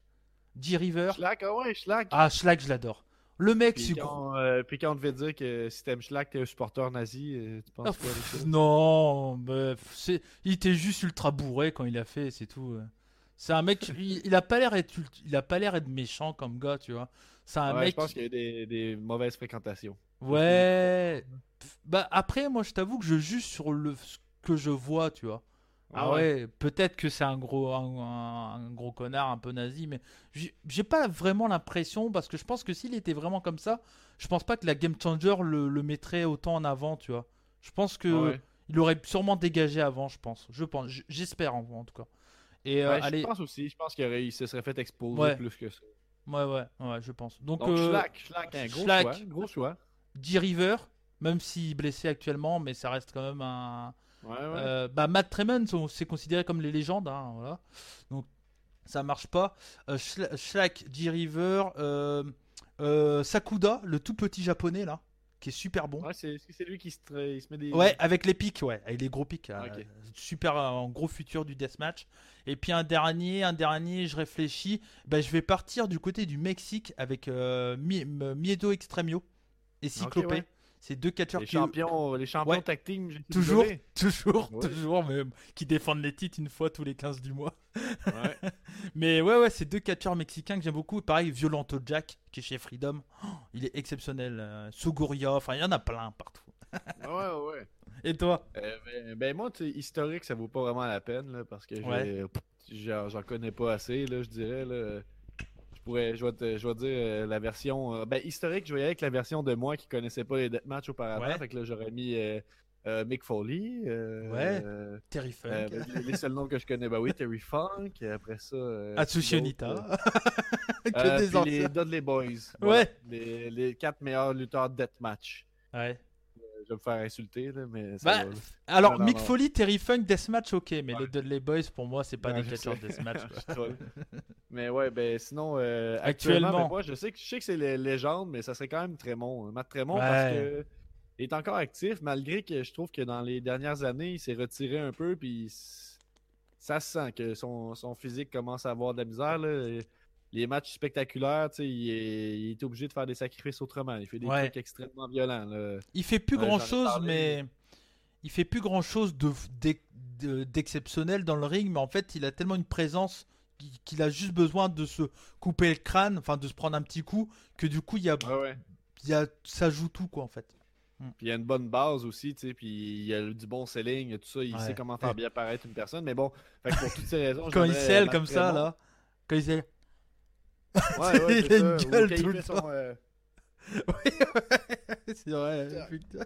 G-River. Schlack, ah ouais, Schlack. Ah, Schlack, je l'adore. Le mec, c'est gros. euh, puis quand on devait dire que si t'aimes Schlack, t'es un supporter nazi, euh, tu penses Ah, quoi pff, non, c'est- il était juste ultra bourré quand il a fait, c'est tout. euh. C'est un mec, il, il a pas l'air être, ult- il a pas l'air être méchant comme gars, tu vois. C'est un Ouais, mec. je pense qu'il y a eu des, des mauvaises fréquentations. Ouais. Pff, Bah après, moi, je t'avoue que je juge sur le ce que je vois, tu vois. Ah ouais, peut-être que c'est un gros, un, un- un gros connard, un peu nazi, mais j'ai pas vraiment l'impression parce que je pense que s'il était vraiment comme ça, je pense pas que la Game Changer le, le mettrait autant en avant, tu vois. Je pense que Ah ouais. il aurait sûrement dégagé avant, je pense. Je pense, j'espère en, en tout cas. Et euh, allez, Je pense aussi, je pense qu'il se serait fait exposer plus que ça. ouais, ouais, ouais, je pense. Donc, Donc, euh, Schlack, Schlack, un gros Schlack. choix. Gros choix. G-River, même s'il est blessé actuellement, mais ça reste quand même un, Ouais, ouais. Euh, bah, Matt Tremont, on- c'est considéré comme les légendes, hein, voilà. Donc ça marche pas. Euh, Schla- Schlack, G-River, euh, Sakuda, le tout petit japonais là, qui est super bon. Ouais, c'est lui qui se, tra- il se met des. Ouais, avec les pics, ouais, avec les gros pics. Ah, euh, super euh, en gros futur du deathmatch. Et puis un dernier, un dernier, je réfléchis. Bah, je vais partir du côté du Mexique avec euh, Miedo Extremio et Cyclopé. ouais. C'est deux catcheurs Les qui champions, les champions Ouais. tag team. Toujours, toujours, Ouais. toujours, mais qui défendent les titres une fois tous les 15 du mois. Ouais. Mais ouais, ouais, c'est deux catcheurs mexicains que j'aime beaucoup. Pareil, Violento Jack, qui est chez Freedom. Oh, il est exceptionnel. Euh, Suguria, enfin, il y en a plein partout. ouais, ouais. Et toi? Euh, ben, ben, moi, historique, ça vaut pas vraiment la peine, là, parce que j'en connais pas assez, là, je dirais. Là. Je pourrais, je vais, te- je vais dire euh, la version. euh, ben, historique, je vais y aller avec la version de moi qui connaissait pas les deathmatchs auparavant. Ouais. Fait que là, j'aurais mis euh, Mick Foley. Ouais. Terry Funk, ben, les- seuls noms que je connais, bah oui, Terry Funk. Après ça. Atsushi qui d'autre, Onita. que des puis anciens. les Dudley Boys. Ouais. Les, les quatre meilleurs lutteurs deathmatch. Ouais. Je vais me faire insulter, là, mais ça Bah, va. Alors, Non, non, Mick non. Foley, Terry Funk, Deathmatch, ok, mais Ouais. les Dudley Boys, pour moi, c'est pas Ouais, des sais. Deathmatch. mais ouais, ben sinon, euh, Actuellement. actuellement, ben, moi, je sais que, je sais que c'est les légendes, mais ça serait quand même Trémont. hein. Matt Trémont, parce que il est encore actif, malgré que je trouve que dans les dernières années, il s'est retiré un peu, puis ça se sent que son, son physique commence à avoir de la misère. là. Les matchs spectaculaires, il est, il est obligé de faire des sacrifices autrement. Il fait des Ouais. trucs extrêmement violents. là. Il fait plus Ouais, grand chose, parlé. mais il fait plus grand chose de d'ex- de- d'exceptionnel dans le ring, mais en fait, il a tellement une présence qu'il- a juste besoin de se couper le crâne, enfin de se prendre un petit coup, que du coup il y a, ouais. il y a ça joue tout quoi en fait. Puis il y a une bonne base aussi, tu sais, puis il y a du bon selling, tout ça, il Ouais. sait comment faire bien paraître une personne, mais bon, fait que pour toutes ces raisons, Quand il Matt comme ça là, quand il scelle, Ouais, ouais, Il a une gueule tout le fait son, euh, c'est vrai. putain.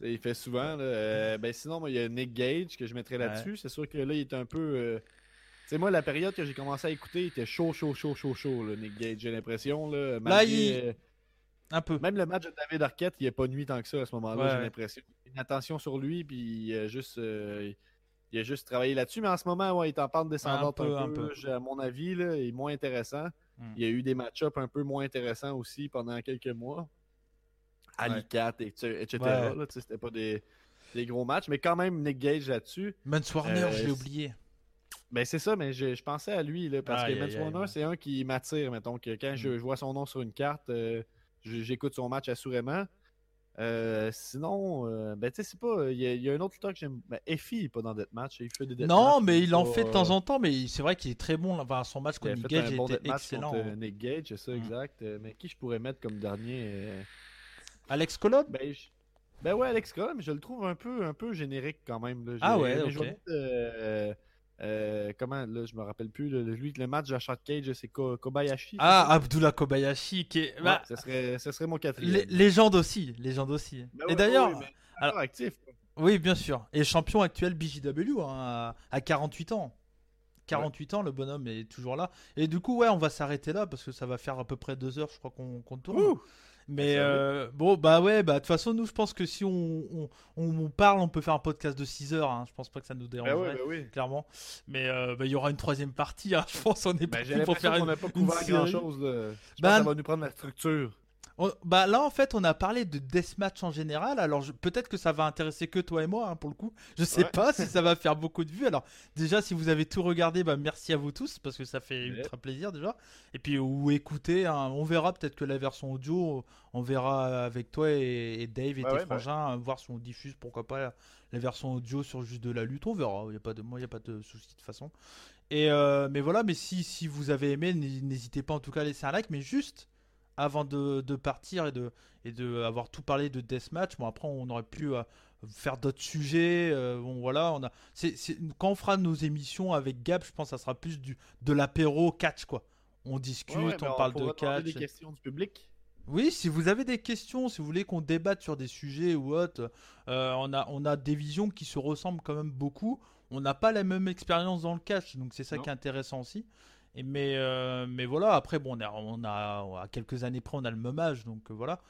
Il fait souvent. Là, euh, ben sinon, moi, il y a Nick Gage que je mettrais là-dessus. C'est sûr que là, il est un peu. euh, Tu sais, moi, la période que j'ai commencé à écouter, il était chaud, chaud, chaud, chaud, chaud, là, Nick Gage, j'ai l'impression. Là, malgré, il- Un peu. Même le match de David Arquette, il n'est pas nuit tant que ça à ce moment-là, Ouais, j'ai l'impression. Une attention sur lui, puis il a juste, euh, il a juste travaillé là-dessus. Mais en ce moment, ouais, il est en pente descendante Un peu, un peu. À mon avis, là, il est moins intéressant. Mm. Il y a eu des match-ups un peu moins intéressants aussi pendant quelques mois. Alicat, et- etc. Ouais. C'était pas des, des gros matchs, mais quand même Nick Gage là-dessus. Mans Warner, Euh, je l'ai c'est- oublié. Ben c'est ça, mais je, je pensais à lui, là, parce que aïe, Warner, c'est un qui m'attire, mettons, que quand je, Mm. je vois son nom sur une carte, euh, j'écoute son match assurément. Euh, sinon, euh, ben tu sais, c'est pas. Il y, a- il y a un autre lutteur que j'aime. Ben, Effie, il est pas dans Deathmatch. Il fait des Non, deathmatchs, mais il en pas- fait de temps en temps, mais c'est vrai qu'il est très bon. Enfin, son match contre Nick Gage bon était deathmatch excellent. contre, euh, Nick Gage, c'est ça, Mm. exact. Euh, Mais qui je pourrais mettre comme dernier euh, Alex Colon Ben, je- ben ouais, Alex Cole, mais je le trouve un peu, un peu générique quand même. Là. Ah ouais, ok. Euh, comment, là, je me rappelle plus. là, lui, le match de Shot Cage, c'est Ko- Kobayashi. Ah, Abdullah Kobayashi, qui est. bah, Ouais, ce, serait, ce serait mon quatrième. lé- légende aussi. Légende aussi. Ben Et ouais, d'ailleurs, ouais, alors- actif. oui, bien sûr. Et champion actuel BJW hein, à, à 48 ans. 48 ans, le bonhomme est toujours là. Et du coup, ouais, on va s'arrêter là parce que ça va faire à peu près deux heures, je crois qu'on qu'on tourne. Ouh! Mais Ça va euh, bon, bah ouais, bah de toute façon, nous, je pense que si on, on, on parle, on peut faire un podcast de 6 heures. hein. Je pense pas que ça nous Ben dérangerait, ouais, ben oui. clairement. Mais euh, bah, il y aura une troisième partie. hein. Je pense on est parti pour faire qu'on une. n'a pas une série. grand chose. Je pense Ben- que ça va nous prendre la structure. On- bah là en fait on a parlé de deathmatch en général alors peut-être que ça va intéresser que toi et moi hein, pour le coup. Je sais Ouais. pas si ça va faire beaucoup de vues. Alors déjà si vous avez tout regardé bah merci à vous tous parce que ça fait ultra plaisir déjà. Et puis ou écoutez hein, on verra peut-être que la version audio on verra avec toi et, et Dave et tes ouais, bah frangins euh, voir si on diffuse pourquoi pas la, version audio sur juste de la lutte. On verra y a pas de moi il y a pas de souci de toute façon. Et euh, mais voilà mais si si vous avez aimé n'hé- n'hésitez pas en tout cas à laisser un like mais juste avant de, de partir et de, et de avoir tout parlé de Deathmatch. Bon, après, on aurait pu euh, faire d'autres sujets. euh, bon, voilà, on a. c'est quand on fera nos émissions avec Gab, je pense que ça sera plus du, de l'apéro catch, quoi. On discute, Ouais, ouais, ben, on parle de catch. des questions du public. Oui, si vous avez des questions, si vous voulez qu'on débatte sur des sujets ou autre, euh, on, a, on a des visions qui se ressemblent quand même beaucoup. On n'a pas la même expérience dans le catch, donc c'est ça Non. qui est intéressant aussi. Et mais, euh, mais voilà, après, bon, on a, on a, à quelques années près, on a le même âge, donc euh, voilà.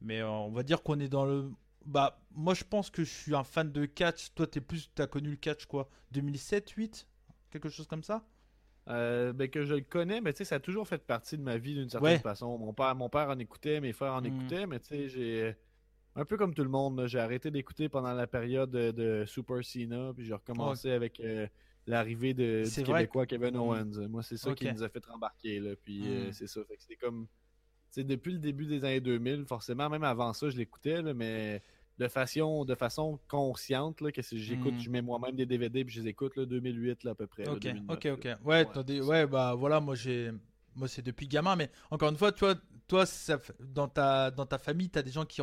Mais euh, on va dire qu'on est dans le. Bah, moi je pense que je suis un fan de catch. Toi, t'es plus, t'as connu le catch quoi 2007, 8 Quelque chose comme ça? Ben, que je le connais, mais tu sais, ça a toujours fait partie de ma vie d'une certaine Ouais. façon. Mon père, mon père en écoutait, mes frères en Mm. écoutaient, mais tu sais, j'ai. Un peu comme tout le monde, j'ai arrêté d'écouter pendant la période de, de Super Cena, puis j'ai recommencé avec l'arrivée de, du Québécois Kevin Mm. Owens. Moi, c'est ça qui nous a fait rembarquer, là, puis euh, Mm. c'est ça. Fait que c'était comme. Depuis le début des années 2000, forcément, même avant ça, je l'écoutais, mais de façon, de façon consciente, là, que si j'écoute, Mm. je mets moi-même des DVD puis je les écoute, là, 2008 là, à peu près. là, Ok, 2009, ok, ok. Ouais, Ouais, des- ouais, bah voilà, moi j'ai, moi c'est depuis gamin, mais encore une fois, toi, toi, ça, dans ta, dans ta famille, t'as des gens qui,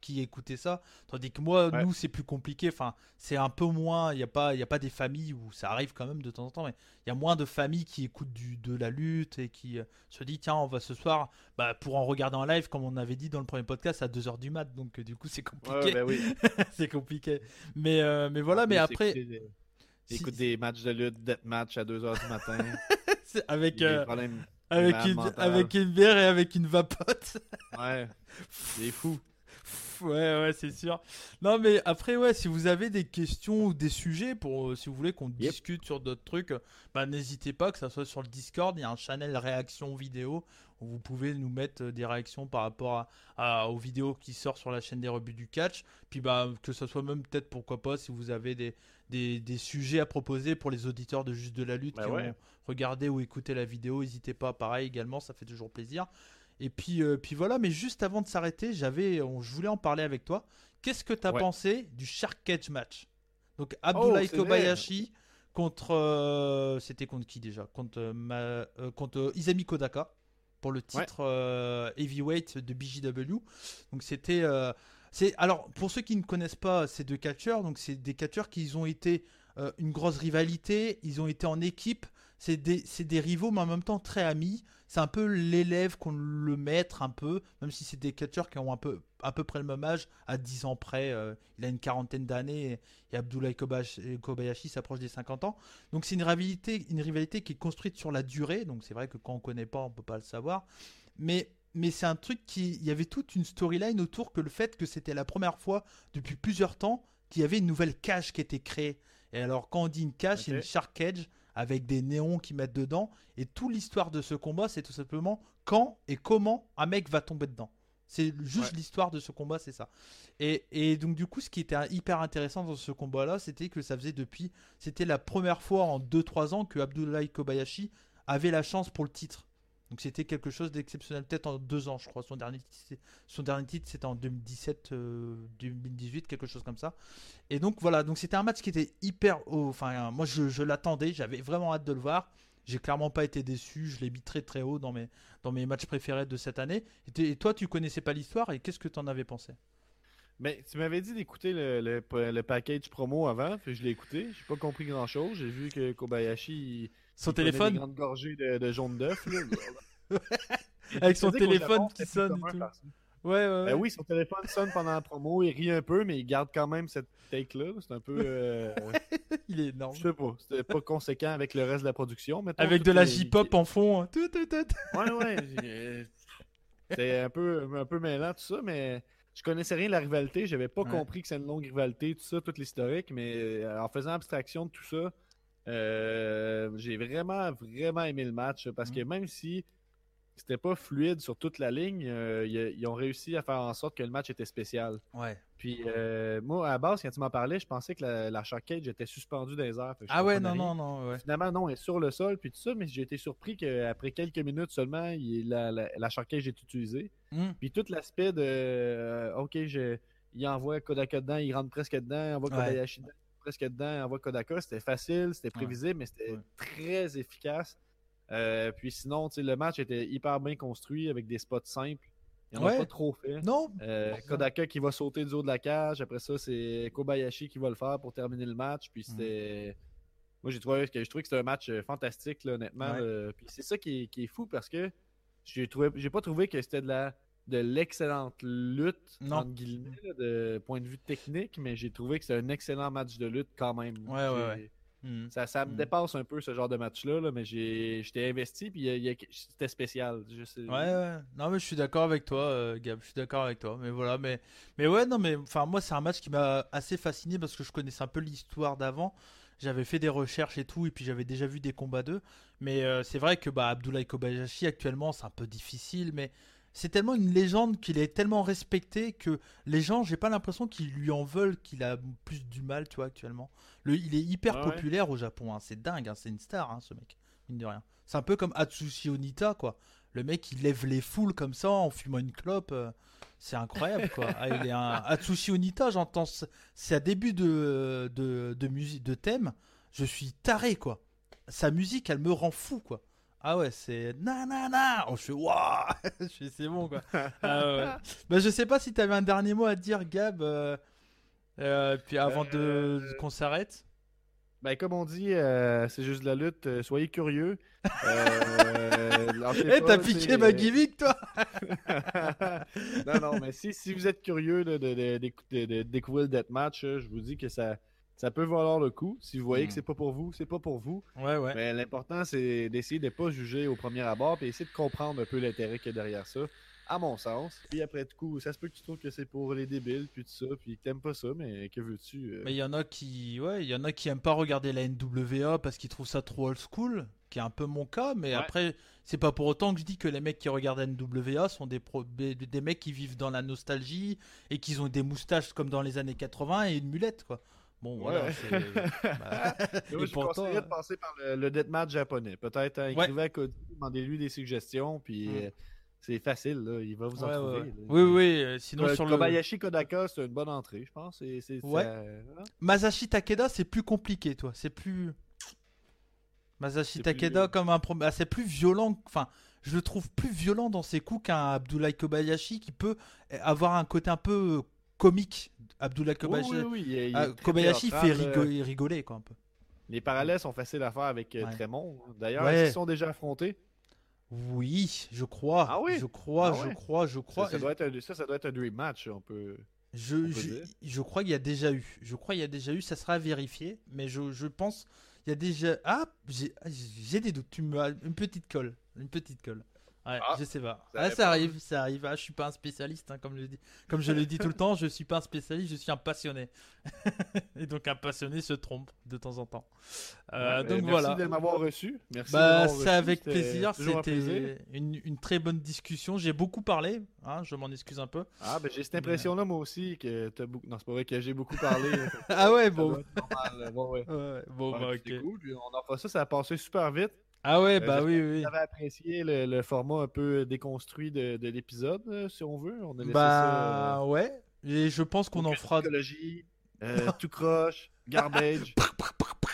qui écoutaient ça, tandis que moi, Ouais. nous, c'est plus compliqué. Enfin, c'est un peu moins. Il y a pas, y a pas des familles où ça arrive quand même de temps en temps, mais il y a moins de familles qui écoutent du, de la lutte et qui euh, se disent tiens, on va ce soir, bah pour en regarder en live, comme on avait dit dans le premier podcast, à 2h du mat, donc euh, du coup c'est Ouais, compliqué, oui. c'est compliqué. Mais, euh, mais voilà, mais après, si- Écoute des matchs de lutte, death match à 2h du matin. c'est avec. Euh, problèmes. Avec une, avec une bière et avec une vapote. Ouais, il est fou. Ouais, ouais, c'est sûr. Non, mais après, ouais, si vous avez des questions ou des sujets pour, euh, si vous voulez qu'on discute sur d'autres trucs, euh, bah n'hésitez pas, que ça soit sur le Discord, il y a un channel réaction vidéo où vous pouvez nous mettre euh, des réactions par rapport à, à- aux vidéos qui sortent sur la chaîne des rebuts du catch. Puis bah que ça soit même peut-être pourquoi pas si vous avez des, des, des sujets à proposer pour les auditeurs de Juste de la lutte Bah qui ouais. ont regardé ou écouté la vidéo, n'hésitez pas, pareil également, ça fait toujours plaisir. Et puis, euh, puis voilà, mais juste avant de s'arrêter, j'avais, je voulais en parler avec toi. Qu'est-ce que tu as Ouais. pensé du Shark Cage match? Donc Abdoulaye Oh, c'est vrai. Kobayashi contre. euh, C'était contre qui déjà? Contre, euh, ma- contre Izami Kodaka pour le titre euh, heavyweight de BJW. Donc c'était. euh, c'est alors pour ceux qui ne connaissent pas ces deux catcheurs, donc c'est des catcheurs qui ont été euh, une grosse rivalité, ils ont été en équipe. C'est des, des rivaux, mais en même temps très amis. C'est un peu l'élève qu'on le maître, un peu, même si c'est des catcheurs qui ont un peu, à peu près le même âge, à 10 ans près. euh, il a une quarantaine d'années et, et Abdoulaye Kobayashi, s'approche des 50 ans. Donc c'est une rivalité, une rivalité qui est construite sur la durée. Donc c'est vrai que quand on connaît pas, on peut pas le savoir. Mais, mais c'est un truc qui. Il y avait toute une storyline autour que le fait que c'était la première fois depuis plusieurs temps qu'il y avait une nouvelle cage qui était créée. Et alors, quand on dit une cage, c'est une shark cage avec des néons qui mettent dedans. Et toute l'histoire de ce combat, c'est tout simplement quand et comment un mec va tomber dedans. C'est juste Ouais. l'histoire de ce combat, c'est ça. Et, et donc, du coup, ce qui était hyper intéressant dans ce combat-là, c'était que ça faisait depuis. C'était la première fois en 2-3 ans que Abdoulaye Kobayashi avait la chance pour le titre. Donc c'était quelque chose d'exceptionnel, peut-être en deux ans, je crois. Son dernier, son dernier titre, c'était en 2017, euh, 2018, quelque chose comme ça. Et donc voilà, donc c'était un match qui était hyper. haut. Enfin, moi je, l'attendais, j'avais vraiment hâte de le voir. J'ai clairement pas été déçu, je l'ai mis très très haut dans mes, dans mes matchs préférés de cette année. Et, toi, tu connaissais pas l'histoire et qu'est-ce que tu en avais pensé? Mais tu m'avais dit d'écouter le, le, le package promo avant, puis je l'ai écouté. J'ai pas compris grand chose. J'ai vu que Kobayashi. Son téléphone grandes gorgées de, de jaune d'œuf. Avec son téléphone qui sonne et tout. Ouais, ouais, ouais. Ben oui, son téléphone sonne pendant la promo, il rit un peu, mais il garde quand même cette take-là. C'est un peu. euh, Il est énorme. je sais pas, c'était pas conséquent avec le reste de la production. mettons, Avec de la J-pop en fond. hein. Tout, tout, tout. Ouais, ouais. C'était un peu, un peu mêlant, tout ça, mais je connaissais rien de la rivalité. J'avais pas Ouais. compris que c'est une longue rivalité, tout ça, tout l'historique, mais euh, en faisant abstraction de tout ça, euh, j'ai vraiment, vraiment aimé le match parce Mm. que même si c'était pas fluide sur toute la ligne, euh, ils, ils ont réussi à faire en sorte que le match était spécial. Ouais. Puis euh, moi, à la base, quand tu m'en parlais, je pensais que la, la Cage était suspendue dans les airs. Ah ouais, non, non, non, ouais. Finalement, non, elle est sur le sol, puis tout ça, mais j'ai été surpris qu'après quelques minutes seulement, il- la, la, Cage est utilisée. Hmm. Puis tout l'aspect de euh, OK, je, il envoie Kodaka dedans, il rentre presque dedans, il envoie Ouais. Kobayashi dedans, presque dedans, il envoie Kodaka. C'était facile, c'était Ouais. prévisible, mais c'était Ouais. très efficace. Euh, puis sinon, le match était hyper bien construit avec des spots simples. Il n'y en Ouais. a pas trop fait. Non, Euh, Kodaka qui va sauter du haut de la cage. Après ça, c'est Kobayashi qui va le faire pour terminer le match. Puis c'était. Moi, j'ai trouvé que je trouvais que c'était un match euh, fantastique, là, honnêtement. Ouais. Puis c'est ça qui est, qui est fou parce que j'ai trouvé, j'ai pas trouvé que c'était de la de l'excellente lutte Non. entre guillemets là, de point de vue technique, mais j'ai trouvé que c'était un excellent match de lutte quand même. Ouais, ouais. Hmm. Ça, ça me Mm. dépasse un peu ce genre de match-là, là, mais j'étais investi puis a- c'était spécial. Je sais- Ouais, ouais. Non, mais je suis d'accord avec toi, euh, Gab. Je suis d'accord avec toi. Mais voilà, mais, mais ouais, non, mais enfin, moi, c'est un match qui m'a assez fasciné parce que je connaissais un peu l'histoire d'avant. J'avais fait des recherches et tout, et puis j'avais déjà vu des combats d'eux. Mais euh, c'est vrai que bah, Abdoulaye Kobayashi, actuellement, c'est un peu difficile, mais c'est tellement une légende qu'il est tellement respecté que les gens, j'ai pas l'impression qu'ils lui en veulent, qu'il a plus du mal, tu vois, actuellement. Le, il est hyper Ah ouais. populaire au Japon, hein. c'est dingue, hein. c'est une star, hein, ce mec, mine de rien. C'est un peu comme Atsushi Onita, quoi. Le mec, il lève les foules comme ça en fumant une clope. euh, c'est incroyable, quoi. Ah, il est un... Atsushi Onita, j'entends. ce- C'est un début de, de, de musique, de thème. Je suis taré, quoi. Sa musique, elle me rend fou, quoi. Ah ouais, c'est nanana. Oh, je fais waouh. je c'est bon, quoi. Ah ouais. Bah, je sais pas si t'avais un dernier mot à dire, Gab. euh, euh, puis avant de Euh, qu'on s'arrête. Ben, comme on dit, euh, c'est juste de la lutte. euh, soyez curieux. Euh, Eh, t'as piqué ma gimmick, toi non, non, mais si, si vous êtes curieux de, de- de- de- de découvrir le deathmatch, euh, je vous dis que ça, ça peut valoir le coup. Si vous voyez Mm. que c'est pas pour vous, c'est pas pour vous. Ouais, ouais. Mais l'important, c'est d'essayer de pas juger au premier abord et essayer de comprendre un peu l'intérêt qu'il y a derrière ça, à mon sens. Puis après tout coup, ça se peut que tu trouves que c'est pour les débiles, puis tout ça, puis que t'aimes pas ça, mais que veux-tu? euh, Mais il y en a qui, ouais, il y en a qui aiment pas regarder la NWA parce qu'ils trouvent ça trop old school, qui est un peu mon cas. Mais Ouais. après, c'est pas pour autant que je dis que les mecs qui regardent la NWA sont des, pro- des, mecs qui vivent dans la nostalgie et qui ont des moustaches comme dans les années 80 et une mulette, quoi. Bon, voilà. Ouais. bah, Moi, et je pourtant, conseillerais de passer par le, le deathmatch japonais. Peut-être hein, Ouais. écrivez à Cody, demandez-lui des suggestions, puis Mm. euh, c'est facile, là, il va vous en ouais, trouver. ouais. là. Oui, oui. euh, Sinon, Euh, sur le Kobayashi Kodaka, c'est une bonne entrée, je pense. C'est- Ouais. ça- hein? Masashi Takeda, c'est plus compliqué, toi. C'est plus. Masashi Takeda plus- comme un pro- ah, c'est plus violent. Enfin, je le trouve plus violent dans ses coups qu'un Abdoulaye Kobayashi qui peut avoir un côté un peu euh, comique. Oui, Kobayashi, oui, oui, ah, fait théâtral, euh, rigo- rigoler quoi un peu. Les parallèles sont faciles à faire avec euh, Ouais. Tremont. D'ailleurs, Ouais. qu'ils sont déjà affrontés? Oui, je crois. Ah oui? Je crois, Ah je crois, je Ça, crois. ça doit être un, ça, ça doit être un dream match. On peut... Je, peut je, je crois qu'il y a déjà eu. Je crois qu'il y a déjà eu. Ça sera vérifié. Mais je, je pense il y a déjà. Ah, j'ai j'ai des doutes. Tu me as une petite colle, une petite colle. Ouais, Ah, je sais pas. ça Ah, arrive ça arrive, ça arrive. Ah, je suis pas un spécialiste, hein, comme je le dis. Comme je le dis tout le temps, je suis pas un spécialiste, je suis un passionné. Et donc un passionné se trompe de temps en temps. Euh, Ouais, donc merci voilà. de m'avoir reçu. Merci de Bah, c'est avec plaisir. C'était une, une très bonne discussion. J'ai beaucoup parlé. Hein, je m'en excuse un peu. Ah, ben j'ai cette impression-là, moi aussi, que t'as beaucoup. Non, c'est pas vrai que j'ai beaucoup parlé. Ah ouais, bon. normal, là. Bon, ouais. Ouais, bon, bah, cool. On a fait ça, ça a passé super vite. Ah ouais, Euh, bah oui, oui. Vous avez apprécié le, le format un peu déconstruit de, de l'épisode, euh, si on veut. On a laissé Bah ça. euh, ouais. Et je pense qu'on en fera. psychologie, euh, tout croche, garbage.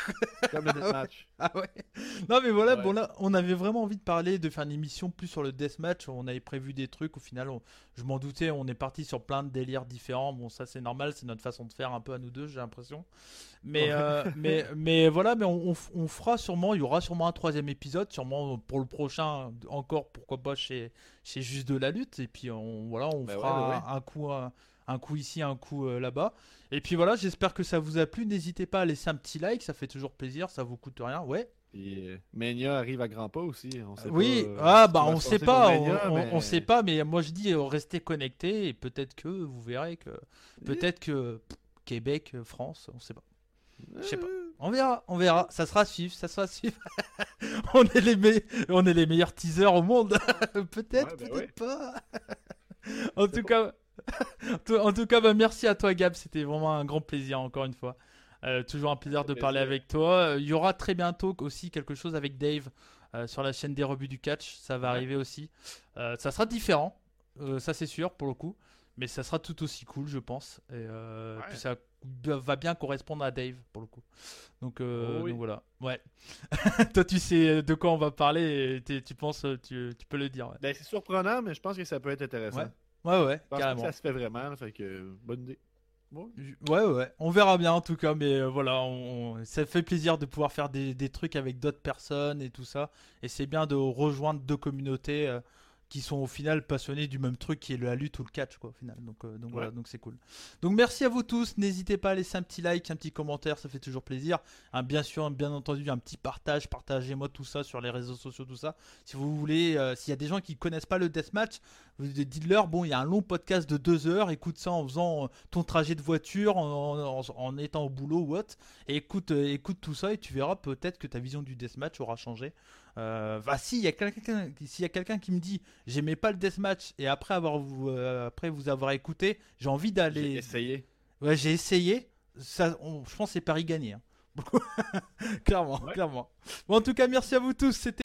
comme le deathmatch. Ah ouais. Non mais voilà, Ouais. bon là, on avait vraiment envie de parler, de faire une émission plus sur le deathmatch. On avait prévu des trucs. Au final, on- je m'en doutais. On est parti sur plein de délires différents. Bon, ça c'est normal, c'est notre façon de faire un peu à nous deux, j'ai l'impression. Mais Ouais. euh, mais mais voilà, mais on, on f- on fera sûrement. Il y aura sûrement un troisième épisode, sûrement pour le prochain. Encore pourquoi pas chez chez juste de la lutte. Et puis on voilà, on Bah fera ouais. Un, un coup. Un, un coup ici, un coup euh, là-bas. Et puis voilà, j'espère que ça vous a plu. N'hésitez pas à laisser un petit like, ça fait toujours plaisir, ça vous coûte rien. Ouais. Puis, euh, Mania arrive à grands pas aussi. On sait Oui, pas, euh, ah bah on sait pas, on, Mania, on- mais- on sait pas, mais moi je dis restez connectés et peut-être que vous verrez que peut-être que pff, Québec, France, on sait pas. Je sais pas. On verra, on verra. Ça sera à suivre, ça sera à suivre. on est les me- on est les meilleurs teasers au monde. peut-être, Ouais, bah peut-être pas. en tout cas, en tout- cas, bah, merci à toi Gab, c'était vraiment un grand plaisir encore une fois. Euh, toujours un plaisir de parler avec toi. Euh, Il y aura très bientôt aussi quelque chose avec Dave euh, sur la chaîne des rebuts du catch. Ça va Ouais. arriver aussi. Euh, ça sera différent, ça c'est sûr pour le coup, mais ça sera tout aussi cool, je pense. Et Ouais. puis ça va bien correspondre à Dave pour le coup. Donc, Oh oui. donc voilà. Ouais. Toi, tu sais de quoi on va parler et tu penses, tu, tu peux le dire. Ouais, Ben, c'est surprenant, mais je pense que ça peut être intéressant. Ouais, ouais, carrément. que ça se fait vraiment, fait que euh, bonne idée. Ouais. Ouais, ouais, on verra bien en tout cas, mais euh, voilà, on- on- ça fait plaisir de pouvoir faire des, des trucs avec d'autres personnes et tout ça. Et c'est bien de rejoindre deux communautés euh, qui sont au final passionnées du même truc qui est la lutte ou le catch, quoi, au final. Donc, euh, donc voilà, donc c'est cool. Donc merci à vous tous, n'hésitez pas à laisser un petit like, un petit commentaire, ça fait toujours plaisir. Un, bien sûr, bien entendu, un petit partage, partagez-moi tout ça sur les réseaux sociaux, tout ça. Si vous voulez, euh, s'il y a des gens qui connaissent pas le deathmatch, vous dites-leur, bon, il y a un long podcast de deux heures, écoute ça en faisant euh, ton trajet de voiture, en, en- en étant au boulot ou autre, et écoute, écoute tout ça et tu verras peut-être que ta vision du deathmatch aura changé. Euh, bah, si, il y a quelqu'un s'il y a quelqu'un qui me dit, j'aimais pas le deathmatch, et après, avoir vous, euh, après vous avoir écouté, j'ai envie J'ai d'aller... essayé. Ouais, j'ai essayé, ça, on- je pense que c'est Paris gagné. hein. clairement, Ouais. clairement. Bon, en tout cas, merci à vous tous, c'était...